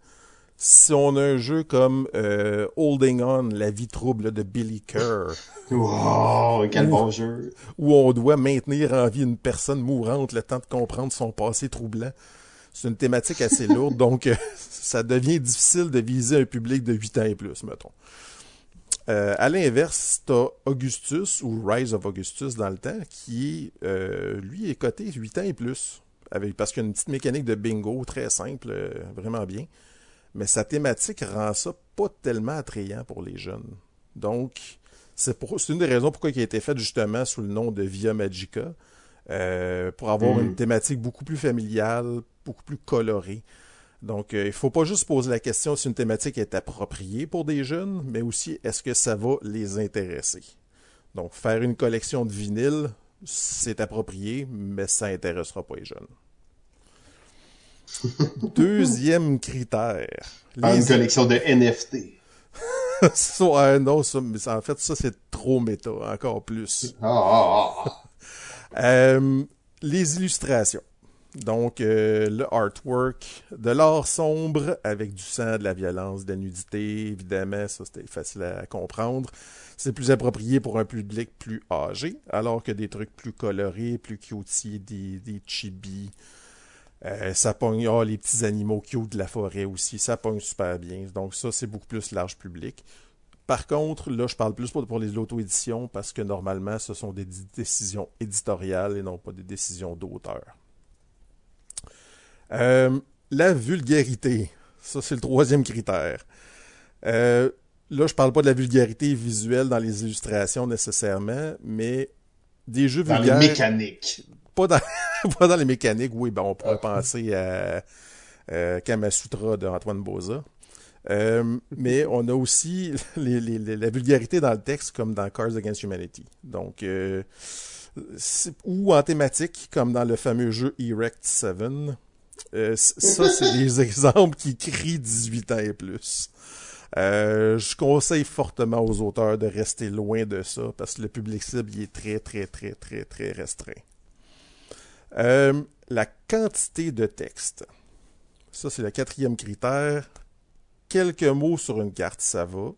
Si on a un jeu comme euh, Holding On, la vie trouble de Billy Kerr. (laughs) wow, quel bon jeu. Où on doit maintenir en vie une personne mourante le temps de comprendre son passé troublant. C'est une thématique assez (laughs) lourde, donc euh, ça devient difficile de viser un public de 8 ans et plus, mettons. Euh, à l'inverse, t'as Augustus, ou Rise of Augustus dans le temps, qui, lui, est coté 8 ans et plus parce qu'il y a une petite mécanique de bingo très simple, vraiment bien. Mais sa thématique rend ça pas tellement attrayant pour les jeunes. Donc, c'est une des raisons pourquoi il a été fait justement sous le nom de Via Magica, euh, pour avoir mm. une thématique beaucoup plus familiale, beaucoup plus colorée. Donc, euh, il ne faut pas juste poser la question si une thématique est appropriée pour des jeunes, mais aussi est-ce que ça va les intéresser? Donc, faire une collection de vinyles, c'est approprié, mais ça n'intéressera pas les jeunes. (laughs) Deuxième critère. Une collection de NFT. (laughs) non, en fait, ça, c'est trop méta, encore plus. Ah, ah, ah, (laughs) euh, les illustrations. Donc, euh, le artwork, de l'art sombre avec du sang, de la violence, de la nudité, évidemment, ça c'était facile à comprendre. C'est plus approprié pour un public plus âgé, alors que des trucs plus colorés, plus cutie, des, des chibis. Euh, ça pogne, oh, les petits animaux cute de la forêt aussi, ça pogne super bien. Donc ça, c'est beaucoup plus large public. Par contre, là, je parle plus pour, pour les auto-éditions parce que normalement, ce sont des décisions éditoriales et non pas des décisions d'auteur. Euh, la vulgarité. Ça, c'est le troisième critère. Euh, là, je parle pas de la vulgarité visuelle dans les illustrations nécessairement, mais des jeux dans vulgaires. Les mécaniques. Pas dans. (laughs) (laughs) dans les mécaniques, oui, ben, on pourrait penser à euh, Kamasutra de Antoine Boza. Euh, mais on a aussi (laughs) les, les, la vulgarité dans le texte, comme dans Cars Against Humanity. Donc, euh, ou en thématique, comme dans le fameux jeu Erect 7. Euh, ça, (laughs) c'est des exemples qui crient 18 ans et plus. Je conseille fortement aux auteurs de rester loin de ça parce que le public cible il est très, très, très, très, très restreint. Euh, la quantité de texte. Ça, c'est le quatrième critère. Quelques mots sur une carte, ça va.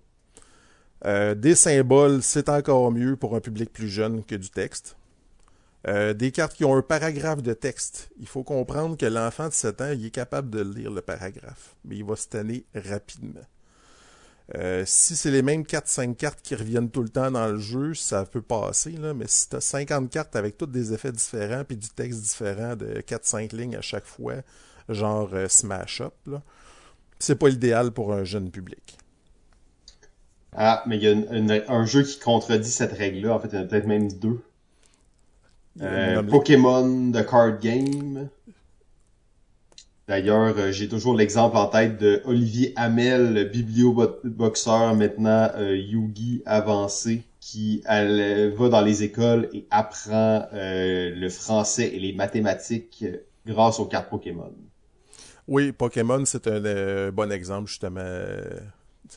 Euh, des symboles, c'est encore mieux pour un public plus jeune que du texte. Euh, des cartes qui ont un paragraphe de texte. Il faut comprendre que l'enfant de 7 ans, il est capable de lire le paragraphe, mais il va se tanner rapidement. Euh, si c'est les mêmes 4-5 cartes qui reviennent tout le temps dans le jeu, ça peut passer, là, mais si tu as 50 cartes avec tous des effets différents puis du texte différent de 4-5 lignes à chaque fois, genre euh, Smash Up, c'est pas l'idéal pour un jeune public. Ah, mais il y a un jeu qui contredit cette règle-là. En fait, il y en a peut-être même deux. Euh, Pokémon The Card Game. D'ailleurs, euh, j'ai toujours l'exemple en tête de Olivier Hamel, biblioboxeur maintenant euh, Yugi avancé, qui va dans les écoles et apprend le français et les mathématiques grâce aux cartes Pokémon. Oui, Pokémon, c'est un bon exemple justement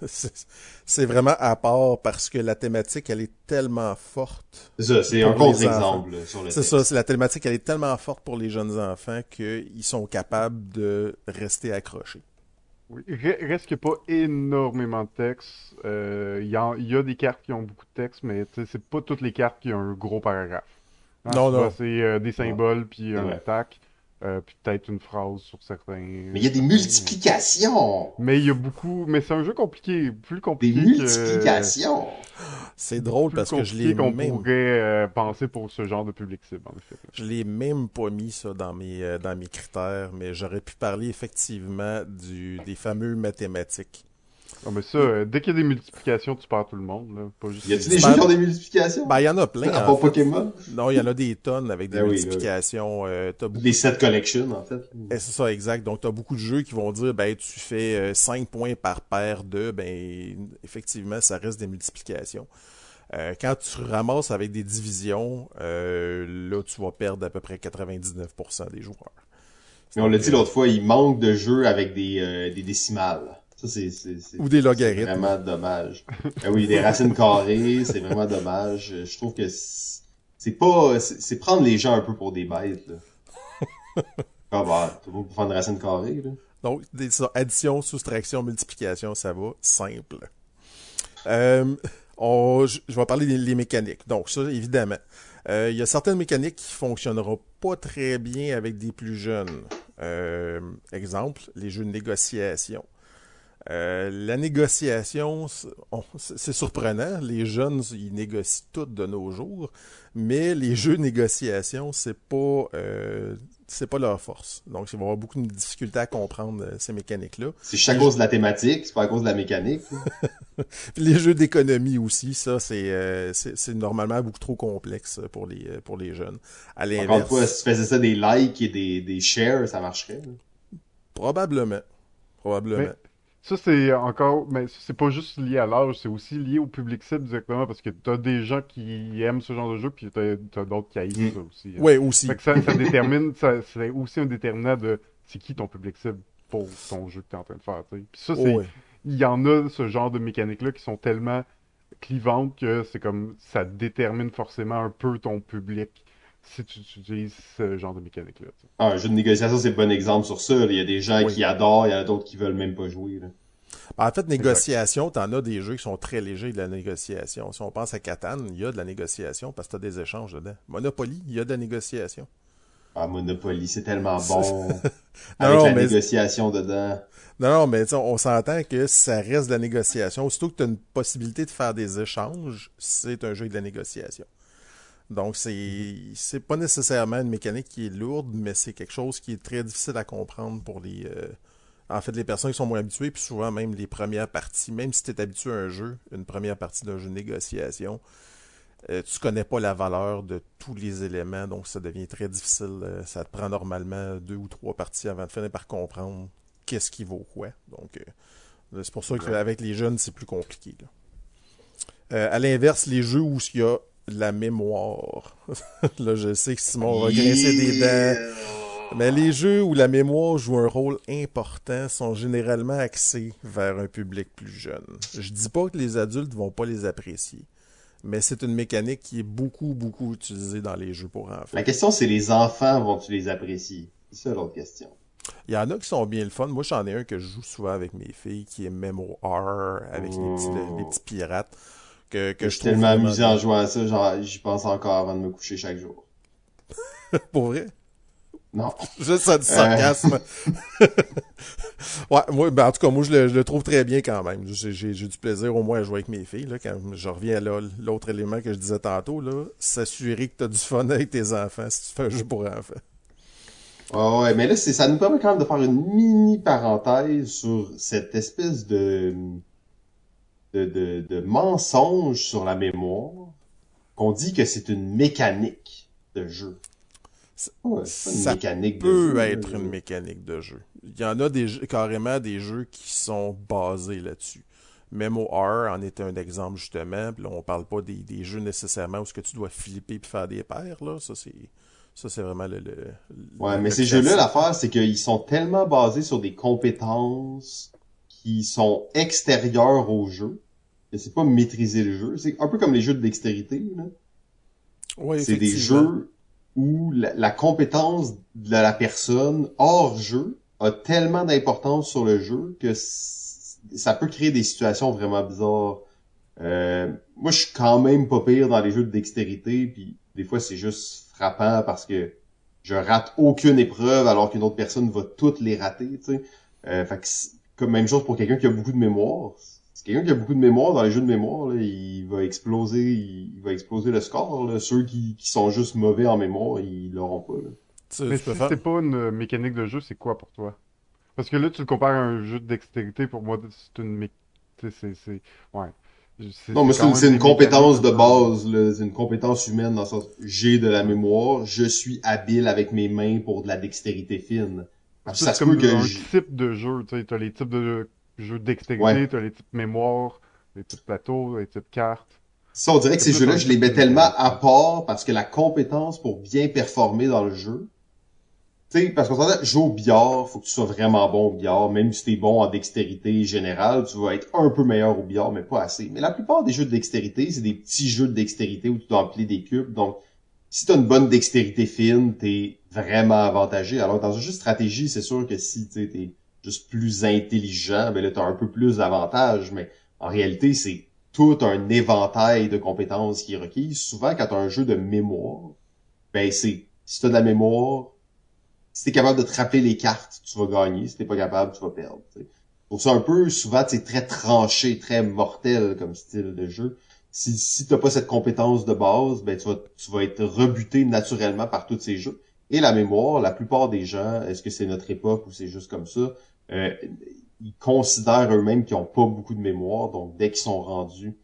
(laughs) c'est vraiment à part parce que la thématique, elle est tellement forte. C'est ça, c'est un contre-exemple C'est ça, la thématique, elle est tellement forte pour les jeunes enfants qu'ils sont capables de rester accrochés. Oui, reste qu'il n'y a pas énormément de texte. Euh, il y, a des cartes qui ont beaucoup de texte, mais c'est pas toutes les cartes qui ont un gros paragraphe. Hein, non, non. C'est euh, des symboles puis un attaque. Euh, puis peut-être une phrase sur certains. Mais il y a des multiplications. Mais il y a beaucoup. Mais c'est un jeu compliqué, plus compliqué. Des multiplications. C'est drôle parce que je l'ai qu'on pourrait euh, penser pour ce genre de public cible en effet. Je l'ai même pas mis ça dans mes euh, dans mes critères, mais j'aurais pu parler effectivement du des fameux mathématiques. Non, mais ça, euh, dès qu'il y a des multiplications, tu perds tout le monde. Là. Pas juste... Y a-t-il des jeux qui ont des multiplications? Ben, il y en a plein. À part Pokémon? Non, il y en a des tonnes avec des ben multiplications. Euh, beaucoup... Des set collections, en fait. Eh, c'est ça, exact. Donc, tu as beaucoup de jeux qui vont dire, ben, tu fais 5 euh, points par paire de, ben, effectivement, ça reste des multiplications. quand tu ramasses avec des divisions, là, tu vas perdre à peu près 99% des joueurs. Mais on l'a dit l'autre fois, il manque de jeux avec des, des décimales. Ou des logarithmes. C'est vraiment dommage. ah oui, des racines carrées, c'est vraiment dommage. Je trouve que c'est pas, c'est prendre les gens un peu pour des bêtes, là. ah bah, t'as pas faire une racine carrée, là. Donc, addition, soustraction, multiplication, ça va simple. Euh, je, vais parler des mécaniques. Donc, ça, évidemment. Euh, il y a certaines mécaniques qui fonctionneront pas très bien avec des plus jeunes. Euh, exemple, les jeux de négociation. Euh, la négociation, c'est surprenant. Les jeunes, ils négocient tout de nos jours, mais les jeux de négociation, c'est pas, euh, c'est pas leur force. Donc, ils vont avoir beaucoup de difficultés à comprendre euh, ces mécaniques-là. C'est juste à cause de la thématique, c'est pas à cause de la mécanique. (laughs) les jeux d'économie aussi, ça, c'est, c'est, normalement beaucoup trop complexe pour les, pour les jeunes. À l'inverse. Encore une fois, si tu faisais ça des likes et des, des shares, ça marcherait. Probablement. Probablement. Ça, c'est encore, mais c'est pas juste lié à l'âge, c'est aussi lié au public cible directement, parce que t'as des gens qui aiment ce genre de jeu, puis t'as as, d'autres qui haïssent mm. ça aussi. Hein. Oui, aussi. ça, ça détermine, ça, c'est aussi un déterminant de c'est qui ton public cible pour ton jeu que t'es en train de faire, tu sais. Puis ça, c'est, il y en a ce genre de mécaniques-là qui sont tellement clivantes que c'est comme, ça détermine forcément un peu ton public si tu, utilises ce genre de mécanique-là. Ah, un jeu de négociation, c'est un bon exemple sur ça. Il y a des gens qui adorent, il y en a d'autres qui veulent même pas jouer. Là. Ben, en fait, négociation, t'en as des jeux qui sont très légers de la négociation. Si on pense à Catan, il y a de la négociation parce que t'as des échanges dedans. Monopoly, il y a de la négociation. Ah, Monopoly, c'est tellement bon. (laughs) Avec la négociation dedans. Non, non, mais on s'entend que ça reste de la négociation. Surtout que tu as une possibilité de faire des échanges, c'est un jeu de la négociation. Donc, c'est c'est pas nécessairement une mécanique qui est lourde, mais c'est quelque chose qui est très difficile à comprendre pour les euh, en fait les personnes qui sont moins habituées, puis souvent même les premières parties, même si tu es habitué à un jeu, une première partie d'un jeu de négociation, euh, tu connais pas la valeur de tous les éléments, donc ça devient très difficile. Euh, ça te prend normalement deux ou trois parties avant de finir par comprendre qu'est-ce qui vaut quoi. Donc, euh, c'est pour ça qu'avec les jeunes, c'est plus compliqué. à l'inverse, les jeux où il y a la mémoire. (laughs) là, je sais que Simon va grincer des dents. Mais les jeux où la mémoire joue un rôle important sont généralement axés vers un public plus jeune. Je dis pas que les adultes vont pas les apprécier mais c'est une mécanique qui est beaucoup, beaucoup utilisée dans les jeux pour enfants. La question, c'est les enfants vont-tu les apprécier? C'est ça l'autre question. Il y en a qui sont bien le fun. Moi, j'en ai un que je joue souvent avec mes filles, qui est Memo R, avec les, petits, pirates. Que, que je, suis tellement amusé en jouant à ça, genre, j'y pense encore avant de me coucher chaque jour. (laughs) pour vrai? Non. (laughs) Juste ça du sarcasme. (laughs) ouais, moi, ben, en tout cas, moi, je le, trouve très bien quand même. J'ai du plaisir au moins à jouer avec mes filles. Là, quand je reviens à l'autre élément que je disais tantôt, là, s'assurer que tu as du fun avec tes enfants si tu fais un jeu pour enfants. Oh, ouais, mais là, ça nous permet quand même de faire une mini parenthèse sur cette espèce de, de, de, de mensonge sur la mémoire qu'on dit que c'est une mécanique de jeu ça peut être une mécanique de jeu. Il y en a des carrément des jeux qui sont basés là-dessus. Memo R en est un exemple justement. Puis là, on parle pas des, jeux nécessairement où ce que tu dois flipper puis faire des paires là. Ça c'est ça c'est vraiment le, Ouais, mais ces jeux-là, l'affaire c'est qu'ils sont tellement basés sur des compétences qui sont extérieures au jeu. C'est pas maîtriser le jeu. C'est un peu comme les jeux de dextérité. Là. Ouais, c'est des jeux où la, compétence de la personne hors jeu a tellement d'importance sur le jeu que ça peut créer des situations vraiment bizarres. Euh, moi, je suis quand même pas pire dans les jeux de dextérité, puis des fois, c'est juste frappant parce que je rate aucune épreuve alors qu'une autre personne va toutes les rater, tu sais. Euh, fait que comme même chose pour quelqu'un qui a beaucoup de mémoire quelqu'un qui a beaucoup de mémoire dans les jeux de mémoire, là, il va exploser, il va exploser le score. Là. Ceux qui, qui sont juste mauvais en mémoire, ils l'auront pas. Là. Mais si c'est pas une mécanique de jeu, c'est quoi pour toi? Parce que là, tu le compares à un jeu de dextérité. Pour moi, c'est une mécanique. C'est, ouais. Non, mais c'est une, compétence de base, c'est une compétence humaine dans le sens j'ai de la mémoire, je suis habile avec mes mains pour de la dextérité fine. Ça, c'est comme que un type de jeu, tu sais, t'as les types de jeux dextérité, t'as les types mémoire, les types plateaux, les types cartes. Ça, on dirait que ces jeux-là, je les mets tellement à part parce que la compétence pour bien performer dans le jeu, tu sais, parce qu'on s'entend, jouer au billard, faut que tu sois vraiment bon au billard, même si t'es bon en dextérité générale, tu vas être un peu meilleur au billard, mais pas assez. Mais la plupart des jeux de dextérité, c'est des petits jeux de dextérité où tu dois empiler des cubes, donc si t'as une bonne dextérité fine, t'es vraiment avantagé. Alors dans un jeu de stratégie, c'est sûr que si tu t'es juste plus intelligent, ben là, t'as un peu plus d'avantages, mais en réalité, c'est tout un éventail de compétences qui est requis. Souvent, quand t'as un jeu de mémoire, ben c'est, si t'as de la mémoire, si t'es capable de te rappeler les cartes, tu vas gagner. Si t'es pas capable, tu vas perdre. Pour ça, un peu, souvent, c'est très tranché, très mortel comme style de jeu. Si, si t'as pas cette compétence de base, ben tu vas, tu vas être rebuté naturellement par tous ces jeux. Et la mémoire, la plupart des gens, est-ce que c'est notre époque ou c'est juste comme ça, euh, ils considèrent eux-mêmes qu'ils ont pas beaucoup de mémoire, donc dès qu'ils sont rendus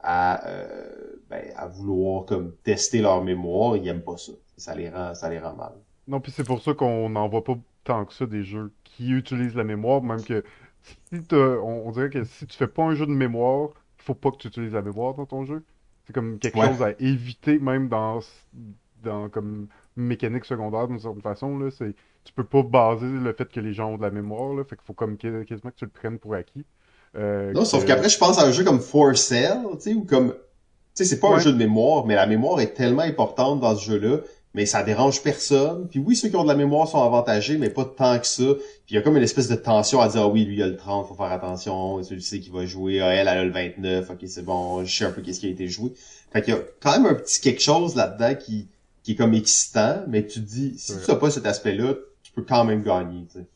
à, euh, ben, à vouloir comme tester leur mémoire, ils aiment pas ça. Ça les rend, ça les rend mal. Non, puis c'est pour ça qu'on n'en voit pas tant que ça des jeux qui utilisent la mémoire, même que si on, on, dirait que si tu fais pas un jeu de mémoire, il faut pas que tu utilises la mémoire dans ton jeu. C'est comme quelque chose à éviter même dans dans comme mécanique secondaire d'une certaine façon là. C'est tu peux pas baser le fait que les gens ont de la mémoire, là. Fait qu'il faut comme quasiment que tu le prennes pour acquis. Euh, non, sauf qu'après, je pense à un jeu comme For Sale, tu sais, ou comme, tu sais, c'est pas un jeu de mémoire, mais la mémoire est tellement importante dans ce jeu-là, mais ça dérange personne. Puis oui, ceux qui ont de la mémoire sont avantagés, mais pas tant que ça. Puis il y a comme une espèce de tension à dire, ah oui, lui, il a le 30, faut faire attention, celui ci qui va jouer, ah, elle, elle a le 29, ok, c'est bon, je sais un peu qu'est-ce qui a été joué. Fait qu'il y a quand même un petit quelque chose là-dedans qui, qui est comme excitant, mais tu te dis, si tu as pas cet aspect-là, peux quand même gagner, tu sais.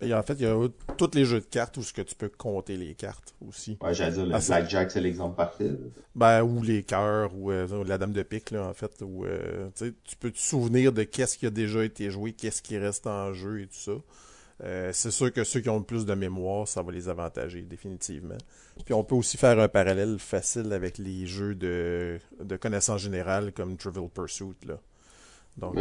Ben, en fait, il y a tous les jeux de cartes où ce que tu peux compter les cartes aussi. Ouais, j'allais dire, le ah, Blackjack, c'est l'exemple parfait. Ben, ou les cœurs, ou euh, la dame de pique, là, en fait, où euh, tu peux te souvenir de qu'est-ce qui a déjà été joué, qu'est-ce qui reste en jeu et tout ça. Euh, c'est sûr que ceux qui ont le plus de mémoire, ça va les avantager définitivement. Puis on peut aussi faire un parallèle facile avec les jeux de, de connaissances générales comme Trivial Pursuit. Là. Donc,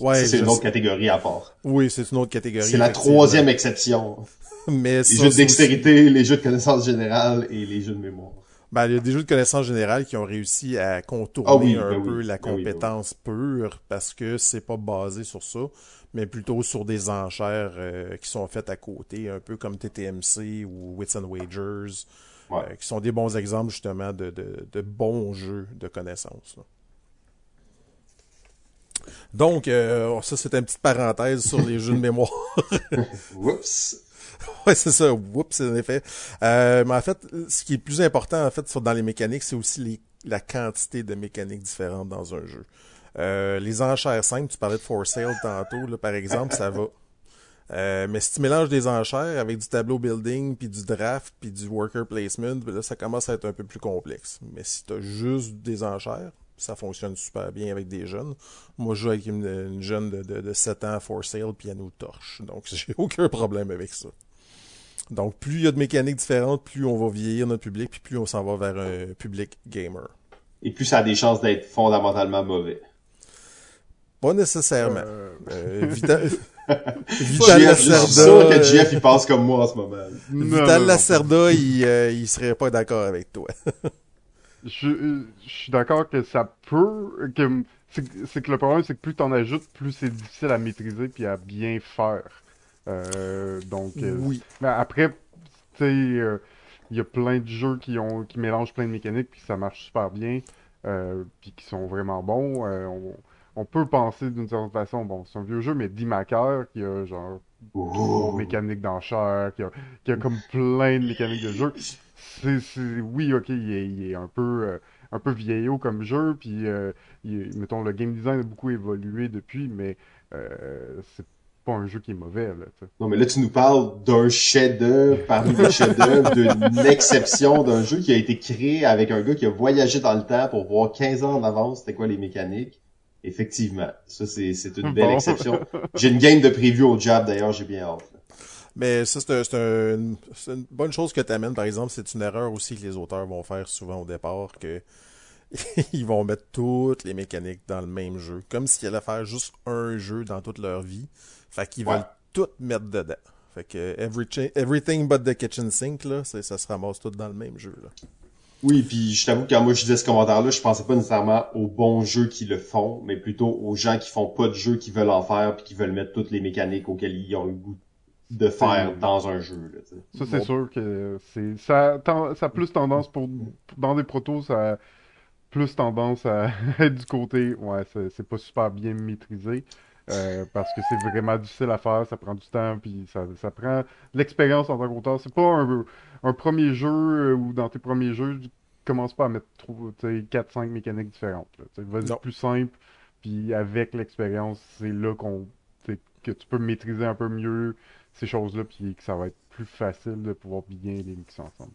ouais, c'est une autre catégorie à part. Oui, c'est une autre catégorie. C'est la troisième exception. (laughs) Mais les jeux de dextérité, les jeux de connaissances générales et les jeux de mémoire. Ben, il y a des jeux de connaissances générales qui ont réussi à contourner ah un ben peu la ben ben compétence pure parce que c'est pas basé sur ça, mais plutôt sur des enchères euh, qui sont faites à côté, un peu comme TTMC ou Wits and Wagers, euh, qui sont des bons exemples justement de, de, bons jeux de connaissances. Donc, euh, ça c'est une petite parenthèse sur les jeux de mémoire. (laughs) Oups. (laughs) ouais, c'est ça. Oups, en effet. Euh, mais en fait, ce qui est plus important, en fait, dans les mécaniques, c'est aussi les, la quantité de mécaniques différentes dans un jeu. Euh, les enchères simples, tu parlais de for sale tantôt, là, par exemple, ça va. Euh, mais si tu mélanges des enchères avec du tableau building, puis du draft, puis du worker placement, ben là, ça commence à être un peu plus complexe. Mais si tu as juste des enchères, ça fonctionne super bien avec des jeunes. Moi, je joue avec une, jeune de, de, de, 7 ans for sale, piano torche. Donc, (laughs) j'ai aucun problème avec ça. Donc, plus il y a de mécaniques différentes, plus on va vieillir notre public, puis plus on s'en va vers un public gamer. Et plus ça a des chances d'être fondamentalement mauvais. Pas nécessairement. Euh... euh Vital, (laughs) Vital Lacerda... Je suis sûr que Jeff, il pense comme moi en ce moment. Vital Lacerda, il, euh, il serait pas d'accord avec toi. (laughs) je, je suis d'accord que ça peut... que C'est que le problème, c'est que plus t'en ajoutes, plus c'est difficile à maîtriser puis à bien faire. Euh, donc, euh, oui. Mais après, tu sais, euh, il y a plein de jeux qui ont qui mélangent plein de mécaniques puis ça marche super bien, puis qui sont vraiment bons. On, peut penser d'une certaine façon, bon, c'est un vieux jeu, mais Dimaker qui a genre mécanique d'enchère, qui a, qui a comme plein de mécaniques de jeu. C'est, oui, ok, il est, un peu un peu vieillot comme jeu, puis mettons le game design a beaucoup évolué depuis, mais c'est pas un jeu qui est mauvais. Là, non, mais là, tu nous parles d'un chef-d'œuvre parmi les chefs-d'œuvre, (laughs) d'une exception d'un jeu qui a été créé avec un gars qui a voyagé dans le temps pour voir 15 ans en avance c'était quoi les mécaniques. Effectivement, ça, c'est, c'est une belle exception. J'ai une game de preview au job, d'ailleurs, j'ai bien hâte. Mais ça, c'est, une bonne chose que tu amènes, par exemple. C'est une erreur aussi que les auteurs vont faire souvent au départ, que (laughs) ils vont mettre toutes les mécaniques dans le même jeu. Comme s'ils allaient faire juste un jeu dans toute leur vie. Fait qu'ils veulent tout mettre dedans. Fait que everything but the kitchen sink, là, ça se ramasse tout dans le même jeu. Là. Oui, puis je t'avoue que quand moi je disais ce commentaire-là, je pensais pas nécessairement aux bons jeux qui le font, mais plutôt aux gens qui font pas de jeu, qui veulent en faire, puis qui veulent mettre toutes les mécaniques auxquelles ils ont le goût de faire dans un jeu. Là, ça, c'est sûr que c'est ça, ça a plus tendance pour dans des protos, ça a plus tendance à (laughs) être du côté ouais, c'est pas super bien maîtrisé. Euh, parce que c'est vraiment difficile à faire, ça prend du temps, puis ça, ça prend l'expérience en tant qu'auteur. C'est pas un, un, premier jeu euh, où dans tes premiers jeux, tu commences pas à mettre 4-5 mécaniques différentes. Vas-y plus simple, puis avec l'expérience, c'est là qu'on que tu peux maîtriser un peu mieux ces choses-là, puis que ça va être plus facile de pouvoir bien les mixer ensemble.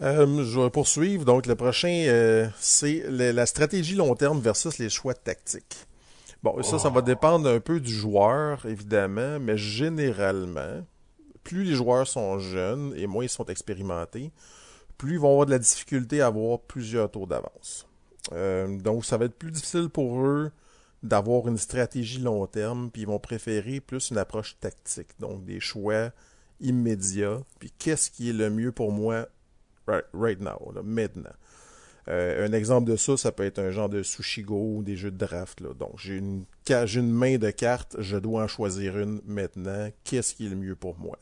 Euh, je vais poursuivre. Donc, le prochain, c'est la stratégie long terme versus les choix tactiques. Bon, ça, ça va dépendre un peu du joueur, évidemment, mais généralement, plus les joueurs sont jeunes et moins ils sont expérimentés, plus ils vont avoir de la difficulté à avoir plusieurs tours d'avance. Euh, donc, ça va être plus difficile pour eux d'avoir une stratégie long terme, puis ils vont préférer plus une approche tactique, donc des choix immédiats, puis qu'est-ce qui est le mieux pour moi right, now, maintenant? Euh, un exemple de ça, ça peut être un genre de Sushigo ou des jeux de draft. Là. Donc, j'ai une, une main de cartes, je dois en choisir une maintenant. Qu'est-ce qui est le mieux pour moi?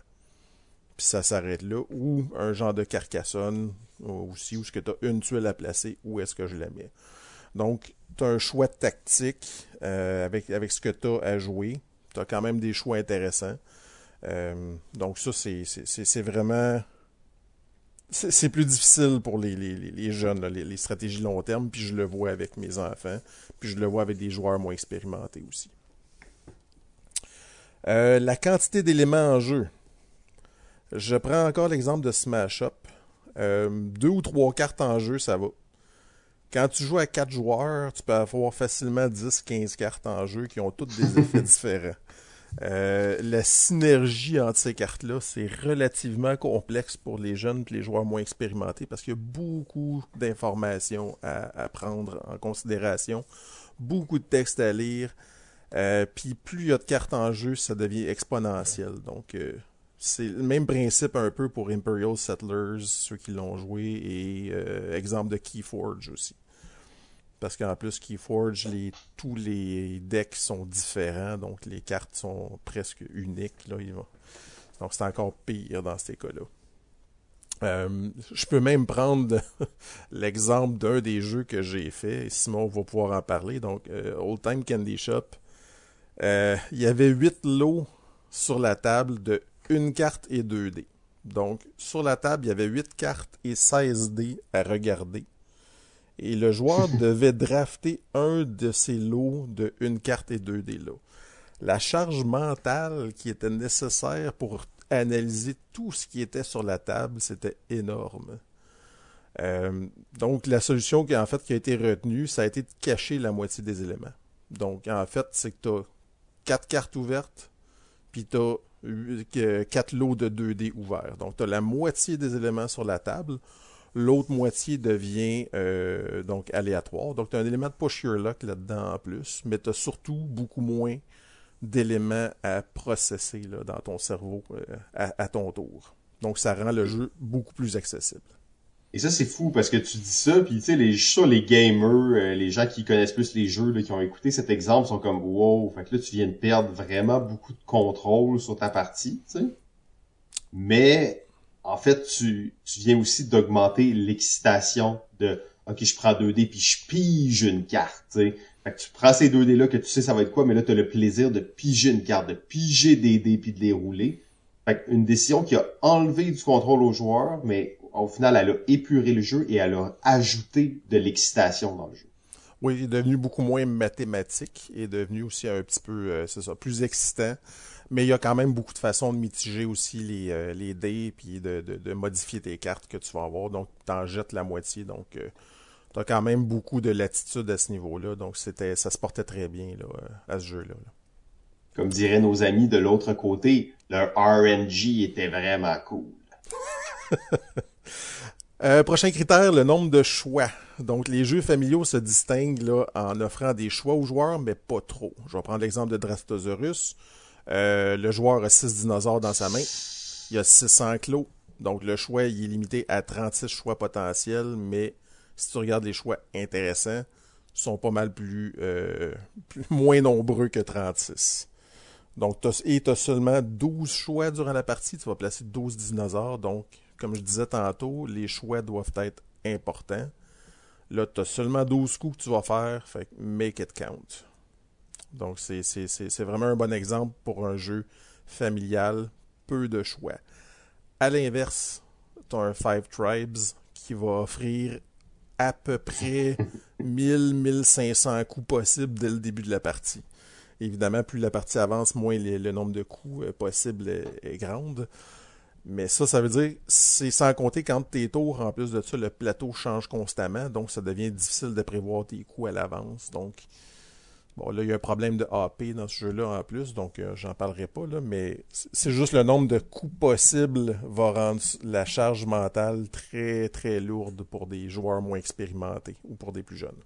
Puis ça s'arrête là. Ou un genre de Carcassonne aussi, où est-ce que tu as une tuile à placer, où est-ce que je la mets? Donc, tu as un choix tactique euh, avec, ce que tu as à jouer. Tu as quand même des choix intéressants. Euh, donc ça, c'est vraiment c'est plus difficile pour les, les, jeunes, les, stratégies long terme, puis je le vois avec mes enfants, puis je le vois avec des joueurs moins expérimentés aussi. Euh, la quantité d'éléments en jeu. Je prends encore l'exemple de Smash Up. Deux ou trois cartes en jeu, ça va. Quand tu joues à quatre joueurs, tu peux avoir facilement 10-15 cartes en jeu qui ont toutes des effets (laughs) différents. Euh, la synergie entre ces cartes-là, c'est relativement complexe pour les jeunes et les joueurs moins expérimentés parce qu'il y a beaucoup d'informations à, prendre en considération, beaucoup de textes à lire. Euh, puis plus il y a de cartes en jeu, ça devient exponentiel. Donc euh, c'est le même principe un peu pour Imperial Settlers, ceux qui l'ont joué, et exemple de Keyforge aussi parce qu'en plus Keyforge, les, tous les decks sont différents, donc les cartes sont presque uniques. Là, Donc c'est encore pire dans ces cas-là. Euh, je peux même prendre (laughs) l'exemple d'un des jeux que j'ai fait, Simon va pouvoir en parler. Donc, euh, Old Time Candy Shop. Euh, il y avait 8 lots sur la table de une carte et 2 dés. Donc, sur la table, il y avait 8 cartes et 16 dés à regarder et le joueur (laughs) devait drafter un de ces lots de une carte et deux des lots. La charge mentale qui était nécessaire pour analyser tout ce qui était sur la table, c'était énorme. Euh, donc la solution qui en fait qui a été retenue, ça a été de cacher la moitié des éléments. Donc en fait, c'est que tu as quatre cartes ouvertes, puis tu as quatre lots de 2D ouverts. Donc tu as la moitié des éléments sur la table. L'autre moitié devient euh, donc aléatoire. Donc, tu as un élément de push your luck là-dedans en plus, mais tu as surtout beaucoup moins d'éléments à processer là, dans ton cerveau euh, à, ton tour. Donc, ça rend le jeu beaucoup plus accessible. Et ça, c'est fou parce que tu dis ça, puis tu sais, les, les gamers, euh, les gens qui connaissent plus les jeux, qui ont écouté cet exemple, sont comme wow, fait que là, tu viens de perdre vraiment beaucoup de contrôle sur ta partie, tu sais. Mais en fait, tu, tu viens aussi d'augmenter l'excitation de OK, je prends 2D puis je pige une carte, Fait que tu prends ces 2D-là que tu sais ça va être quoi, mais là, tu as le plaisir de piger une carte, de piger des dés puis de les rouler. Fait une décision qui a enlevé du contrôle au joueur, mais au final, elle a épuré le jeu et elle a ajouté de l'excitation dans le jeu. Oui, il est devenu beaucoup moins mathématique et est devenu aussi un petit peu, euh, c'est ça, plus excitant. Mais il y a quand même beaucoup de façons de mitiger aussi les, euh, les dés puis de, de, modifier tes cartes que tu vas avoir. Donc, tu en jettes la moitié. Donc, euh, tu as quand même beaucoup de latitude à ce niveau-là. Donc, c'était ça se portait très bien là, à ce jeu-là. Comme diraient nos amis de l'autre côté, leur RNG était vraiment cool. (laughs) Euh, prochain critère, le nombre de choix. Donc, les jeux familiaux se distinguent là, en offrant des choix aux joueurs, mais pas trop. Je vais prendre l'exemple de Drastosaurus. Euh, le joueur a 6 dinosaures dans sa main. Il y a 600 clos. Donc le choix il est limité à 36 choix potentiels, mais si tu regardes les choix intéressants, sont pas mal plus, euh, (laughs) moins nombreux que 36. Donc, et tu as seulement 12 choix durant la partie. Tu vas placer 12 dinosaures. Donc, comme je disais tantôt, les choix doivent être importants. Là, tu as seulement 12 coups que tu vas faire. Fait make it count. Donc, c'est vraiment un bon exemple pour un jeu familial, peu de choix. À l'inverse, tu as un Five Tribes qui va offrir à peu près (laughs) 1000-1500 coups possibles dès le début de la partie. Évidemment, plus la partie avance, moins le nombre de coups euh, possibles est, est grande. Mais ça, ça veut dire, c'est sans compter quand tes tours, en plus de ça, le plateau change constamment, donc ça devient difficile de prévoir tes coups à l'avance. Donc, Bon, là, il y a un problème de AP dans ce jeu-là en plus, donc euh, j'en parlerai pas, là, mais c'est juste le nombre de coups possibles va rendre la charge mentale très, très lourde pour des joueurs moins expérimentés ou pour des plus jeunes.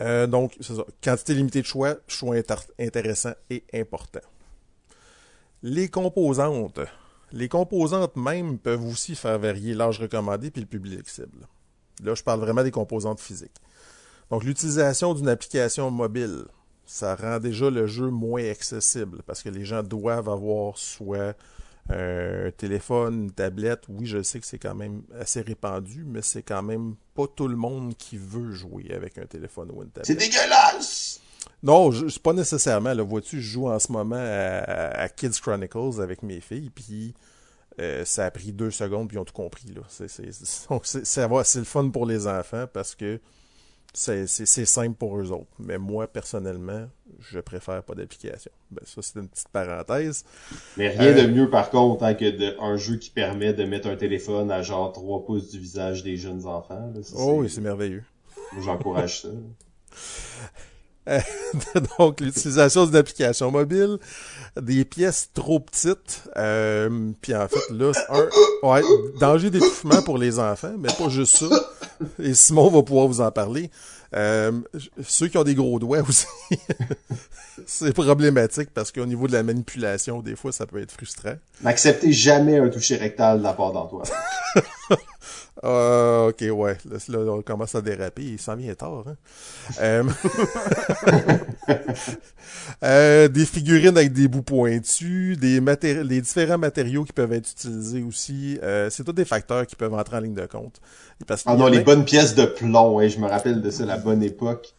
Euh, donc, c'est ça. Quantité limitée de choix, choix intéressant et important. Les composantes. Les composantes même peuvent aussi faire varier l'âge recommandé puis le public cible. Là, je parle vraiment des composantes physiques. Donc, l'utilisation d'une application mobile, ça rend déjà le jeu moins accessible parce que les gens doivent avoir soit un téléphone, une tablette. Oui, je sais que c'est quand même assez répandu, mais c'est quand même pas tout le monde qui veut jouer avec un téléphone ou une tablette. C'est dégueulasse! Non, c'est pas nécessairement. Là, vois-tu, je joue en ce moment à, Kids Chronicles avec mes filles, puis euh, ça a pris deux secondes, puis ils ont tout compris. Là. C'est, c'est, (laughs) c'est, c'est le fun pour les enfants parce que c'est simple pour eux autres. Mais moi, personnellement, je préfère pas d'application. Ben, ça, c'est une petite parenthèse. Mais rien de euh, mieux, par contre, hein, que de, un jeu qui permet de mettre un téléphone à genre 3 pouces du visage des jeunes enfants. oh oui, c'est merveilleux. J'encourage ça. (laughs) Euh, donc, l'utilisation d'une application mobile, des pièces trop petites, euh, puis en fait, là, un, ouais, danger d'étouffement pour les enfants, mais pas juste ça. (laughs) Et Simon va pouvoir vous en parler. Euh, ceux qui ont des gros doigts aussi, (laughs) c'est problématique parce qu'au niveau de la manipulation, des fois, ça peut être frustrant. N'acceptez jamais un toucher rectal de la part d'Antoine. (laughs) Euh, ok, ouais. Là, on commence à déraper. Il s'en vient tard. Hein? Euh, (laughs) euh, des figurines avec des bouts pointus, des les différents matériaux qui peuvent être utilisés aussi. Euh, c'est tous des facteurs qui peuvent entrer en ligne de compte. Parce ah non, les bonnes pièces de plomb. Hein, je me rappelle de ça, la bonne époque.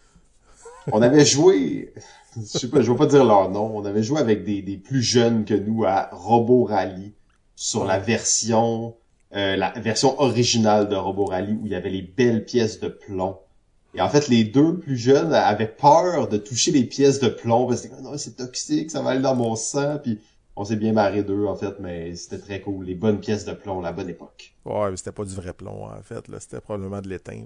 On avait joué... Je sais pas, je vais pas dire leur nom. On avait joué avec des, des plus jeunes que nous à Robo Rally sur la version euh, la version originale de Robo Rally où il y avait les belles pièces de plomb. Et en fait, les deux plus jeunes avaient peur de toucher les pièces de plomb parce que non, c'est toxique, ça va aller dans mon sang. Puis on s'est bien marré d'eux en fait, mais c'était très cool. Les bonnes pièces de plomb, la bonne époque. Ouais, mais c'était pas du vrai plomb en fait, là, c'était probablement de l'étain.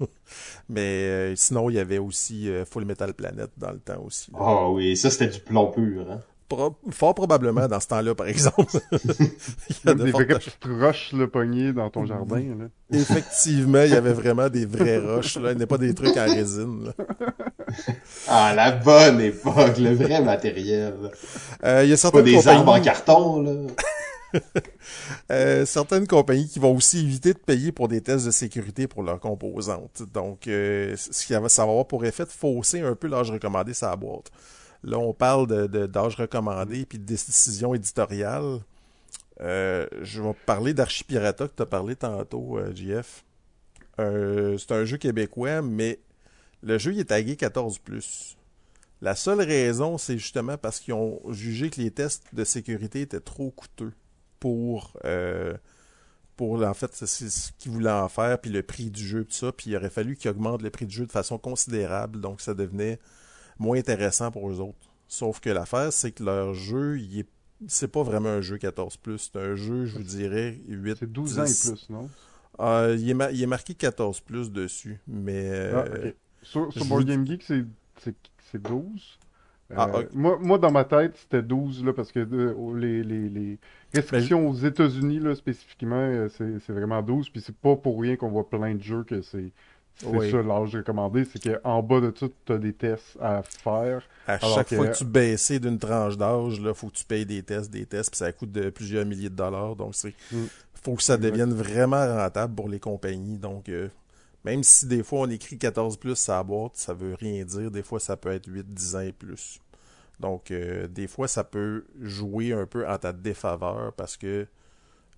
(laughs) mais euh, sinon, il y avait aussi euh, Full Metal Planet dans le temps aussi. Ah oh, oui, ça c'était du plomb pur. Hein? Fort probablement dans ce temps-là, par exemple. (laughs) il y a des vraies petites roches le poignet dans ton jardin. Là. Effectivement, il y avait vraiment des vraies roches. Là. Il n'est pas des trucs en résine. (laughs) ah, la bonne époque, le vrai matériel. Euh, il y a certaines pas des compagnies... arbres en carton, là. (laughs) Euh, certaines compagnies qui vont aussi éviter de payer pour des tests de sécurité pour leurs composantes. Donc, euh, ce qui va, ça va avoir pour effet de fausser un peu l'âge recommandé sa boîte. Là, on parle de, d'âge recommandé puis de décision éditoriale. Euh, je vais parler d'Archipirata que tu as parlé tantôt, euh, JF. Euh, c'est un jeu québécois, mais le jeu il est tagué 14+. La seule raison, c'est justement parce qu'ils ont jugé que les tests de sécurité étaient trop coûteux pour, pour en fait, ce qu'ils voulaient en faire, puis le prix du jeu, tout ça. Puis il aurait fallu qu'ils augmentent le prix du jeu de façon considérable, donc ça devenait moins intéressant pour eux autres. Sauf que l'affaire, c'est que leur jeu, il est c'est pas vraiment un jeu 14+. C'est un jeu, je vous dirais, 8 C'est 12 ans et plus, non? Euh, il, est il, est marqué 14 plus dessus, mais... Ah, euh, Sur, Board Game Geek, c'est 12. Ah, euh, moi, moi, dans ma tête, c'était 12, là, parce que les, les, les, restrictions aux États-Unis, spécifiquement, c'est vraiment 12, puis c'est pas pour rien qu'on voit plein de jeux que c'est c'est ça l'âge recommandé, c'est qu'en bas de tout, tu as des tests à faire. À chaque fois que tu baisses d'une tranche d'âge, il faut que tu payes des tests, des tests, puis ça coûte de plusieurs milliers de dollars. Donc, c'est mm. faut que ça devienne vraiment rentable pour les compagnies. Donc, euh, même si des fois on écrit 14 plus la boîte, ça veut rien dire. Des fois, ça peut être 8, 10 ans et plus. Donc, euh, des fois, ça peut jouer un peu en ta défaveur parce que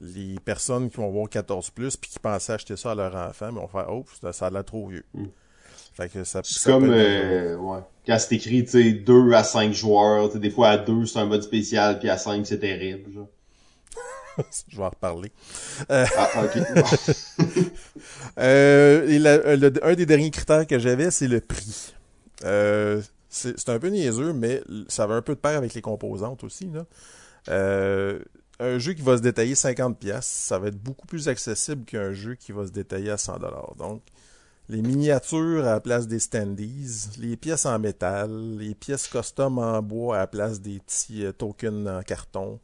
les personnes qui vont voir 14 plus puis qui pensaient acheter ça à leur enfant, mais vont faire oh ça a l'air trop vieux. Mm. Fait que ça, c'est comme euh, ouais. quand c'est écrit tu sais 2 à 5 joueurs, des fois à 2 c'est un mode spécial puis à 5 c'est terrible. Genre. (laughs) Je vais en reparler. Euh... Ah, ok. (laughs) (laughs) euh, et le, un des derniers critères que j'avais, c'est le prix. Euh, c'est un peu niaiseux, mais ça va un peu de pair avec les composantes aussi. Là. Un jeu qui va se détailler 50 pièces, ça va être beaucoup plus accessible qu'un jeu qui va se détailler à 100 dollars. Donc les miniatures à la place des standees, les pièces en métal, les pièces custom en bois à la place des petits euh, tokens en carton,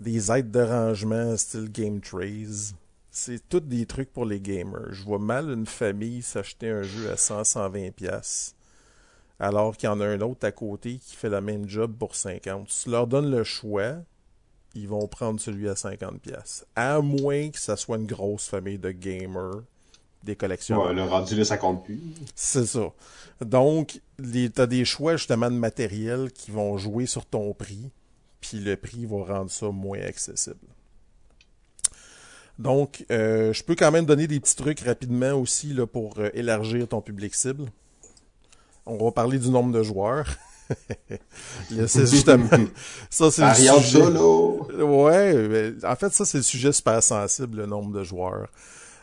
des aides de rangement style Game Trays. C'est tous des trucs pour les gamers. Je vois mal une famille s'acheter un jeu à 100 120 pièces alors qu'il y en a un autre à côté qui fait le même job pour 50. Tu leur donnes le choix, ils vont prendre celui à 50 pièces. À moins que ça soit une grosse famille de gamers, des collections. Ouais, le rendu là, ça compte plus. C'est ça. Donc, tu as des choix justement de matériel qui vont jouer sur ton prix, puis le prix va rendre ça moins accessible. Donc, euh, je peux quand même donner des petits trucs rapidement aussi là, pour euh, élargir ton public cible. On va parler du nombre de joueurs. (laughs) c'est (laughs) justement ça c'est le sujet. Ouais, en fait ça c'est le sujet super sensible le nombre de joueurs.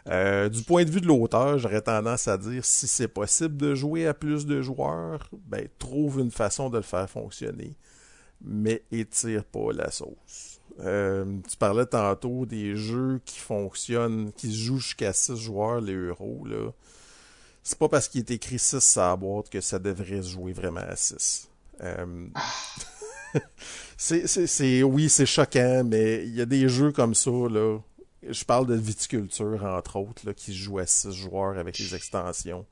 Euh, du point de vue de l'auteur, j'aurais tendance à dire si c'est possible de jouer à plus de joueurs, ben trouve une façon de le faire fonctionner, mais étire pas la sauce. Euh, tu parlais tantôt des jeux qui fonctionnent, qui se jouent jusqu'à 6 joueurs les euros là c'est pas parce qu'il est écrit 6 à la boîte que ça devrait se jouer vraiment à 6. Euh... (laughs) c'est, oui, c'est choquant, mais il y a des jeux comme ça, là. Je parle de viticulture, entre autres, qui se joue à 6 joueurs avec les extensions.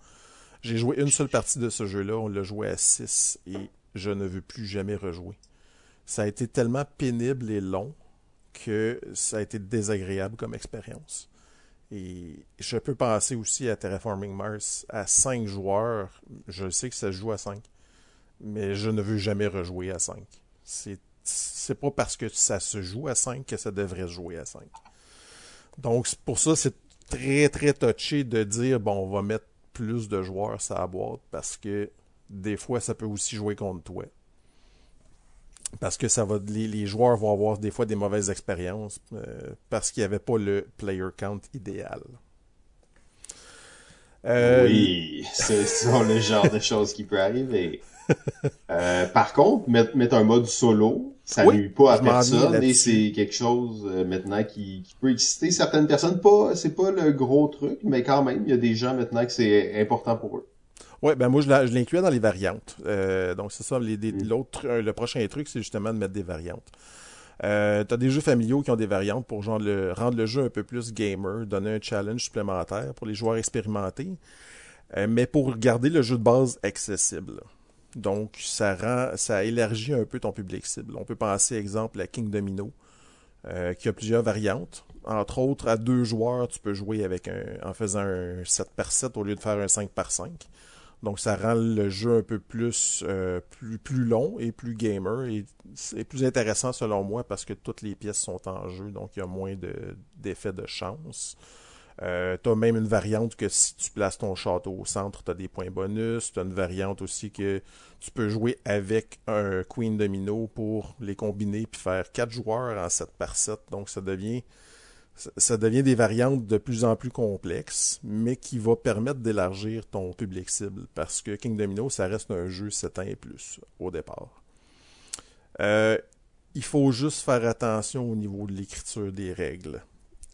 J'ai joué une seule partie de ce jeu-là, on l'a joué à 6 et je ne veux plus jamais rejouer. Ça a été tellement pénible et long que ça a été désagréable comme expérience. Et je peux penser aussi à Terraforming Mars à 5 joueurs. Je sais que ça se joue à 5, mais je ne veux jamais rejouer à 5. C'est, c'est pas parce que ça se joue à 5 que ça devrait jouer à 5. Donc, pour ça, c'est très, très touché de dire, bon, on va mettre plus de joueurs sur la boîte parce que des fois, ça peut aussi jouer contre toi. Parce que ça va, les, joueurs vont avoir des fois des mauvaises expériences euh, parce qu'il n'y avait pas le player count idéal. Euh, oui, c'est le genre de choses qui peut arriver. Euh, par contre, mettre, mettre un mode solo, ça nuit pas à personne et c'est quelque chose maintenant qui, qui, peut exciter certaines personnes. Pas, c'est pas le gros truc, mais quand même, il y a des gens maintenant que c'est important pour eux. Oui, ben moi, je l'incluais dans les variantes. Euh, donc, c'est ça. Les, mm. l'autre, euh, le prochain truc, c'est justement de mettre des variantes. Euh, tu as des jeux familiaux qui ont des variantes pour genre le, rendre le jeu un peu plus gamer, donner un challenge supplémentaire pour les joueurs expérimentés, euh, mais pour garder le jeu de base accessible. Donc, ça rend, ça élargit un peu ton public cible. On peut penser, exemple, à King Domino, qui a plusieurs variantes. Entre autres, à deux joueurs, tu peux jouer avec un, en faisant un 7 par 7 au lieu de faire un 5 par 5. Donc ça rend le jeu un peu plus, euh, plus, plus long et plus gamer. Et plus intéressant selon moi parce que toutes les pièces sont en jeu, donc il y a moins d'effets de, chance. Euh, tu as même une variante que si tu places ton château au centre, tu as des points bonus. Tu as une variante aussi que tu peux jouer avec un Queen Domino pour les combiner puis faire 4 joueurs en 7 par 7. Donc ça devient ça devient des variantes de plus en plus complexes, mais qui va permettre d'élargir ton public cible, parce que King Domino, ça reste un jeu 7 ans et plus au départ. Euh, il faut juste faire attention au niveau de l'écriture des règles.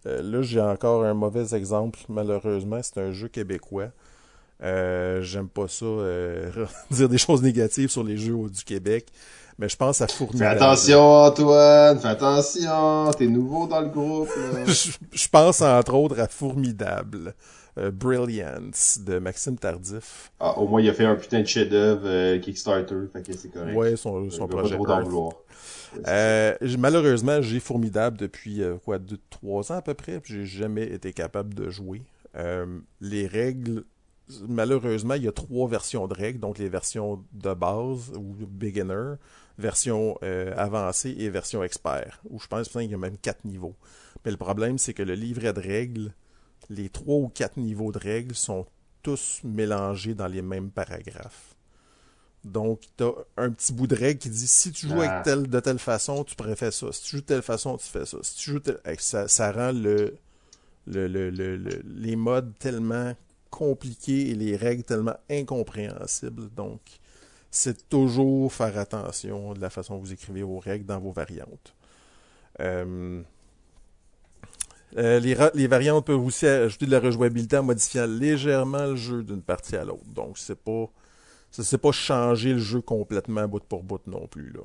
Euh, là, j'ai encore un mauvais exemple, malheureusement, c'est un jeu québécois. Euh, j'aime pas ça, (laughs) dire des choses négatives sur les jeux du Québec, mais je pense à Fournidable. Fais attention, Antoine, fais attention, t'es nouveau dans le groupe. (laughs) je, pense entre autres à Formidable. Euh, Brilliance de Maxime Tardif. Ah, au moins il a fait un putain de chef-d'œuvre euh, Kickstarter, fait que c'est correct. Ouais, son, son projet. Euh, malheureusement, j'ai Formidable depuis quoi, deux, trois ans à peu près, j'ai jamais été capable de jouer. les règles malheureusement, il y a trois versions de règles, donc les versions de base ou beginner, version euh, avancée et version expert, où je pense qu'il y a même quatre niveaux. Mais le problème, c'est que le livret de règles, les trois ou quatre niveaux de règles sont tous mélangés dans les mêmes paragraphes. Donc, tu as un petit bout de règle qui dit si tu joues avec ah. telle, de telle façon, tu préfères ça. Si tu joues de telle façon, tu fais ça. Si tu joues ça, ça rend le, le, le, les modes tellement compliqués et les règles tellement incompréhensibles. Donc, c'est toujours faire attention de la façon dont vous écrivez vos règles dans vos variantes. Euh, euh, les, variantes peuvent aussi ajouter de la rejouabilité en modifiant légèrement le jeu d'une partie à l'autre. Donc, c'est pas, c'est pas changer le jeu complètement bout pour bout non plus. Là.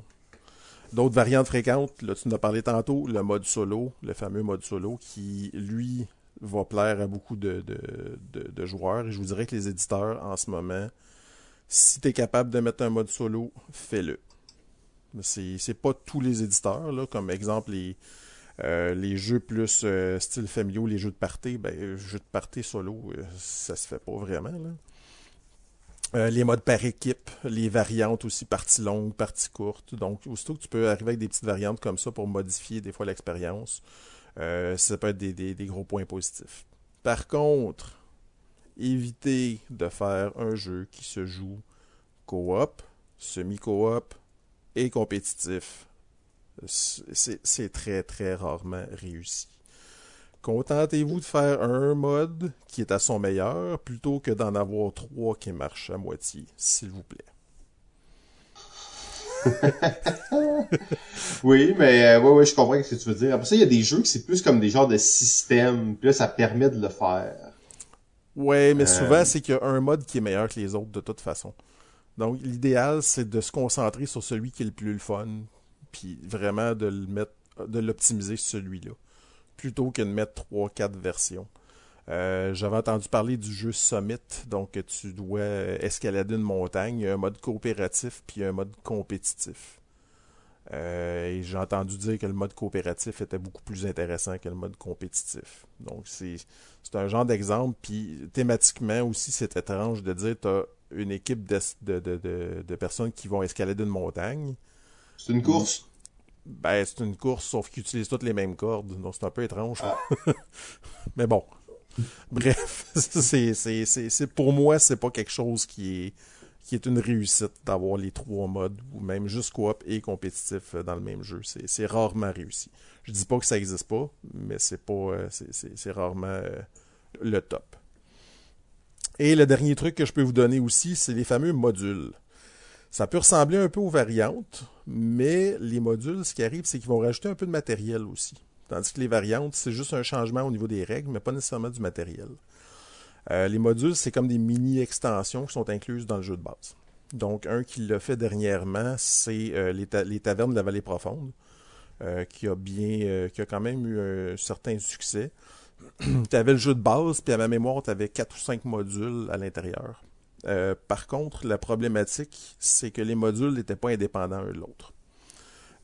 D'autres variantes fréquentes, là, tu en as parlé tantôt, le mode solo, le fameux mode solo, qui, lui, va plaire à beaucoup de, joueurs. Et je vous dirais que les éditeurs, en ce moment, si tu es capable de mettre un mode solo, fais-le. C'est pas tous les éditeurs, là, comme exemple les, euh, jeux plus euh, style familiaux, les jeux de party, ben, jeux de party solo, euh, ça se fait pas vraiment. Les modes par équipe, les variantes aussi, partie longue, partie courte. Donc, aussitôt que tu peux arriver avec des petites variantes comme ça pour modifier des fois l'expérience, ça peut être des, des, gros points positifs. Par contre, éviter de faire un jeu qui se joue coop, semi-coop et compétitif. C'est très très rarement réussi. Contentez-vous de faire un mode qui est à son meilleur plutôt que d'en avoir trois qui marchent à moitié, s'il vous plaît? (laughs) oui, mais euh, ouais, je comprends ce que tu veux dire. Après ça, il y a des jeux qui c'est plus comme des genres de systèmes, puis là, ça permet de le faire. Ouais, mais Euh, souvent, c'est qu'il y a un mode qui est meilleur que les autres de toute façon. Donc, l'idéal, c'est de se concentrer sur celui qui est le plus le fun, puis vraiment de le mettre, de l'optimiser celui-là, plutôt que de mettre trois, quatre versions. Euh, J'avais entendu parler du jeu Summit, donc tu dois escalader une montagne, il y a un mode coopératif puis un mode compétitif. Euh, et j'ai entendu dire que le mode coopératif était beaucoup plus intéressant que le mode compétitif. Donc c'est un genre d'exemple. Puis thématiquement aussi, c'est étrange de dire tu as une équipe de, de, de, de personnes qui vont escalader une montagne. C'est une course. Ben, c'est une course, sauf qu'ils utilisent toutes les mêmes cordes. Donc c'est un peu étrange. Ah. (laughs) Mais bon. Bref, (laughs) c'est, c'est, c'est, c'est, pour moi, c'est pas quelque chose qui est, qui est une réussite d'avoir les trois modes, ou même juste coop et compétitif euh, dans le même jeu. C'est, rarement réussi. Je dis pas que ça existe pas, mais c'est pas, euh, c'est rarement euh, le top. Et le dernier truc que je peux vous donner aussi, c'est les fameux modules. Ça peut ressembler un peu aux variantes, mais les modules, ce qui arrive, c'est qu'ils vont rajouter un peu de matériel aussi. Tandis que les variantes, c'est juste un changement au niveau des règles, mais pas nécessairement du matériel. Euh, les modules, c'est comme des mini-extensions qui sont incluses dans le jeu de base. Donc, un qui l'a fait dernièrement, c'est euh, les, ta les, tavernes de la vallée profonde, euh, qui a bien, qui a quand même eu un certain succès. (clears throat) tu avais le jeu de base, puis à ma mémoire, tu avais 4 ou 5 modules à l'intérieur. Euh, par contre, la problématique, c'est que les modules n'étaient pas indépendants l'un de l'autre.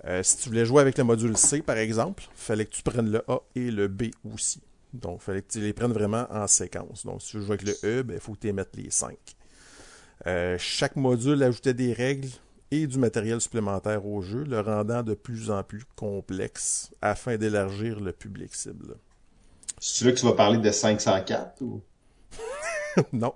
Euh, si tu voulais jouer avec le module C, par exemple, il fallait que tu prennes le A et le B aussi. Donc, il fallait que tu les prennes vraiment en séquence. Donc, si tu veux jouer avec le E, il ben, faut que tu émettes les 5. Euh, chaque module ajoutait des règles et du matériel supplémentaire au jeu, le rendant de plus en plus complexe afin d'élargir le public cible. C'est là que tu vas parler de 504 ou? (laughs) non.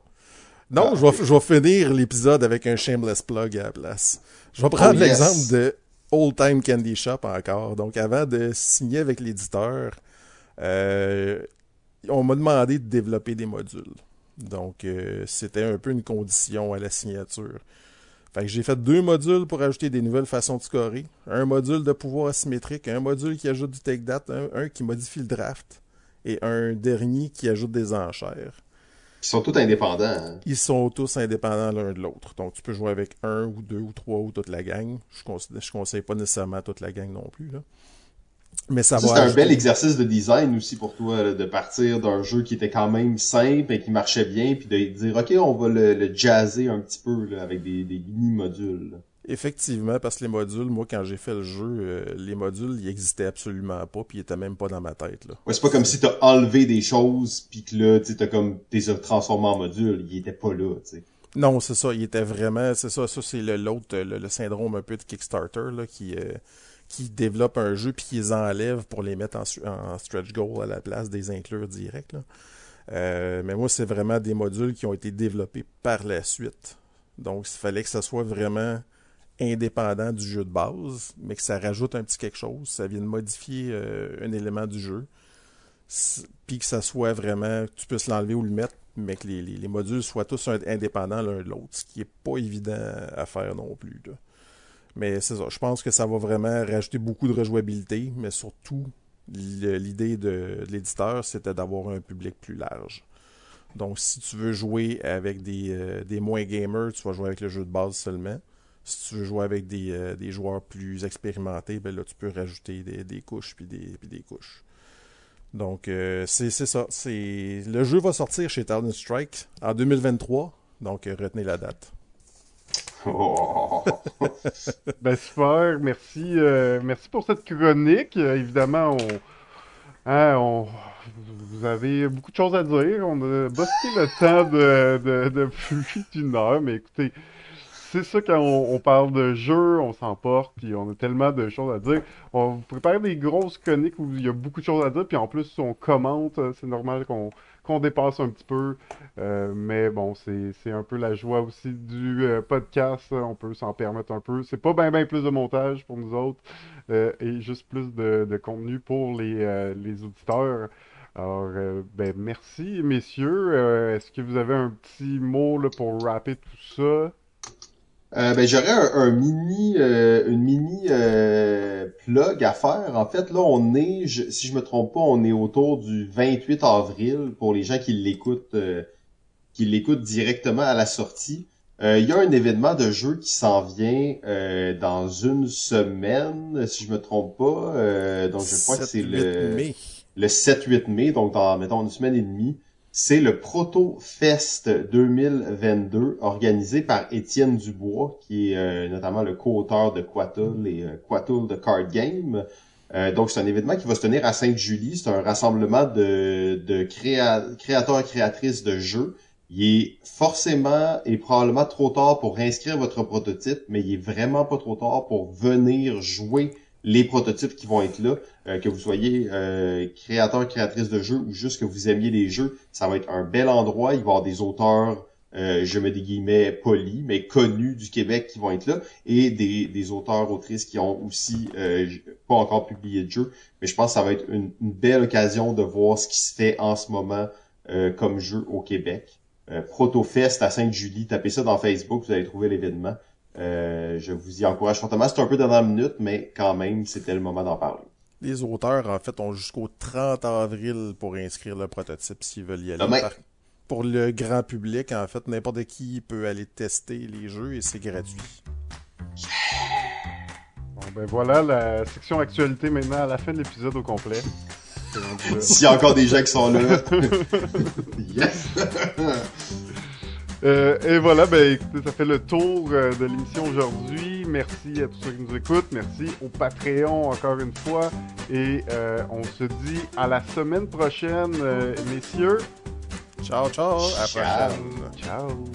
Non, ah, je, vais, je vais finir l'épisode avec un shameless plug à la place. Je vais prendre oh, yes. l'exemple de Old Time Candy Shop encore. Donc, avant de signer avec l'éditeur, euh, on m'a demandé de développer des modules. Donc, euh, c'était un peu une condition à la signature. Fait que j'ai fait deux modules pour ajouter des nouvelles façons de scorer. Un module de pouvoir asymétrique, un module qui ajoute du take date, un, un qui modifie le draft, et un dernier qui ajoute des enchères. Ils sont tous indépendants. Hein? Ils sont tous indépendants l'un de l'autre. Donc, tu peux jouer avec un ou deux ou trois ou toute la gang. Je conseille, je conseille pas nécessairement toute la gang non plus. Là. Mais ça, ça va. C'est un bel exercice de design aussi pour toi, là, de partir d'un jeu qui était quand même simple et qui marchait bien, puis de dire, OK, on va le, le jazzer un petit peu là, avec des, des mini-modules. Effectivement, parce que les modules, moi, quand j'ai fait le jeu, euh, les modules, ils existaient absolument pas, puis ils étaient même pas dans ma tête. Là. Ouais, c'est pas comme si t'as enlevé des choses, puis que là, tu t'as comme t'es transformé en module, ils étaient pas là, tu sais. Non, c'est ça, il était vraiment, c'est ça, ça c'est l'autre, le, le, syndrome un peu de Kickstarter, là, qui, euh, qui développe un jeu puis qui les enlève pour les mettre en, en stretch goal à la place des inclure direct. Là. Euh, mais moi, c'est vraiment des modules qui ont été développés par la suite. Donc, il fallait que ça soit vraiment indépendant du jeu de base, mais que ça rajoute un petit quelque chose, ça vient de modifier euh, un élément du jeu, puis que ça soit vraiment, tu puisses l'enlever ou le mettre, mais que les, les, les modules soient tous indépendants l'un de l'autre, ce qui est pas évident à faire non plus. Mais c'est ça, je pense que ça va vraiment rajouter beaucoup de rejouabilité, mais surtout, l'idée de, de l'éditeur, c'était d'avoir un public plus large. Donc, si tu veux jouer avec des, euh, des moins gamers, tu vas jouer avec le jeu de base seulement. Si tu veux jouer avec des, euh, des joueurs plus expérimentés, ben là, tu peux rajouter des, des couches puis des, puis des couches. Donc, euh, c'est ça. Le jeu va sortir chez Talon Strike en 2023. Donc, euh, retenez la date. (laughs) Ben super, merci, merci pour cette chronique. évidemment, on, hein, on, vous avez beaucoup de choses à dire. On a bossé le temps de, de, de plus d'une heure, mais écoutez, c'est ça quand on, parle de jeu, on s'emporte, puis on a tellement de choses à dire. On vous prépare des grosses chroniques où il y a beaucoup de choses à dire, puis en plus on commente, c'est normal qu'on dépasse un petit peu. Euh, mais bon, c'est un peu la joie aussi du euh, podcast. On peut s'en permettre un peu. C'est pas bien ben plus de montage pour nous autres euh, et juste plus de, de contenu pour les, les auditeurs. Alors, ben merci messieurs. Est-ce que vous avez un petit mot là, pour rapper tout ça? Euh, ben j'aurais un, un, mini euh, une mini euh, plug à faire. En fait, là, on est, je, si je me trompe pas, on est autour du 28 avril pour les gens qui l'écoutent qui l'écoutent directement à la sortie. Euh, Il y a un événement de jeu qui s'en vient euh, dans une semaine, si je me trompe pas. Euh, donc je crois que c'est 7-8 le mai. le 7-8 mai, donc dans, mettons, une semaine et demie. C'est le Proto Fest 2022, organisé par Étienne Dubois, qui est euh, notamment le co-auteur de Quattle et euh, Quattle de Card Game. Euh, donc, c'est un événement qui va se tenir à Sainte-Julie. C'est un rassemblement de, de créa- créateurs et créatrices de jeux. Il est forcément et probablement trop tard pour inscrire votre prototype, mais il est vraiment pas trop tard pour venir jouer les prototypes qui vont être là. Euh, que vous soyez euh, créateur, créatrice de jeux ou juste que vous aimiez les jeux, ça va être un bel endroit. Il va y avoir des auteurs, euh, je mets des guillemets polis, mais connus du Québec qui vont être là, et des, des auteurs, autrices qui ont aussi euh, pas encore publié de jeux. Mais je pense que ça va être une, une belle occasion de voir ce qui se fait en ce moment euh, comme jeu au Québec. Euh, Protofest à Sainte-Julie, tapez ça dans Facebook, vous allez trouver l'événement. Je vous y encourage fortement. C'est un peu dernière minute, mais quand même, c'était le moment d'en parler. Les auteurs, en fait, ont jusqu'au 30 avril pour inscrire le prototype s'ils veulent y aller. Ah, Pour le grand public, en fait, n'importe qui peut aller tester les jeux et c'est gratuit. Bon, ben voilà la section actualité maintenant à la fin de l'épisode au complet. (laughs) S'il y a encore des gens qui sont là. (laughs) yes! (laughs) Euh, et voilà, ben écoutez, ça fait le tour euh, de l'émission aujourd'hui. Merci à tous ceux qui nous écoutent. Merci au Patreon encore une fois. Et euh, on se dit à la semaine prochaine, euh, messieurs. Ciao, ciao, à la prochaine. Ciao.